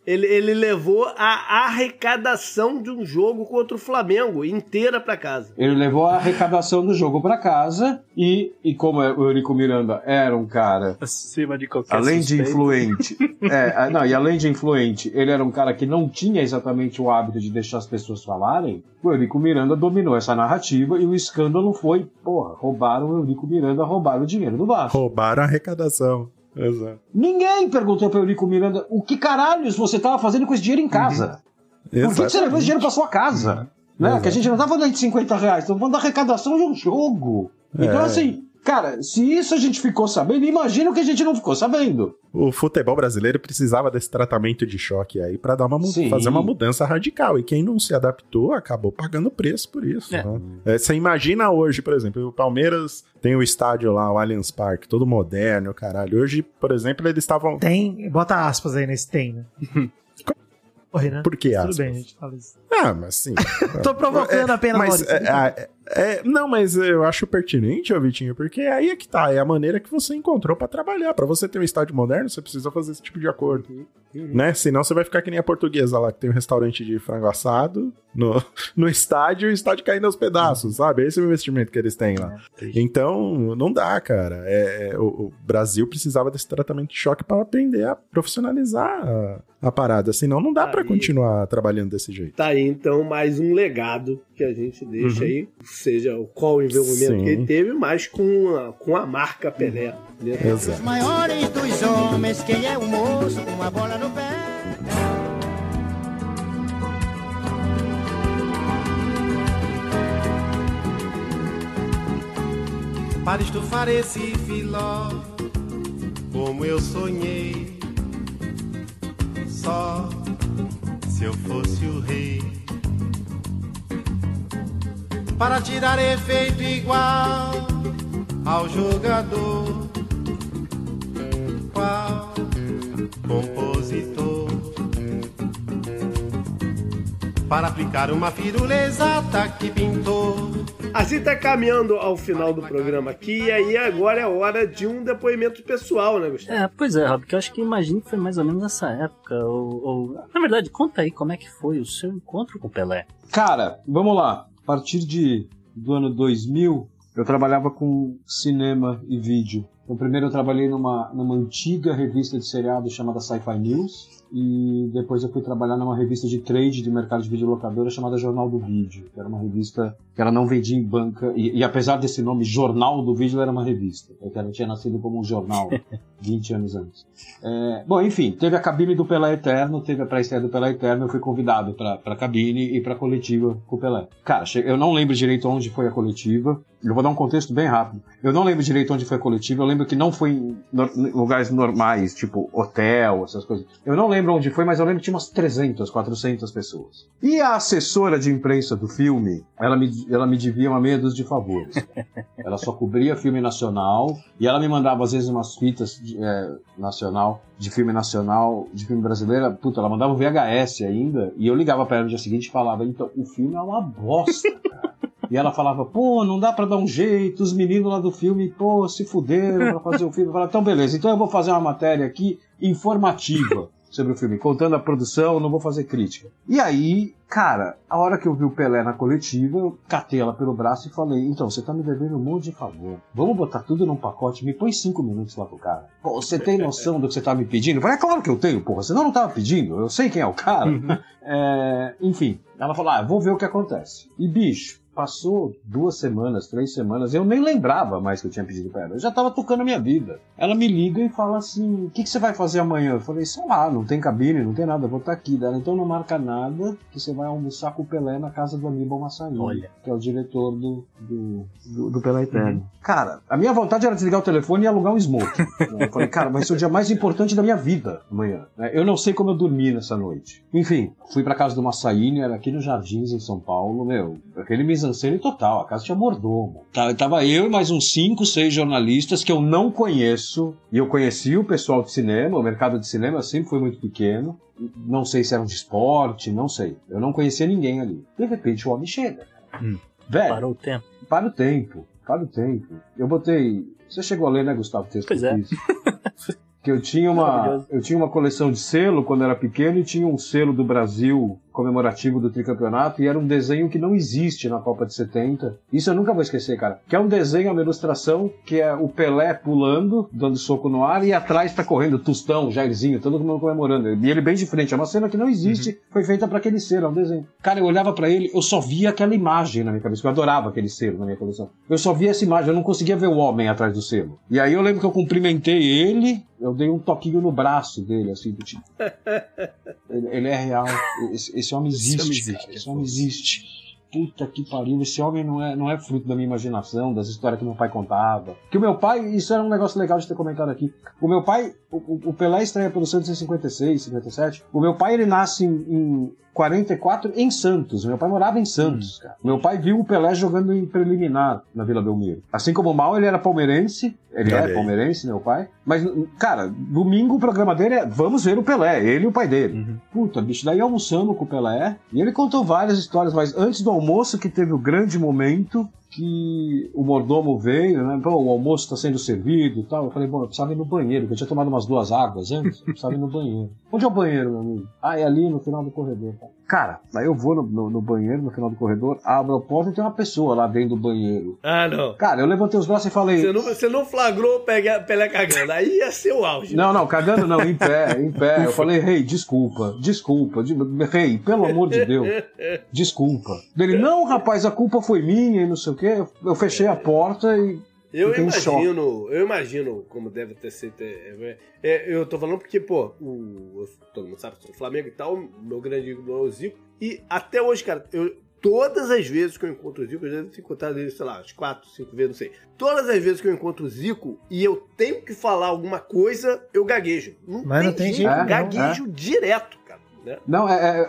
Ele, ele levou a arrecadação de um jogo contra o Flamengo inteira pra casa. Ele levou a arrecadação do jogo pra casa e, e como o Eurico Miranda era um cara Acima de qualquer além de suspeita. influente, [laughs] é, não, e além de influente, ele era um cara que não tinha exatamente o hábito de deixar as pessoas falarem. O Eurico Miranda dominou essa narrativa e o escândalo foi, porra, roubaram o Eurico Miranda, roubaram o dinheiro do Vasco. Roubaram a arrecadação. Exato. Ninguém perguntou pro Eurico Miranda o que caralhos você tava fazendo com esse dinheiro em casa. Por que, que você levou esse dinheiro pra sua casa? Né? Que a gente não tá falando de 50 reais, estamos falando da arrecadação de um jogo. Então, É. assim, cara, se isso a gente ficou sabendo, imagina o que a gente não ficou sabendo. O futebol brasileiro precisava desse tratamento de choque aí pra dar uma Sim. fazer uma mudança radical. E quem não se adaptou acabou pagando preço por isso. É. né? É, Você imagina hoje, por exemplo, o Palmeiras tem o estádio lá, o Allianz Parque, todo moderno, caralho. Hoje, por exemplo, eles estavam. Tem, bota aspas aí nesse tem, né? Corre, [laughs] né? Por que Tudo aspas? bem, a gente fala isso. Ah, mas sim. [laughs] Tô provocando apenas, mas, Maurício. é, é, é, Não, mas eu acho pertinente, ô Vitinho, porque aí é que tá. É a maneira que você encontrou pra trabalhar. Pra você ter um estádio moderno, você precisa fazer esse tipo de acordo. Né? Senão você vai ficar que nem a portuguesa lá, que tem um restaurante de frango assado no, [laughs] no estádio e o estádio caindo aos pedaços, sabe? Esse é o investimento que eles têm lá. Então, não dá, cara. É, é, o, o Brasil precisava desse tratamento de choque para aprender a profissionalizar a, a parada. Senão, não dá pra Aí. continuar trabalhando desse jeito. Tá aí, então, mais um legado que a gente deixa Uhum. aí, seja o qual o envolvimento Sim. que ele teve, mas com a, com a marca Pelé. né? Os maiores dos homens, quem é o moço com a bola no pé? Para estufar esse filó, como eu sonhei. Só se eu fosse o rei. Para tirar efeito igual ao jogador. Qual compositor? Para aplicar uma firula exata que pintou. Assim tá caminhando ao final do programa aqui, e aí agora é hora de um depoimento pessoal, né, Gustavo? É, pois é, Rob, que eu acho que imagino que foi mais ou menos nessa época. Ou, ou- Na verdade, conta aí como é que foi o seu encontro com o Pelé. Cara, vamos lá. A partir de, do ano 2000, eu trabalhava com cinema e vídeo. Então, primeiro eu trabalhei numa, numa antiga revista de seriado chamada Sci-Fi News. E depois eu fui trabalhar numa revista de trade de mercado de videolocadora chamada Jornal do Vídeo. Que era uma revista que ela não vendia em banca. E, e apesar desse nome, Jornal do Vídeo, era uma revista. Porque ela tinha nascido como um jornal [laughs] 20 anos antes. É, bom, enfim, teve a cabine do Pelé Eterno, teve a pré-estreia do Pelé Eterno, eu fui convidado pra, pra cabine e pra coletiva com o Pelé. Cara, eu não lembro direito onde foi a coletiva, eu vou dar um contexto bem rápido. Eu não lembro direito onde foi a coletiva, eu lembro que não foi em nor- em lugares normais, tipo hotel, essas coisas. Eu não lembro onde foi, mas eu lembro que tinha umas 300, 400 pessoas. E a assessora de imprensa do filme, ela me, ela me devia uma meia dúzia de favores. [laughs] Ela só cobria filme nacional e ela me mandava às vezes umas fitas de, é, nacional, de filme nacional, de filme brasileiro. Puta, ela mandava um VHS ainda e eu ligava pra ela no dia seguinte e falava: então, o filme é uma bosta, cara. E ela falava, pô, não dá pra dar um jeito, os meninos lá do filme, pô, se fuderam pra fazer o filme. Eu falava, então beleza, então eu vou fazer uma matéria aqui informativa sobre o filme, contando a produção, não vou fazer crítica. E aí, cara, a hora que eu vi o Pelé na coletiva, eu catei ela pelo braço e falei: então, você tá me devendo um monte de favor. Vamos botar tudo num pacote, me põe cinco minutos lá pro cara. Pô, você tem [laughs] noção do que você tá me pedindo? Eu falei, é claro que eu tenho, porra, senão eu não tava pedindo, eu sei quem é o cara. [laughs] É, enfim, ela falou: ah, vou ver o que acontece. E bicho, passou duas semanas, três semanas, eu nem lembrava mais que eu tinha pedido pra ela. Eu já tava tocando a minha vida. Ela me liga e fala assim: o que, que você vai fazer amanhã? Eu falei: sei lá, não tem cabine, não tem nada, eu vou estar aqui. Dela, então não marca nada, que você vai almoçar com o Pelé na casa do Aníbal Massaí, Olha. que é o diretor do, do, do, do Pelé Eterno. Cara, a minha vontade era desligar o telefone e alugar um smoke. [laughs] eu falei, cara, vai ser o dia mais importante da minha vida amanhã. né? Eu não sei como eu dormi nessa noite. Enfim, fui pra casa do Massaíne, era aqui nos Jardins, em São Paulo, meu, aquele mise-en-scène total, a casa tinha mordomo. Tá- Tava eu e mais uns cinco, seis jornalistas que eu não conheço, e eu conheci o pessoal de cinema, o mercado de cinema sempre foi muito pequeno, não sei se eram de esporte, não sei. Eu não conhecia ninguém ali. De repente o homem chega. Hum. Velho, Parou o tempo. para o tempo, para o tempo. Eu botei. Você chegou a ler, né, Gustavo? Texto Pois que eu é. que eu tinha uma [laughs] eu tinha uma coleção de selo quando era pequeno e tinha um selo do Brasil comemorativo do tricampeonato e era um desenho que não existe na Copa de 70. Isso eu nunca vou esquecer, cara. Que é um desenho, uma ilustração que é o Pelé pulando, dando soco no ar e atrás tá correndo Tostão, Jairzinho, todo mundo comemorando. E ele bem de frente. É uma cena que não existe, foi feita para aquele selo, é um desenho. Cara, eu olhava para ele, eu só via aquela imagem na minha cabeça. Eu adorava aquele selo na minha coleção. Eu só via essa imagem, eu não conseguia ver o homem atrás do selo. E aí eu lembro que eu cumprimentei ele, eu dei um toquinho no braço dele, assim, do tipo. [laughs] Ele, ele é real. Esse, esse homem existe, homem cara. existe, Esse homem existe. Puta que pariu, esse homem não é, não é fruto da minha imaginação, das histórias que meu pai contava. Que o meu pai, isso era um negócio legal de ter comentado aqui. O meu pai, o, o- o Pelé estreia pelo Santos em 56, 57. O meu pai, ele nasce em, em 44 em Santos. Meu pai morava em Santos, cara. O meu pai viu o Pelé jogando em preliminar na Vila Belmiro. Assim como o Mal, ele era palmeirense. Ele é palmeirense, meu pai. Mas, cara, domingo o programa dele é Vamos ver o Pelé, ele e o pai dele. Puta, bicho, daí almoçamos com o Pelé. E ele contou várias histórias, mas antes do almoço que teve o grande momento que o mordomo veio, né? O almoço está sendo servido e tal. Eu falei, bom, eu precisava ir no banheiro, que eu tinha tomado umas duas águas antes. Eu precisava ir no banheiro. Onde é o banheiro, meu amigo? Ah, é ali no final do corredor. Cara, aí eu vou no, no- no banheiro, no final do corredor, abro a porta e tem uma pessoa lá dentro do banheiro. Ah, não. Cara, eu levantei os braços e falei. Você não, você não flagrou o Pelé Pelé cagando. Aí ia ser o auge. Não, não, cagando não, em pé, em pé. Eu falei, rei, desculpa, desculpa, de- rei, pelo amor de Deus, desculpa. Ele, não, rapaz, a culpa foi minha e não sei o quê. Eu fechei a porta e. Eu fiquei imagino, eu imagino como deve ter sido. é, é, eu tô falando porque, pô, o, todo mundo sabe, eu sou Flamengo e tal, meu grande ídolo é o Zico. E até hoje, cara, eu, todas as vezes que eu encontro o Zico, eu já devo ter encontrado ele, sei lá, umas quatro, cinco vezes, não sei. Todas as vezes que eu encontro o Zico e eu tenho que falar alguma coisa, eu gaguejo. Não Mas não tem jeito, não. gaguejo direto, cara. Né? Não, é, é,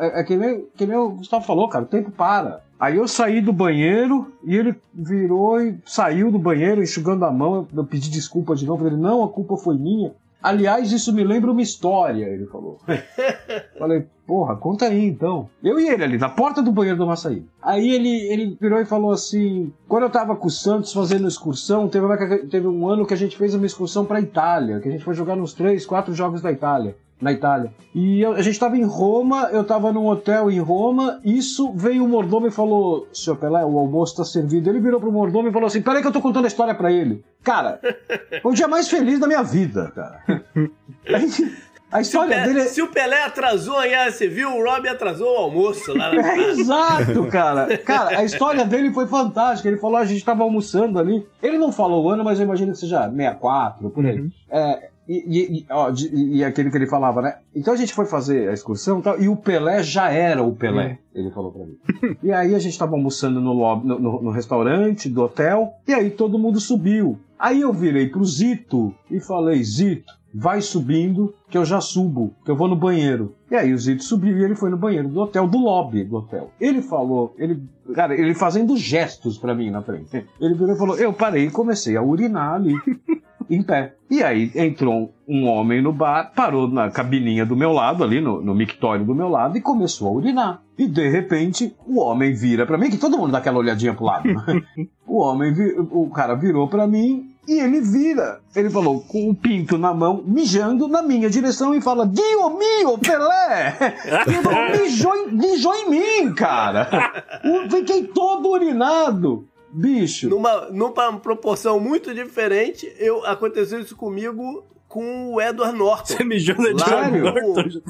é, é que, nem, que nem o Gustavo falou, cara, o tempo para. Aí eu saí do banheiro e ele virou e saiu do banheiro enxugando a mão. Eu pedi desculpa de novo. Ele, não, a culpa foi minha. Aliás, isso me lembra uma história, ele falou. [laughs] Falei, porra, conta aí então. Eu e ele ali, na porta do banheiro do Maçaí. Aí ele, ele virou e falou assim: quando eu tava com o Santos fazendo excursão, teve, teve um ano que a gente fez uma excursão pra Itália, que a gente foi jogar nos três, quatro jogos da Itália. Na Itália. E eu- a gente tava em Roma, eu tava num hotel em Roma, isso veio o mordomo e falou: Senhor Pelé, o almoço tá servido. Ele virou pro mordomo e falou assim: Peraí que eu tô contando a história pra ele. Cara, [laughs] foi o dia mais feliz da minha vida, cara. [laughs] A gente- A Se história Pelé, dele é. se o Pelé atrasou aí, você viu? O Rob atrasou o almoço lá na [laughs] É, exato, cara. Cara, a história dele foi fantástica. Ele falou, a gente tava almoçando ali. Ele não falou o ano, mas eu imagino que seja 64, por aí. É, e, e- ó, de- e- aquele que ele falava, né? Então a gente foi fazer a excursão e tal, e o Pelé já era o Pelé, ele falou pra mim. [laughs] E aí a gente tava almoçando no, lobby- no, no- no restaurante do hotel, e aí todo mundo subiu. Aí eu virei pro Zito e falei, Zito, vai subindo, que eu já subo, que eu vou no banheiro. E aí o Zito subiu e ele foi no banheiro do hotel, do lobby do hotel. Ele falou, ele, cara, ele fazendo gestos pra mim na frente. Ele virou e falou, eu parei e comecei a urinar ali. [laughs] Em pé. E aí entrou um homem no bar, parou na cabininha do meu lado, ali no, no mictório do meu lado, e começou a urinar. E de repente, o homem vira pra mim, que todo mundo dá aquela olhadinha pro lado. né? [laughs] o homem, o cara virou pra mim E ele vira, ele falou, com o pinto na mão, mijando na minha direção e fala: Dio mio, Pelé! [laughs] Ele falou, mijou, em- mijou em mim, cara! [laughs] Eu Fiquei todo urinado. Bicho. Numa, numa proporção muito diferente, eu, aconteceu isso comigo com o Edward Norton. Você mijou no Edward Norton?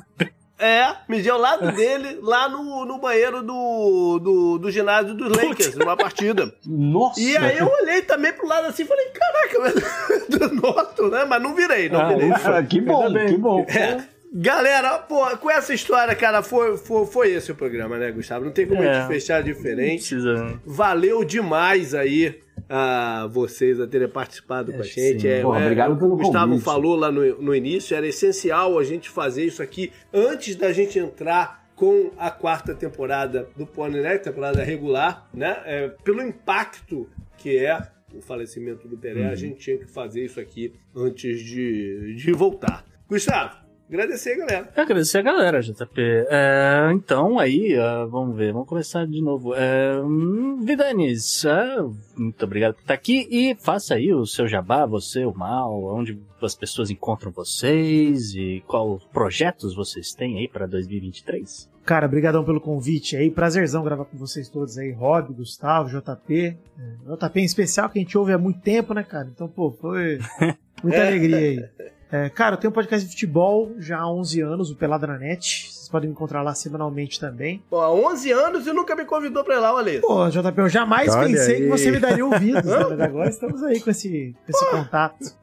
É, mijei ao lado dele, lá no, no banheiro do, do, do ginásio dos Lakers, numa partida. Nossa! E aí eu olhei também pro lado assim e falei, caraca, do [laughs] Norton, né? Mas não virei, não Ah, virei. ufa, que bom, que bom. É. Galera, pô, com essa história, cara, foi, foi, foi esse o programa, né, Gustavo? Não tem como a É. gente fechar Não diferente. precisa. Valeu demais aí a vocês a terem participado com a gente. É, Porra, é, obrigado o pelo Gustavo convite. falou lá no, no início, era essencial a gente fazer isso aqui antes da gente entrar com a quarta temporada do Pony, né? Temporada regular, né? É, pelo impacto que é o falecimento do Pelé, Uhum. a gente tinha que fazer isso aqui antes de, de voltar. Gustavo, agradecer, galera. Eu agradecer a galera, JP. É, então, aí, ah, vamos ver, vamos começar de novo. É, hum, Vidanes, é, muito obrigado por estar aqui e faça aí o seu jabá, você, o Mal, onde as pessoas encontram vocês e qual projetos vocês têm aí para 2023. Cara, brigadão pelo convite aí. Prazerzão gravar com vocês todos aí. Rob, Gustavo, JP. É, JP em especial, que a gente ouve há muito tempo, né, cara? Então, pô, foi [laughs] muita alegria aí. [laughs] É, cara, eu tenho um podcast de futebol já há 11 anos, o Pelada na Net. Vocês podem me encontrar lá semanalmente também. Pô, há 11 anos e nunca me convidou pra ir lá, isso. Pô, JP, eu jamais Olha pensei aí. que você me daria ouvidos, né? Mas agora estamos aí com esse, com esse contato.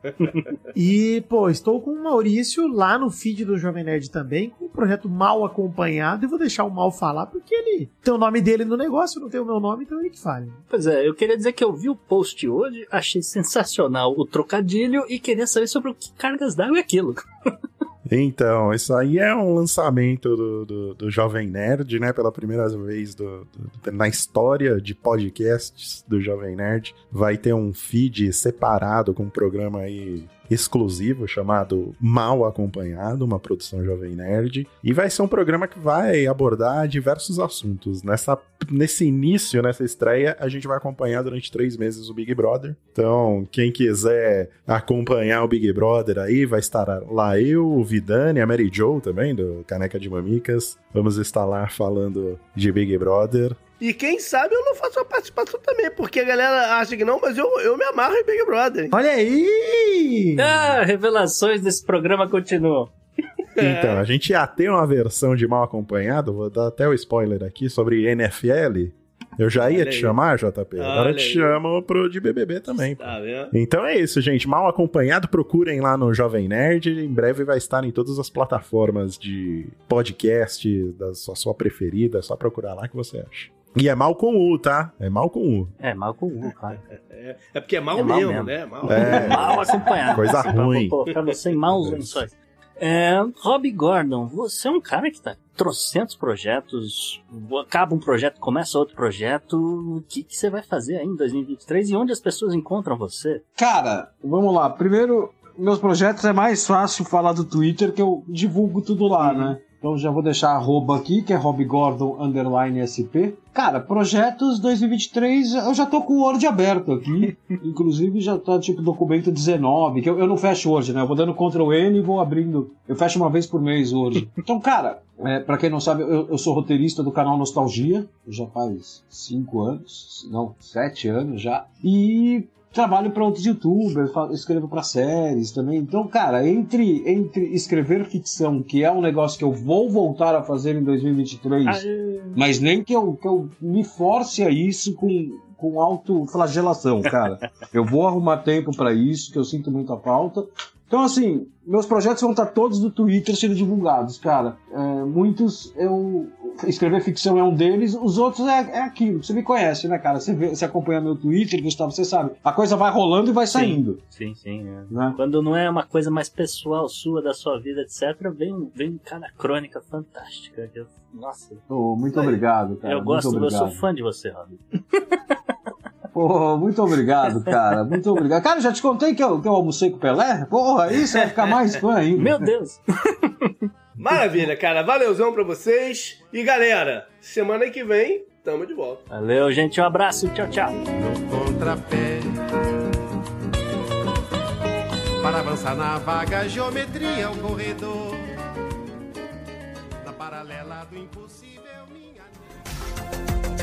E, pô, estou com o Maurício lá no feed do Jovem Nerd também, com o projeto Mal Acompanhado, e vou deixar o Mal falar, porque ele tem o nome dele no negócio, não tem o meu nome, então ele que fale. Pois é, eu queria dizer que eu vi o post hoje, achei sensacional o trocadilho e queria saber sobre o que cargas d'água é aquilo. Então, isso aí é um lançamento do, do, do Jovem Nerd, né? Pela primeira vez do- do- na história de podcasts do Jovem Nerd. Vai ter um feed separado com um programa aí exclusivo chamado Mal Acompanhado, uma produção Jovem Nerd. E vai ser um programa que vai abordar diversos assuntos. Nessa, nesse início, nessa estreia, a gente vai acompanhar durante três meses o Big Brother. Então, quem quiser acompanhar o Big Brother aí, vai estar lá eu, o Vidani, a Mary Jo também, do Caneca de Mamicas. Vamos estar lá falando de Big Brother. E quem sabe eu não faço uma participação também, porque a galera acha que não, mas eu, eu me amarro em Big Brother. Olha aí! Ah, revelações desse programa continuam. [laughs] Então, a gente já tem uma versão de Mal Acompanhado, vou dar até o spoiler aqui, sobre NFL. Eu já ia Olha te aí. chamar, JP. Agora Olha eu te chamo pro de BBB também. Tá vendo? Então é isso, gente. Mal acompanhado, procurem lá no Jovem Nerd. Em breve vai estar em todas as plataformas de podcast da sua, sua preferida. É só procurar lá que você acha. E é mal com U, tá? É mal com U. É, mal com o U, cara. É, é porque é mal É mal mesmo, mesmo. né? Mal. É. Mal acompanhado. Coisa Pra- ruim. Pra você em maus lençóis. É, Rob Gordon, você é um cara que tá trocentos projetos, acaba um projeto, começa outro projeto, o que, que você vai fazer aí em 2023 e onde as pessoas encontram você? Cara, vamos lá. Primeiro, meus projetos é mais fácil falar do Twitter, que eu divulgo tudo lá, né? Então já vou deixar arroba aqui, que é Rob Gordon underline SP. Cara, projetos 2023, eu já tô com o Word aberto aqui. [laughs] Inclusive já tá tipo documento 19, que eu, eu não fecho Word, né? Eu vou dando Ctrl N e vou abrindo. Eu fecho uma vez por mês Word. [laughs] Então, cara, é, para quem não sabe, eu, eu sou roteirista do canal Nostalgia, já faz cinco anos, não, sete anos já. E trabalho para outros youtubers, escrevo para séries também. Então, cara, entre, entre escrever ficção, que é um negócio que eu vou voltar a fazer em 2023, mas nem que eu, que eu me force a isso com, com autoflagelação, cara. [laughs] eu vou arrumar tempo para isso, que eu sinto muita falta. Então, assim, meus projetos vão estar todos no Twitter sendo divulgados, cara. É, muitos eu. Escrever ficção é um deles, os outros é, é aquilo. Você me conhece, né, cara? Você, vê, você acompanha meu Twitter, Gustavo, você sabe. A coisa vai rolando e vai saindo. Sim, sim. é. Né? Quando não é uma coisa mais pessoal sua, da sua vida, etc., vem, vem cada crônica fantástica. eu- nossa, Ô, muito obrigado, cara. eu gosto, muito eu sou fã de você, Rob. [laughs] Pô, muito obrigado, cara. Muito obrigado. Cara, já te contei que eu, que eu almocei com o Pelé? Porra, aí você vai ficar mais fã ainda. Meu Deus! Maravilha, cara. Valeuzão pra vocês. E galera, semana que vem, tamo de volta. Valeu, gente. Um abraço. Tchau, tchau. contrapé. Para avançar na vaga, geometria é o corredor.